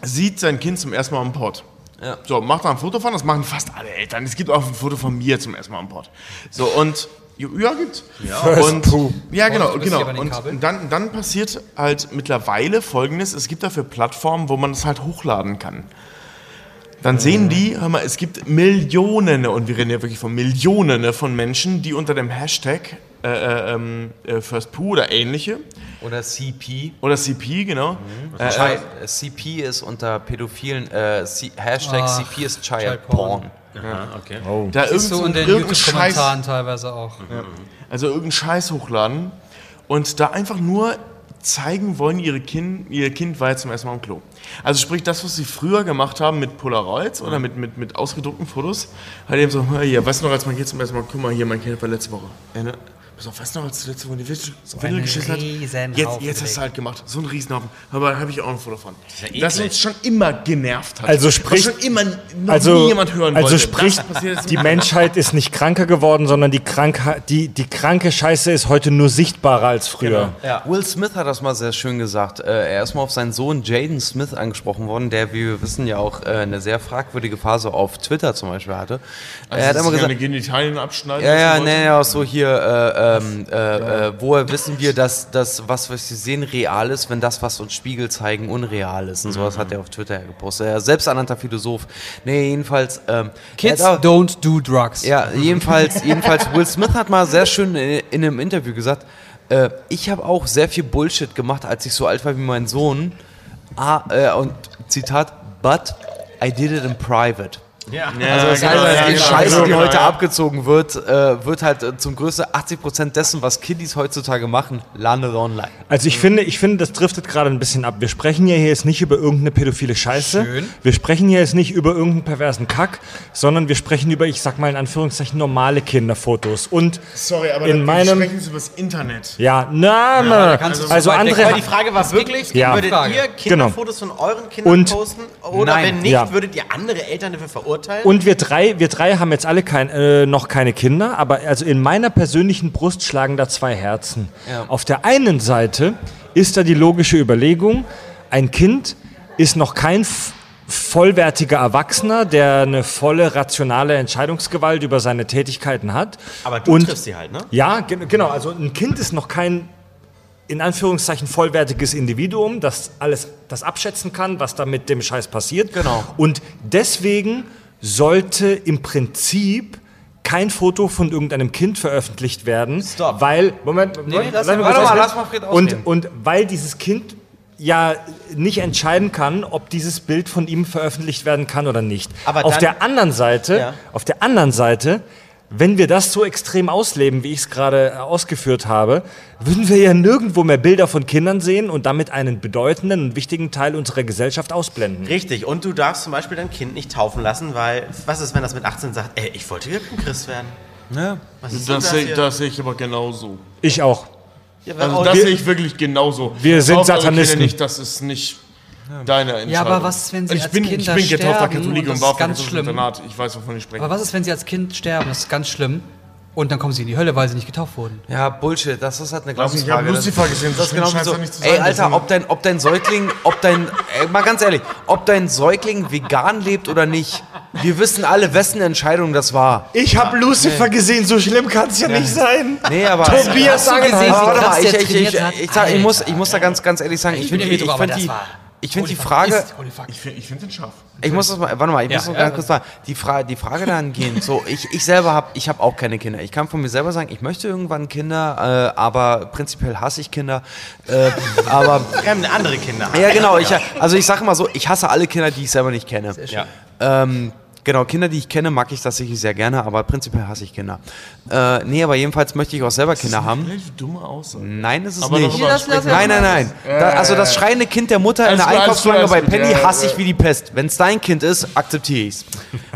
sieht sein Kind zum ersten Mal am Pod. Ja. So, macht da ein Foto von, das machen fast alle Eltern. Es gibt auch ein Foto von mir zum ersten Mal am Pod. So, und ja, gibt's. Ja, und, ja genau, genau. bei den Und dann, dann passiert halt mittlerweile folgendes: Es gibt dafür Plattformen, wo man das halt hochladen kann. Dann sehen die, hör mal, es gibt Millionen, und wir reden ja wirklich von Millionen von Menschen, die unter dem Hashtag äh, äh, ähm, äh, FirstPoo oder ähnliche Oder CP. oder CP, genau, äh, Child, äh, CP ist unter pädophilen, äh, C, Hashtag Ach, CP ist Child, Child Porn. Porn. da Ist so in den irgendein Scheiß YouTube-Kommentaren teilweise auch. Also irgendeinen Scheiß hochladen und da einfach nur zeigen wollen, ihre kind, ihr Kind war jetzt zum ersten Mal am Klo. Also sprich, das, was sie früher gemacht haben mit Polaroids oder mit, mit, mit ausgedruckten Fotos, halt eben so, "Hör hier, weißt du noch, als mein Kind zum ersten Mal, guck mal hier, mein Kind war letzte Woche. Pass auf, weißt du noch, als du letzte Woche die Windel Windel geschissen hat? riesen Jetzt, jetzt hast du halt gemacht. So ein Riesenhaufen. Aber da habe ich auch ein Foto von. ja das uns schon immer genervt hat. Also sprich- schon immer noch nie Also, jemand hören also wollte. sprich, Das die Menschheit ist nicht kranker geworden, sondern die, die, die kranke Scheiße ist heute nur sichtbarer als früher. Ja. Will Smith hat das mal sehr schön gesagt. Äh, er ist mal auf seinen Sohn Jaden Smith angesprochen worden, der, wie wir wissen, ja auch äh, eine sehr fragwürdige Phase auf Twitter zum Beispiel hatte. Also er hat immer gesagt, eine Genitalien abschneiden Ja, ja, nee, ja, auch so hier, äh, ähm, äh, äh, woher wissen wir, dass das, was wir sehen, real ist, wenn das, was uns Spiegel zeigen, unreal ist. Und sowas hat er auf Twitter ja gepostet. Er ist selbsternannter Philosoph. Nee, jedenfalls. Ähm, Kids auch- don't do drugs. ja, jedenfalls, jedenfalls, Will Smith hat mal sehr schön in, in einem Interview gesagt, äh, ich habe auch sehr viel Bullshit gemacht, als ich so alt war wie mein Sohn. Ah, äh, und Zitat, but I did it in private. Ja. Also das genau, heißt, ja, die genau, Scheiße, genau, die genau, heute ja. abgezogen wird, äh, wird halt äh, zum größten 80% dessen, was Kiddies heutzutage machen, landet online. Also ich finde, ich finde, das driftet gerade ein bisschen ab. Wir sprechen ja hier jetzt nicht über irgendeine pädophile Scheiße. Schön. Wir sprechen hier jetzt nicht über irgendeinen perversen Kack, sondern wir sprechen über, ich sag mal in Anführungszeichen, normale Kinderfotos. Und Sorry, aber in meinem, sprechen Sie über das Internet. ja, na, na, du also so weit weg- andere, Aber die Frage war wirklich, Ja. würdet Frage. ihr Kinderfotos von euren Kindern Und- posten? Oder Nein. wenn nicht, Ja. würdet ihr andere Eltern dafür verurteilen? Und wir drei, wir drei haben jetzt alle kein, äh, noch keine Kinder, aber also in meiner persönlichen Brust schlagen da zwei Herzen. Ja. Auf der einen Seite ist da die logische Überlegung, ein Kind ist noch kein vollwertiger Erwachsener, der eine volle rationale Entscheidungsgewalt über seine Tätigkeiten hat. Aber du Und- triffst sie halt, ne? Ja, ge- genau. Also ein Kind ist noch kein in Anführungszeichen vollwertiges Individuum, das alles das abschätzen kann, was da mit dem Scheiß passiert. Genau. Und deswegen sollte im Prinzip kein Foto von irgendeinem Kind veröffentlicht werden, Stop. weil Moment, Moment nee, lass lass ihn mich mal- kurz warte mal, ausreden. lass mal Fred und weil dieses Kind ja nicht entscheiden kann, ob dieses Bild von ihm veröffentlicht werden kann oder nicht. Aber auf der anderen Seite, Ja. auf der anderen Seite wenn wir das so extrem ausleben, wie ich es gerade äh, ausgeführt habe, würden wir ja nirgendwo mehr Bilder von Kindern sehen und damit einen bedeutenden und wichtigen Teil unserer Gesellschaft ausblenden. Richtig, und du darfst zum Beispiel dein Kind nicht taufen lassen, weil, was ist, wenn das mit 18 sagt, ey, ich wollte Christ werden? Ja. Was ist denn Das, sehe- das sehe ich aber genauso. Ich auch. Ja, Also das sehe ich wirklich genauso. Wir sind Satanisten. Nicht, das ist nicht deine Entscheidung. Ja, aber was, wenn sie ich als bin, Kinder Ich bin getaufter sterben Katholik und und das war ist ganz schlimm. Internat. Ich weiß, wovon ich spreche. Aber was ist, wenn sie als Kind sterben? Das ist ganz schlimm. Und dann kommen sie in die Hölle, weil sie nicht getauft wurden. Ja, Bullshit, das ist halt eine nicht, ich hab Glaubensfrage. Lucifer gesehen, das ist genau so. Ey, Alter, ob dein, ob dein Säugling, ob dein, ey, mal ganz ehrlich, ob dein Säugling vegan lebt oder nicht, wir wissen alle, wessen Entscheidung das war. Ich habe Lucifer gesehen, so schlimm kann es ja, nicht sein. Nee, aber. Tobias Hast du gesehen, wie krass ich, ich, ich, trainiert hat? ich, sag, ich, muss, ich muss da ganz, ganz ehrlich sagen, ich, Ich bin finde die, ich aber find das die, war- ich find die Frage, ist-. Ich finde ich find den scharf. ich muss das mal, warte mal, ich muss Ja, noch ja, ganz kurz sagen, die, Fra die Frage dahingehend, so, ich, ich selber habe, ich habe auch keine Kinder. Ich kann von mir selber sagen, ich möchte irgendwann Kinder, äh, aber prinzipiell hasse ich Kinder. Äh, aber Wir haben andere Kinder. Ja, genau. Ich, also ich sage mal so, ich hasse alle Kinder, die ich selber nicht kenne. Ja. Ähm, genau, Kinder, die ich kenne, mag ich tatsächlich sehr gerne, aber prinzipiell hasse ich Kinder. Äh, nee, aber jedenfalls möchte ich auch selber Kinder haben. Relativ dumme Aussage. Nein, ist es Aber nicht. sprechen Nein, nein, nein. Da, also das schreiende Kind der Mutter in der Einkaufsschlange bei. Penny Ja, hasse ich wie die Pest. Wenn es dein Kind ist, akzeptiere ich es.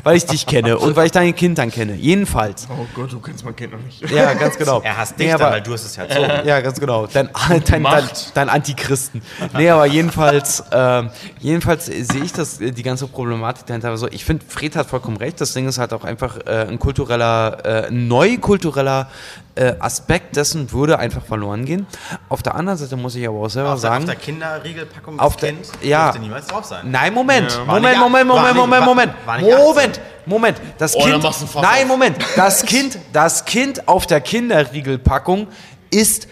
Weil ich dich kenne und weil ich dein Kind dann kenne. Jedenfalls. Oh Gott, du kennst mein Kind noch nicht. Ja, ganz genau. Er hasst dich Nee, dann, aber- weil du hast es ja erzogen. ja, ganz genau. Dein, dein, dein, dein Antichristen. Nee, aber jedenfalls, ähm, jedenfalls sehe ich das, äh, die ganze Problematik dahinter so. Ich finde, Fred hat vollkommen recht. Das Ding ist halt auch einfach äh, ein kultureller, äh, neukultureller äh, Aspekt dessen würde einfach verloren gehen. Auf der anderen Seite muss ich aber auch selber Auf der, auf sagen. der Kinderriegelpackung Auf des der- Kind ja. dürfte niemals drauf sein. Nein, Moment, War Moment, Moment, Moment, nicht- Moment, war- Moment, war nicht Moment, Moment. Das Oh, Kind, nein, auf. Moment. Das Kind, das Kind auf der Kinderriegelpackung ist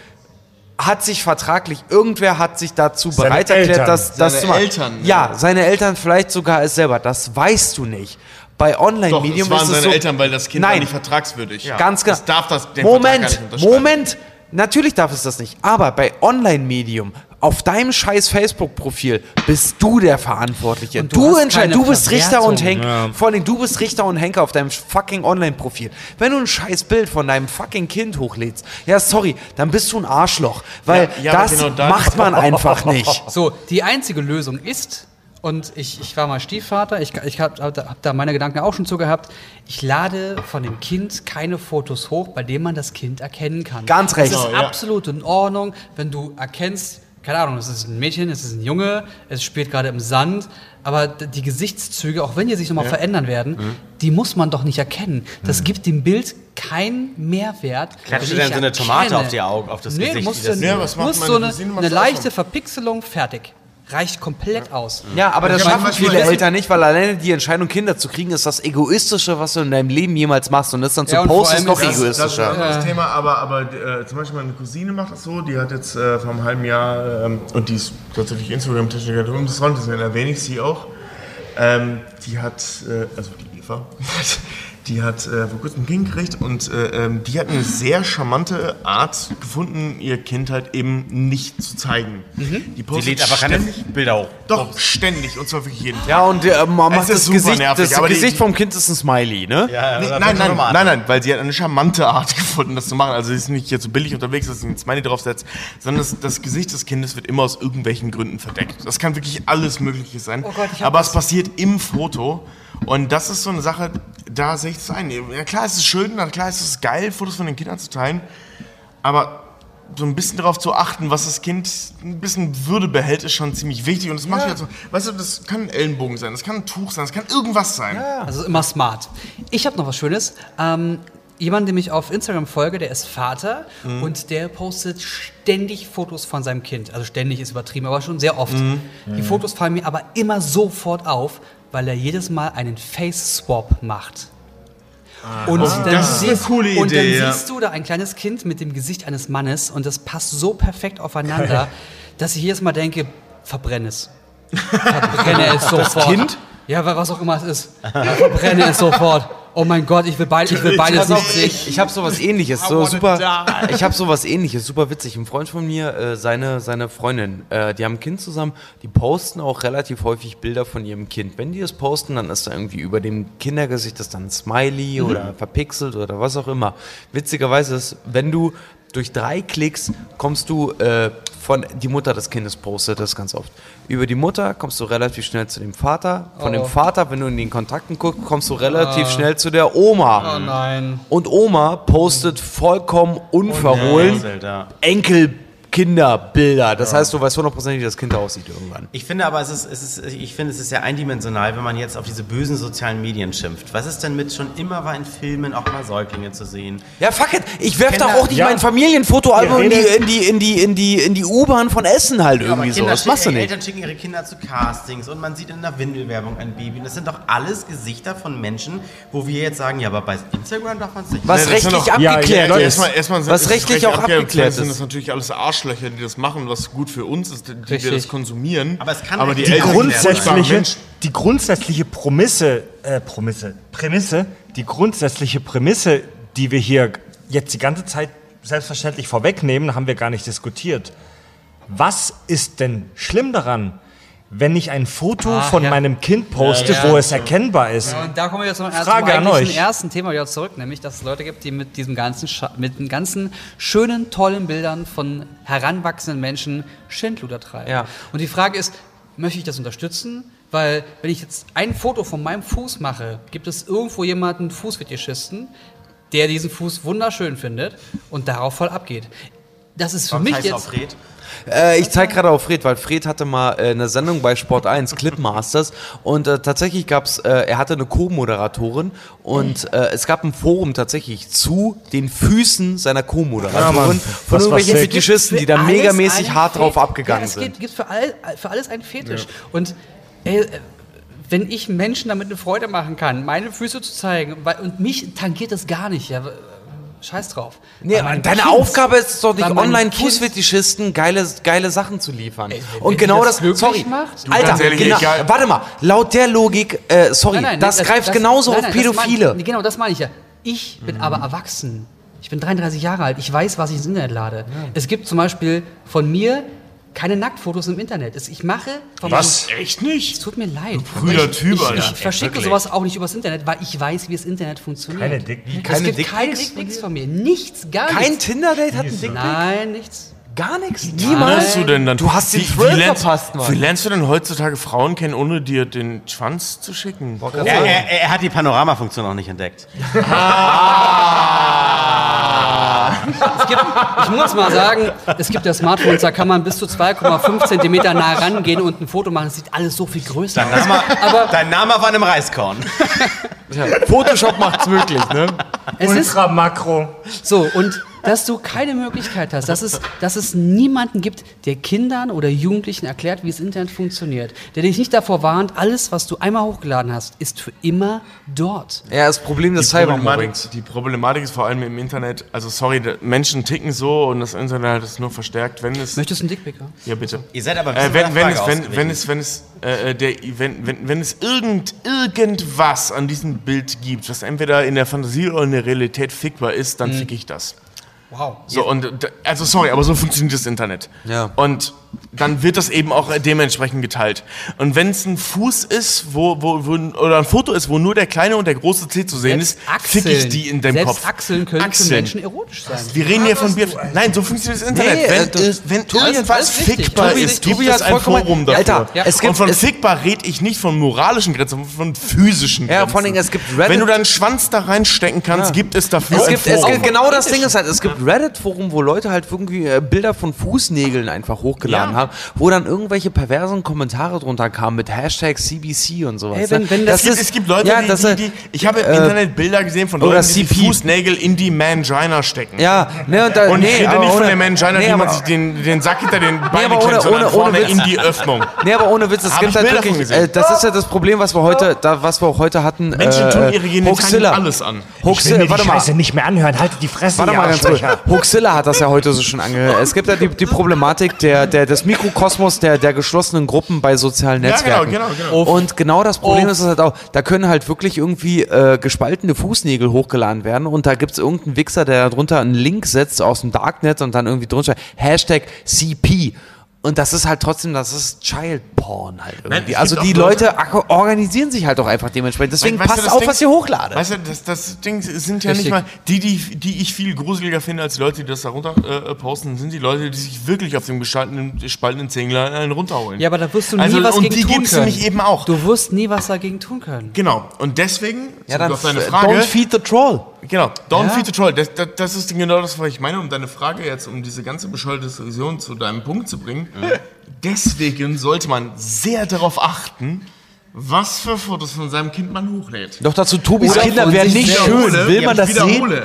hat sich vertraglich, irgendwer hat sich dazu Seine bereit erklärt, Eltern. das, das Seine zu machen. Eltern, Ja, ja. seine Eltern vielleicht sogar es selber. Das weißt du nicht. Bei Online-Medium ist es seine so, Eltern, weil das Kind war Nein. nicht vertragswürdig. Ganz genau. Das darf das, den Moment. Moment. Natürlich darf es das nicht. Aber bei Online-Medium, auf deinem scheiß Facebook-Profil, bist du der Verantwortliche. Und du Du, entscheidest. Du bist Richter und. Henker. Vor allem, du bist Richter und Henker auf deinem fucking Online-Profil. Wenn du ein scheiß Bild von deinem fucking Kind hochlädst, ja, sorry, dann bist du ein Arschloch. Weil Ja, ja, das genau das- macht man einfach nicht. So, die einzige Lösung ist, und ich, ich war mal Stiefvater, ich, ich habe hab da meine Gedanken auch schon zu gehabt, ich lade von dem Kind keine Fotos hoch, bei denen man das Kind erkennen kann. Ganz recht. Es ist ja. absolut in Ordnung, wenn du erkennst, keine Ahnung, es ist ein Mädchen, es ist ein Junge, es spielt gerade im Sand, aber die Gesichtszüge, auch wenn die sich nochmal verändern werden, Mhm. die muss man doch nicht erkennen. Das gibt dem Bild keinen Mehrwert. Klatscht ich dann so eine Tomate auf die Augen, auf das nee, Gesicht, Musst wie das- du, Ja, was macht musst so eine, eine das leichte. Verpixelung, fertig. Reicht komplett aus. Ja, aber das schaffen manchmal viele Eltern nicht, weil alleine die Entscheidung, Kinder zu kriegen, ist das Egoistische, was du in deinem Leben jemals machst. Und das dann zu Ja, und posten, ist noch Das das- ist ein egoistischer. anderes Thema, aber, aber äh, zum Beispiel meine Cousine macht das so, die hat jetzt äh, vor einem halben Jahr, ähm, und die ist tatsächlich Instagram-Technikerin des Rand, deswegen erwähne ich sie auch, ähm, die hat, äh, also die Eva, die hat äh, vor kurzem ein Kind gekriegt und äh, ähm, die hat eine sehr charmante Art gefunden, ihr Kind halt eben nicht zu zeigen. Die Die postet lädt aber keine ständig, Bilder hoch. doch ständig, und zwar wirklich jeden Tag. Ja, und äh, man macht ist das super Gesicht, nervig, das aber die- Gesicht vom Kind ist ein Smiley, ne? Ja, Nee, nein, nein, nein, nein, weil sie hat eine charmante Art gefunden, das zu machen. Also sie ist nicht hier so billig unterwegs, dass sie ein Smiley draufsetzt, sondern das, das Gesicht des Kindes wird immer aus irgendwelchen Gründen verdeckt. Das kann wirklich alles Mögliche sein. Oh Gott, aber es passiert im Foto. Und das ist so eine Sache, da sehe ich das ein. Ja, klar ist es schön, na klar ist es geil, Fotos von den Kindern zu teilen. Aber so ein bisschen darauf zu achten, was das Kind ein bisschen Würde behält, ist schon ziemlich wichtig. Und das mache ich jetzt so. Weißt du, das kann ein Ellenbogen sein, das kann ein Tuch sein, das kann irgendwas sein. Also immer smart. Ich habe noch was Schönes. Ähm, jemand, dem ich auf Instagram folge, der ist Vater und der postet ständig Fotos von seinem Kind. Also ständig ist übertrieben, aber schon sehr oft. Die Fotos fallen mir aber immer sofort auf, weil er jedes Mal einen Face-Swap macht. Und dann, das ist eine siehst, coole und dann Idee, ja. siehst du da ein kleines Kind mit dem Gesicht eines Mannes und das passt so perfekt aufeinander, dass ich jedes Mal denke, verbrenne es. Verbrenne es sofort. Kind? Ja, wa- was auch immer es ist. Ich verbrenne es sofort. Oh mein Gott, ich will, beid, ich will beides nicht sehen. ich, ich habe sowas ähnliches, so super. Ich habe sowas ähnliches, super witzig. Ein Freund von mir, äh, seine, seine Freundin, äh, die haben ein Kind zusammen, die posten auch relativ häufig Bilder von ihrem Kind. Wenn die es posten, dann ist da irgendwie über dem Kindergesicht das dann ein Smiley oder verpixelt oder was auch immer. Witzigerweise ist, wenn du durch drei Klicks kommst du äh, von die Mutter des Kindes postet das ganz oft. Über die Mutter kommst du relativ schnell zu dem Vater. Von Oh. dem Vater, wenn du in den Kontakten guckst, kommst du relativ schnell zu der Oma. Oh nein. Und Oma postet vollkommen unverhohlen Zelda. Enkelkinderbilder. Das heißt, du weißt hundertprozentig, wie das Kind aussieht irgendwann. Ich finde aber, es ist, es ist, ich finde, es ist sehr eindimensional, wenn man jetzt auf diese bösen sozialen Medien schimpft. Was ist denn mit schon immer war in Filmen auch mal Säuglinge zu sehen? Ja, fuck it. Ich werf Kinder- doch auch nicht Ja. mein Familienfotoalbum in die, in die, in die, in die, in die U-Bahn von Essen halt irgendwie so. Kinder Das machst du nicht. Eltern schicken ihre Kinder zu Castings und man sieht in der Windelwerbung ein Baby. Und das sind doch alles Gesichter von Menschen, wo wir jetzt sagen, ja, aber bei Instagram darf man es nicht. Was rechtlich Ja, abgeklärt ja, ist. Was ist rechtlich auch abgeklärt. abgeklärt sind das ist. natürlich alles Arschlöcher, die das machen, was gut für uns ist, die wir Richtig. das konsumieren. Aber es kann aber die die grundsätzliche, die grundsätzliche Prämisse, äh, Prämisse, Prämisse, die grundsätzliche Prämisse, die wir hier jetzt die ganze Zeit selbstverständlich vorwegnehmen, haben wir gar nicht diskutiert. Was ist denn schlimm daran, wenn ich ein Foto Ah, von ja. meinem Kind poste, Ja, ja. wo es erkennbar ist? Und da kommen wir jetzt zum ersten, Frage an euch. ersten Thema wieder zurück, nämlich dass es Leute gibt, die mit diesem ganzen, Scha mit den ganzen schönen, tollen Bildern von heranwachsenden Menschen Schindluder treiben. Ja. Und die Frage ist, möchte ich das unterstützen? Weil wenn ich jetzt ein Foto von meinem Fuß mache, gibt es irgendwo jemanden Fußfetischisten, der diesen Fuß wunderschön findet und darauf voll abgeht. Das ist für Was mich heißt jetzt. Äh, ich zeige gerade auf Fred, weil Fred hatte mal äh, eine Sendung bei Sport 1, Clipmasters, und äh, tatsächlich gab es, äh, er hatte eine Co-Moderatorin und äh, es gab ein Forum tatsächlich zu den Füßen seiner Co-Moderatorin Ja, von irgendwelchen. Fetischisten, die da megamäßig hart drauf abgegangen ja, es sind. Gibt, gibt für, all, für alles einen Fetisch. Und ey, äh, wenn ich Menschen damit eine Freude machen kann, meine Füße zu zeigen, weil, und mich tangiert das gar nicht, ja, scheiß drauf. Nee, aber deine Kind- Aufgabe ist es doch nicht, Online-Fußfetischisten geile, geile Sachen zu liefern. Ey, Und genau das das, sorry, macht? Du, Alter, ehrlich, genau, warte mal, laut der Logik, äh, sorry, Nein, nein, das, nee, greift genauso nein, auf nein, das Pädophile. Mein, genau, das meine ich ja. Ich bin aber erwachsen. Ich bin 33 Jahre alt. Ich weiß, was ich ins Internet lade. Es gibt zum Beispiel von mir keine Nacktfotos im Internet. Es- Ich mache Was? Echt Es nicht? tut mir leid. prüder ich, Typ, ich, Alter. ich verschicke Wirklich. sowas auch nicht übers Internet, weil ich weiß, wie das Internet funktioniert. Keine Dickpics? Es Keine gibt Dickpics keine von Dickpics von mir. Nichts, gar Kein nichts. Tinder-Date hat einen Dickpick? Nein, nichts. Gar nichts? Wie Niemals? lernst du denn dann? Du hast den wie, Thrill wie lernst, verpasst, Mann. Wie lernst du denn heutzutage Frauen kennen, ohne dir den Schwanz zu schicken? Er, er, er hat die Panoramafunktion noch nicht entdeckt. Es gibt, ich muss mal sagen, es gibt ja Smartphones, da kann man bis zu 2,5 Zentimeter nah rangehen und ein Foto machen. Es sieht alles so viel größer Dein aus. Name, Aber dein Name auf einem Reiskorn. Photoshop macht's möglich, ne? es ist Ultra Makro. so, und dass du keine Möglichkeit hast, dass es, dass es niemanden gibt, der Kindern oder Jugendlichen erklärt, wie das Internet funktioniert. Der dich nicht davor warnt, alles, was du einmal hochgeladen hast, ist für immer dort. Ja, das Problem des Cybermobbings. die Problematik ist vor allem im Internet, also sorry, Menschen ticken so und das Internet hat es nur verstärkt, wenn es... Möchtest du einen Dickpicker? Ja, bitte. Ihr seid aber Äh, wenn, wenn, es, wenn, wenn es, wenn es, äh, der, wenn, wenn, wenn es irgend, irgendwas an diesem Bild gibt, was entweder in der Fantasie oder in der Realität fickbar ist, Mhm. dann fick ich das. Wow. So, und, also sorry, aber so funktioniert das Internet. Ja. Und dann wird das eben auch dementsprechend geteilt. Und wenn es ein Fuß ist, wo, wo, wo, oder ein Foto ist, wo nur der kleine und der große C zu sehen ist, fick ich die in deinem selbst Kopf. Achseln können Achseln. für Menschen erotisch sein. Wir reden hier von Bier. Nein, so funktioniert das Internet. Nee, wenn das- es- wenn Tobi, irgendwas fickbar Tobi, ist, Tobi gibt es hat ein Forum dafür. Alter, Ja. es gibt- und von es- fickbar rede ich nicht von moralischen Grenzen, sondern von physischen Ja, Grenzen. vor allem, es gibt Reddit- Wenn du deinen Schwanz da reinstecken kannst, gibt es dafür Es ein gibt, es Forum. gibt genau das Ding ist halt, es gibt Reddit-Forum, wo Leute halt irgendwie äh, Bilder von Fußnägeln einfach hochgeladen Ja. haben, wo dann irgendwelche perversen Kommentare drunter kamen mit Hashtag CBC und sowas. Ey, wenn- ne? wenn es, gibt, es gibt Leute, ja, die, das, die, äh, die, ich habe im äh, Internet Bilder gesehen von Leuten, die die. Fußnägel in die Mangina stecken. Ja, ne, und, da, Und nee, ich rede nicht von ohne- der Mangina, nee, wie man sich den, den Sack hinter den Beinen ohne- klemmt, sondern ohne- ohne vorne Witz. in die Öffnung. Nee, aber ohne Witz, es gibt halt wirklich, äh, das ist ja das Problem, was wir heute, da, was wir auch heute hatten. Menschen äh, tun ihre Genitalien alles an. Hoaxilla, die warte mal. Scheiße nicht mehr anhören. Haltet die Fresse, Warte mal ganz kurz. Hoaxilla hat das ja heute so schon angehört. Es gibt ja die, die Problematik der, der das Mikrokosmos der, der geschlossenen Gruppen bei sozialen Ja, genau, Netzwerken. genau, genau. Und genau das Problem ist es halt auch, da können halt wirklich irgendwie äh, gespaltene Fußnägel hochgeladen werden und da gibt es irgendeinen Wichser, der darunter einen Link setzt aus dem Darknet und dann irgendwie drunter Hashtag CP. Und das ist halt trotzdem, das ist Child Porn halt irgendwie. gibt also die Leute- Leute organisieren sich halt auch einfach dementsprechend. Deswegen Weißt du, passt das auf, Ding- was ihr hochladet. Weißt du, das, das Ding sind ja Richtig. nicht mal die, die, die ich viel gruseliger finde als die Leute, die das da runter äh, posten, sind die Leute, die sich wirklich auf dem gespaltenen, gespaltenen Zängler einen runterholen. Ja, aber da wirst du nie Also, was und gegen die tun gibt's können. nämlich eben auch. Du wirst nie was dagegen tun können. Genau. Und deswegen, ja, dann auf deine Frage, don't feed the troll. Genau, don't Ja. feed the troll. Das, das, das ist genau das, was ich meine, um deine Frage jetzt, um diese ganze bescheuerte Diskussion zu deinem Punkt zu bringen. Deswegen sollte man sehr darauf achten, was für Fotos von seinem Kind man hochlädt. Doch dazu, Tobis Oder Kinder wären nicht schön. Will ja, man das sehen?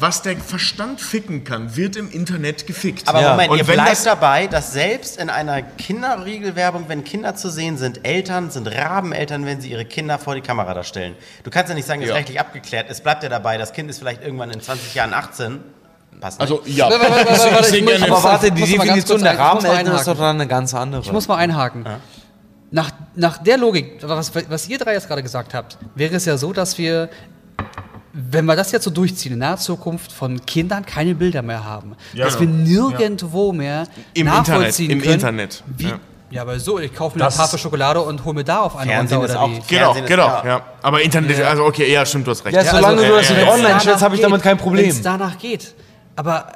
Was der Verstand ficken kann, wird im Internet gefickt. Aber Ja. Moment, Und ihr wenn bleibt das- dabei, dass selbst in einer Kinderriegelwerbung, wenn Kinder zu sehen sind, Eltern sind Rabeneltern, wenn sie ihre Kinder vor die Kamera da stellen. Du kannst ja nicht sagen, das ist Ja. rechtlich abgeklärt. Es bleibt ja dabei, das Kind ist vielleicht irgendwann in 20 Jahren 18. Passt nicht. Also, ja. Warte, warte, warte, Aber warte, die Definition der Rahmeneltern ist einhaken. doch dann eine ganz andere. Ich muss mal einhaken. Nach, nach der Logik, was, was ihr drei jetzt gerade gesagt habt, wäre es ja so, dass wir, wenn wir das jetzt so durchziehen, in naher Zukunft von Kindern keine Bilder mehr haben. Ja, dass genau. wir nirgendwo mehr Im nachvollziehen Internet, im können. Internet, Wie, ja. ja. aber so, ich kaufe mir Das- eine Tafel Schokolade und hole mir da auf eine Fernsehen runter oder auch- wie. Genau, Fernsehen genau, ja. Aber Internet, also okay, ja, stimmt, du hast recht. Ja, solange also, du das äh, nicht äh, online stellst, habe ich damit kein Problem. wenn's danach geht. Aber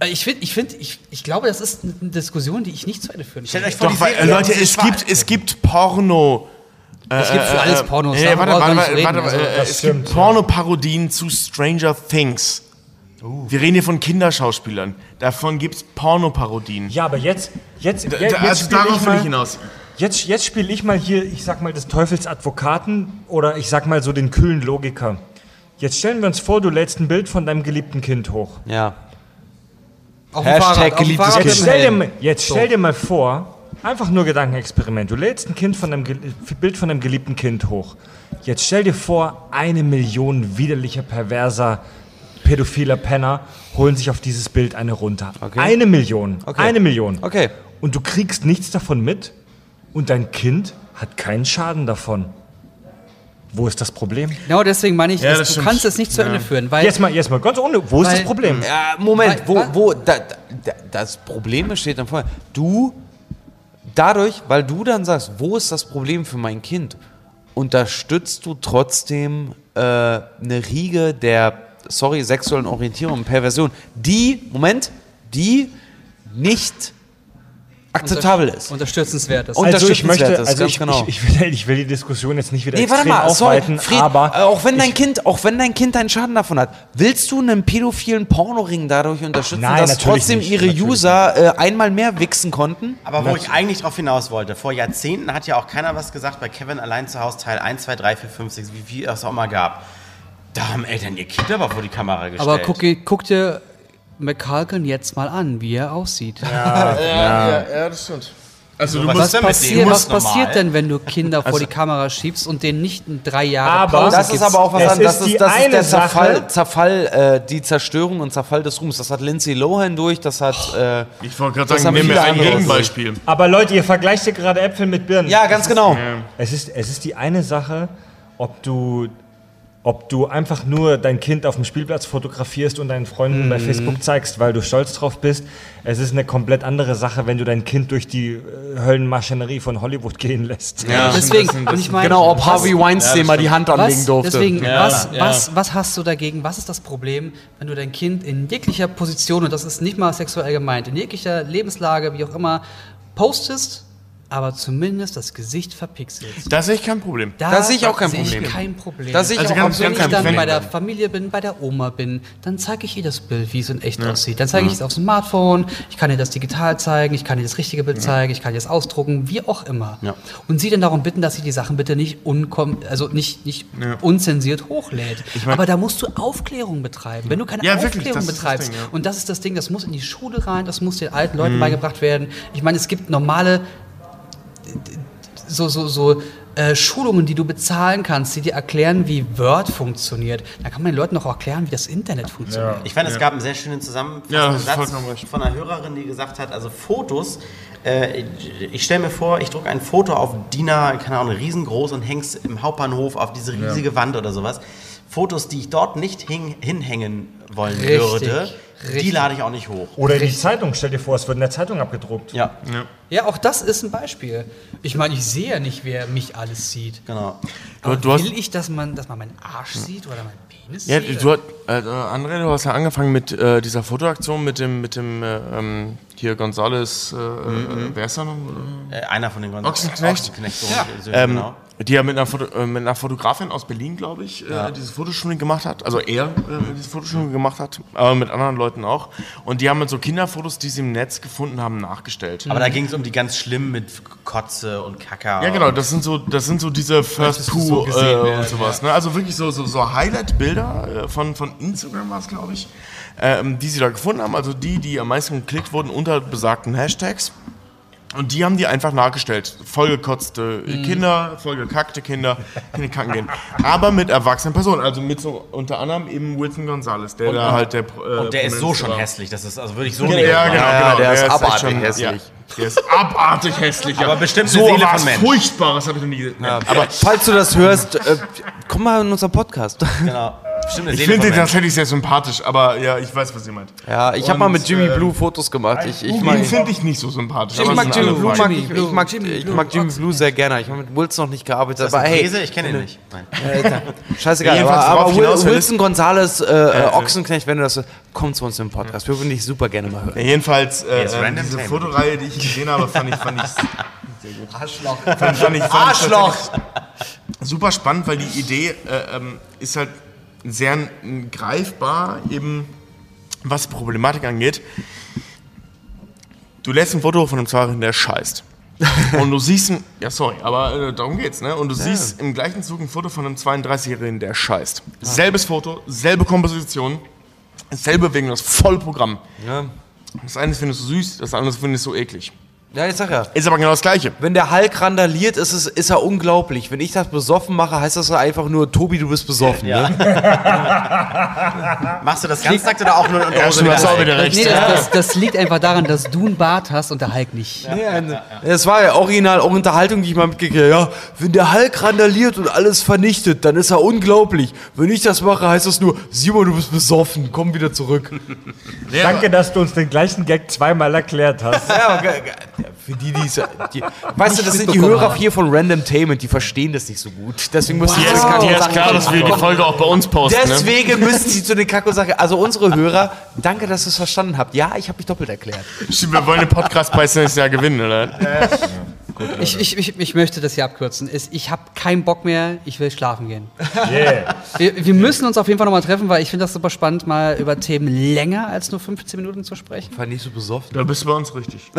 äh, ich finde, ich, find, ich, ich glaube, das ist eine Diskussion, die ich nicht zu Ende führen Stellt kann. euch vor, Doch, die weil, Leute, es gibt, es gibt Porno. Es gibt für alles Pornos. Nee, darüber warte, warte, warte, reden. warte, Also, äh, es stimmt, gibt ja. Pornoparodien zu Stranger Things. Wir reden hier von Kinderschauspielern. Davon gibt es Pornoparodien. Ja, aber jetzt, jetzt, Da- jetzt, da- also darauf ich will mal, ich hinaus. Jetzt, jetzt spiele ich mal hier, ich sag mal, des Teufels Advokaten oder ich sag mal so den kühlen Logiker. Jetzt stellen wir uns vor, du lädst ein Bild von deinem geliebten Kind hoch. Ja. auf Hashtag Fahrrad, geliebtes Kind. Jetzt stell, dir, jetzt stell dir mal vor, einfach nur Gedankenexperiment. Du lädst ein Kind von deinem, Ge- Bild von deinem geliebten Kind hoch. Jetzt stell dir vor, eine Million widerlicher, perverser, pädophiler Penner holen sich auf dieses Bild eine runter. Eine Million. Okay. Eine Million. Okay. Und du kriegst nichts davon mit und dein Kind hat keinen Schaden davon. Wo ist das Problem? Genau deswegen meine ich, Ja, es- das du stimmt. kannst es nicht zu Ende führen, weil Jetzt mal, jetzt mal ganz ohne. Wo ist Weil- das Problem? Ja, Moment, Weil- wo, wo, da, da, das Problem besteht dann vorher. Du, dadurch, weil du dann sagst, wo ist das Problem für mein Kind, unterstützt du trotzdem äh, eine Riege der, sorry, sexuellen Orientierung und Perversion, die, Moment, die nicht akzeptabel ist. unterstützenswert ist. Und- Also ich möchte, also ich, genau. ich, ich, will, ich will die Diskussion jetzt nicht wieder Nee, warte extrem mal, sorry, aufweiten, Fred, aber äh, auch wenn dein Kind, auch wenn dein Kind einen Schaden davon hat, willst du einen pädophilen Pornoring dadurch unterstützen, Nein, dass trotzdem nicht, ihre User äh, einmal mehr wichsen konnten? Aber wo ich eigentlich drauf hinaus wollte, vor Jahrzehnten hat ja auch keiner was gesagt bei Kevin allein zu Hause Teil 1, 2, 3, 4, 5, 6, wie viel es auch mal gab. Da haben Eltern ihr Kind aber vor die Kamera gestellt. Aber guck, guck dir McCulkin jetzt mal an, wie er aussieht. Ja, ja, ja, das stimmt. Also, du was musst ist denn mit Passier, dem? was passiert denn, wenn du Kinder vor die Kamera schiebst und denen nicht in drei Jahre Aber- Pause Das ist gibst? aber auch was Es anderes. ist Das ist, das ist eine der Zerfall, Sache- Zerfall äh, die Zerstörung und Zerfall des Ruhms. Das hat Lindsay Lohan durch, das hat. Äh, Ich wollte gerade Das sagen, viele mir ein Gegenbeispiel. Aber Leute, ihr vergleicht hier gerade Äpfel mit Birnen. ja, ganz genau. Es ist, es ist die eine Sache, ob du, ob du einfach nur dein Kind auf dem Spielplatz fotografierst und deinen Freunden bei Facebook zeigst, weil du stolz drauf bist. Es ist eine komplett andere Sache, wenn du dein Kind durch die äh, Höllenmaschinerie von Hollywood gehen lässt. Ja, Deswegen, das das und ich meine, Genau, ob Harvey Weinstein mal die Hand anlegen durfte. Deswegen, Ja, was, ja. Was, was hast du dagegen? Was ist das Problem, wenn du dein Kind in jeglicher Position, und das ist nicht mal sexuell gemeint, in jeglicher Lebenslage, wie auch immer, postest, aber zumindest das Gesicht verpixelst? Da sehe ich kein Problem. Da sehe ich auch kein sehe Problem. Ich kein Problem. Da sehe ich Also auch ganz- wenn ich dann bei der Problem. Familie bin, bei der Oma bin, dann zeige ich ihr das Bild, wie es in echt aussieht. Dann zeige ich es auf dem Smartphone, ich kann ihr das digital zeigen, ich kann ihr das richtige Bild zeigen, ich kann ihr das ausdrucken, wie auch immer. Und sie dann darum bitten, dass sie die Sachen bitte nicht, unkom also nicht, nicht unzensiert hochlädt. Aber da musst du Aufklärung betreiben. Wenn du keine Ja, wirklich, Aufklärung das das betreibst, Ding, ja. und das ist das Ding, das muss in die Schule rein, das muss den alten Leuten Mhm. beigebracht werden. Ich meine, es gibt normale so, so, so äh, Schulungen, die du bezahlen kannst, die dir erklären, wie Word funktioniert. Da kann man den Leuten auch erklären, wie das Internet funktioniert. Ich fand, es gab einen sehr schönen Ja, zusammenfassenden Satz recht. von einer Hörerin, die gesagt hat, also Fotos Äh, ich stelle mir vor, ich drucke ein Foto auf DIN A, keine Ahnung, riesengroß und häng's im Hauptbahnhof auf diese riesige Wand oder sowas. Fotos, die ich dort nicht hing, hinhängen wollen Richtig, würde, die richtig. lade ich auch nicht hoch. Oder in die Zeitung. Stell dir vor, es wird in der Zeitung abgedruckt. Ja, Ja, auch das ist ein Beispiel. Ich meine, ich sehe ja nicht, wer mich alles sieht. genau. Aber du hast- will ich, dass man, dass man meinen Arsch sieht oder meinen Penis Ja, sieht? du, hast- äh, André, du hast ja angefangen mit äh, dieser Fotoaktion mit dem, mit dem äh, ähm, hier Gonzales, äh, äh, wer ist da noch? Äh, einer von den ganzen Ochsenknecht. Ochsenknecht so, Ähm, genau. Die ja mit einer, Foto, äh, mit einer Fotografin aus Berlin, glaube ich, äh, dieses Fotoshooting gemacht hat. Also er äh, dieses Fotoshooting gemacht hat, aber mit anderen Leuten auch. Und die haben mit so Kinderfotos, die sie im Netz gefunden haben, nachgestellt. Aber da ging es um die ganz schlimmen mit Kotze und Kaka. Ja, genau, das sind so, das sind so diese First Poo so gesehen äh, und sowas. Ne? Also wirklich so, so, so Highlight-Bilder äh, von, von Instagram war es, glaube ich, ähm, die sie da gefunden haben. Also die, die am meisten geklickt wurden unter besagten Hashtags. Und die haben die einfach nachgestellt. Vollgekotzte Mhm. Kinder, vollgekackte Kinder, Kinder kacken gehen. Aber mit erwachsenen Personen. Also mit so unter anderem eben Wilson Gonzalez, der da halt der. Äh, Und der ist so schon war. hässlich. Das ist, also würde ich so Ja, nicht ja, genau, Ja, genau. der ist echt abartig schon- hässlich. Ja, der ist abartig hässlich. Aber bestimmt so Seele was von Mensch. Furchtbares habe ich noch nie gesehen. Aber falls du das hörst, äh, komm mal in unseren Podcast. Genau. Bestimmt eine Ich Seele finde von das Mensch. hätte ich sehr sympathisch, aber ja, ich weiß, was ihr meint. Ja, ich habe mal mit Jimmy äh, Blue Fotos gemacht. Ich, ich, mag, ihn finde ich nicht so sympathisch. ich aber mag Jimmy Blue, mag ich, ich mag, ich mag Jimmy Blue sehr gerne. Ich habe mit Wilson noch nicht gearbeitet, ist aber hey, Käse? Ich kenne ihn nicht. Nein. scheißegal. Ja, aber jedenfalls, worauf aber ich Wil- hinaus will, Wilson Gonzalez, äh, äh, Ochsenknecht, wenn du das, komm zu uns im Podcast. Wir würden dich super gerne mal hören. Ja, jedenfalls, äh, Jetzt äh, Random diese Table. Fotoreihe, die ich gesehen habe, fand ich, fand ich sehr gut. Arschloch. Fand, fand ich, fand ich Arschloch! tatsächlich Super spannend, weil die Idee äh, ähm, ist halt sehr greifbar, eben was die Problematik angeht. Du lässt ein Foto von einem Zweijährigen, der scheißt. Und du siehst ein, ja sorry, aber äh, darum geht's, ne? Und du siehst im gleichen Zug ein Foto von einem 32-Jährigen, der scheißt. Selbes Foto, selbe Komposition, selbe Bewegung, das volle Programm. Ja, Das eine findest du süß, das andere findest du eklig. Ja ich sag ja. Ist aber genau das Gleiche. Wenn der Hulk randaliert, ist, es, ist er unglaublich. Wenn ich das besoffen mache, heißt das einfach nur, Tobi, du bist besoffen. Ja. Ne? Machst du das ganztagt oder auch nur in der Hose? du hast auch wieder Das, recht. nee, das, das, das liegt einfach daran, dass du einen Bart hast und der Hulk nicht. Es war ja original auch Unterhaltung, die ich mal mitgekriegt habe. Ja, wenn der Hulk randaliert und alles vernichtet, dann ist er unglaublich. Wenn ich das mache, heißt das nur, Simon, du bist besoffen, komm wieder zurück. Danke, dass du uns den gleichen Gag zweimal erklärt hast. Ja, ge- für die, die, die Weißt du, das sind die Hörer hier von Random Tainment, die verstehen das nicht so gut. Deswegen müssen sie Dir zu ist, klar, dass wir die Folge auch bei uns posten. Ne? Deswegen müssen sie zu den Kack und Sache. Also unsere Hörer, danke, dass ihr es verstanden habt. Ja, ich habe mich doppelt erklärt. Stimmt, Wir wollen den Podcastpreis nächstes Jahr gewinnen, oder? Ich, ich, ich, ich möchte das hier abkürzen. Ich habe keinen Bock mehr, ich will schlafen gehen. Yeah. Wir, wir müssen uns auf jeden Fall nochmal treffen, weil ich finde das super spannend, mal über Themen länger als nur 15 Minuten zu sprechen. War nicht so besoffen. Da bist du bei uns richtig.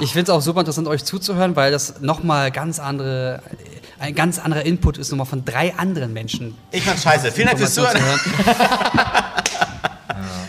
Ich finde es auch super interessant, euch zuzuhören, weil das nochmal ganz andere, ein ganz anderer Input ist, nochmal von drei anderen Menschen. Ich fand's scheiße. Vielen Dank fürs Zuhören.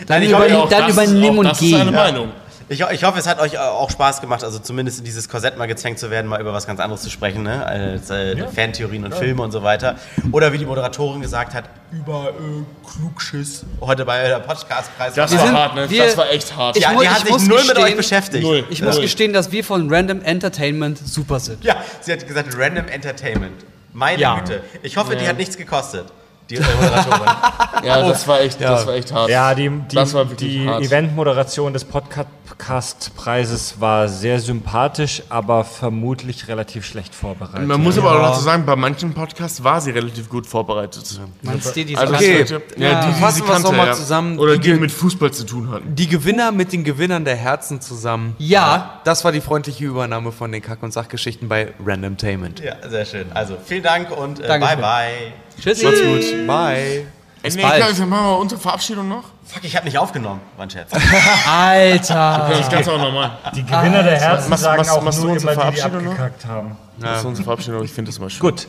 Dann, ich über, hoffe, auch dann übernehmen und das ist eine gehen. Meinung. Ich, ich hoffe, es hat euch äh, auch Spaß gemacht, also zumindest in dieses Korsett mal gezwängt zu werden, mal über was ganz anderes zu sprechen, ne? als äh, Fantheorien und Filme und so weiter. Oder wie die Moderatorin gesagt hat, über äh, Klugschiss. Heute bei der Podcastpreis. Das war sind- hart, ne? wir- das war echt hart. Ich ja, die hat sich null mit gestehen- euch beschäftigt. Null. Ich muss Null. gestehen, dass wir von Random Entertainment super sind. Ja, sie hat gesagt Random Entertainment. Meine Ja. Güte. Ich hoffe, die hat nichts gekostet. Die Moderatorin. Ja, das war echt, das war echt hart. Ja, die, die, Das war wirklich die hart. Eventmoderation des Podcast-Preises war sehr sympathisch, aber vermutlich relativ schlecht vorbereitet. Man muss aber auch dazu sagen, bei manchen Podcasts war sie relativ gut vorbereitet. Meinst du, die Also Okay. Leute, ja, die, die Fassen mal ja. zusammen. Oder Die die mit Fußball zu tun hatten. Die Gewinner mit den Gewinnern der Herzen zusammen. Ja, Das war die freundliche Übernahme von den Kack- und Sachgeschichten bei Random Tainment. ja, sehr schön. Also, vielen Dank und äh, bye bye. Tschüssi. Macht's gut. Bye. Bis nee, bald. klar, dann machen wir unsere Verabschiedung noch. Fuck, ich hab nicht aufgenommen. War ein Scherz. Alter. Das Ganze auch nochmal. Die Gewinner der Herzen Machst- sagen machst- auch machst nur unsere immer die, die Verabschiedung noch? abgekackt haben. Das ist unsere Verabschiedung, ich finde das mal schön. Gut.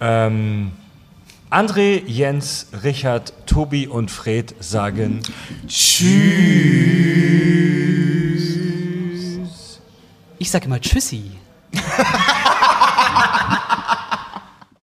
Ähm, André, Jens, Richard, Tobi und Fred sagen Ich sage immer Tschüssi.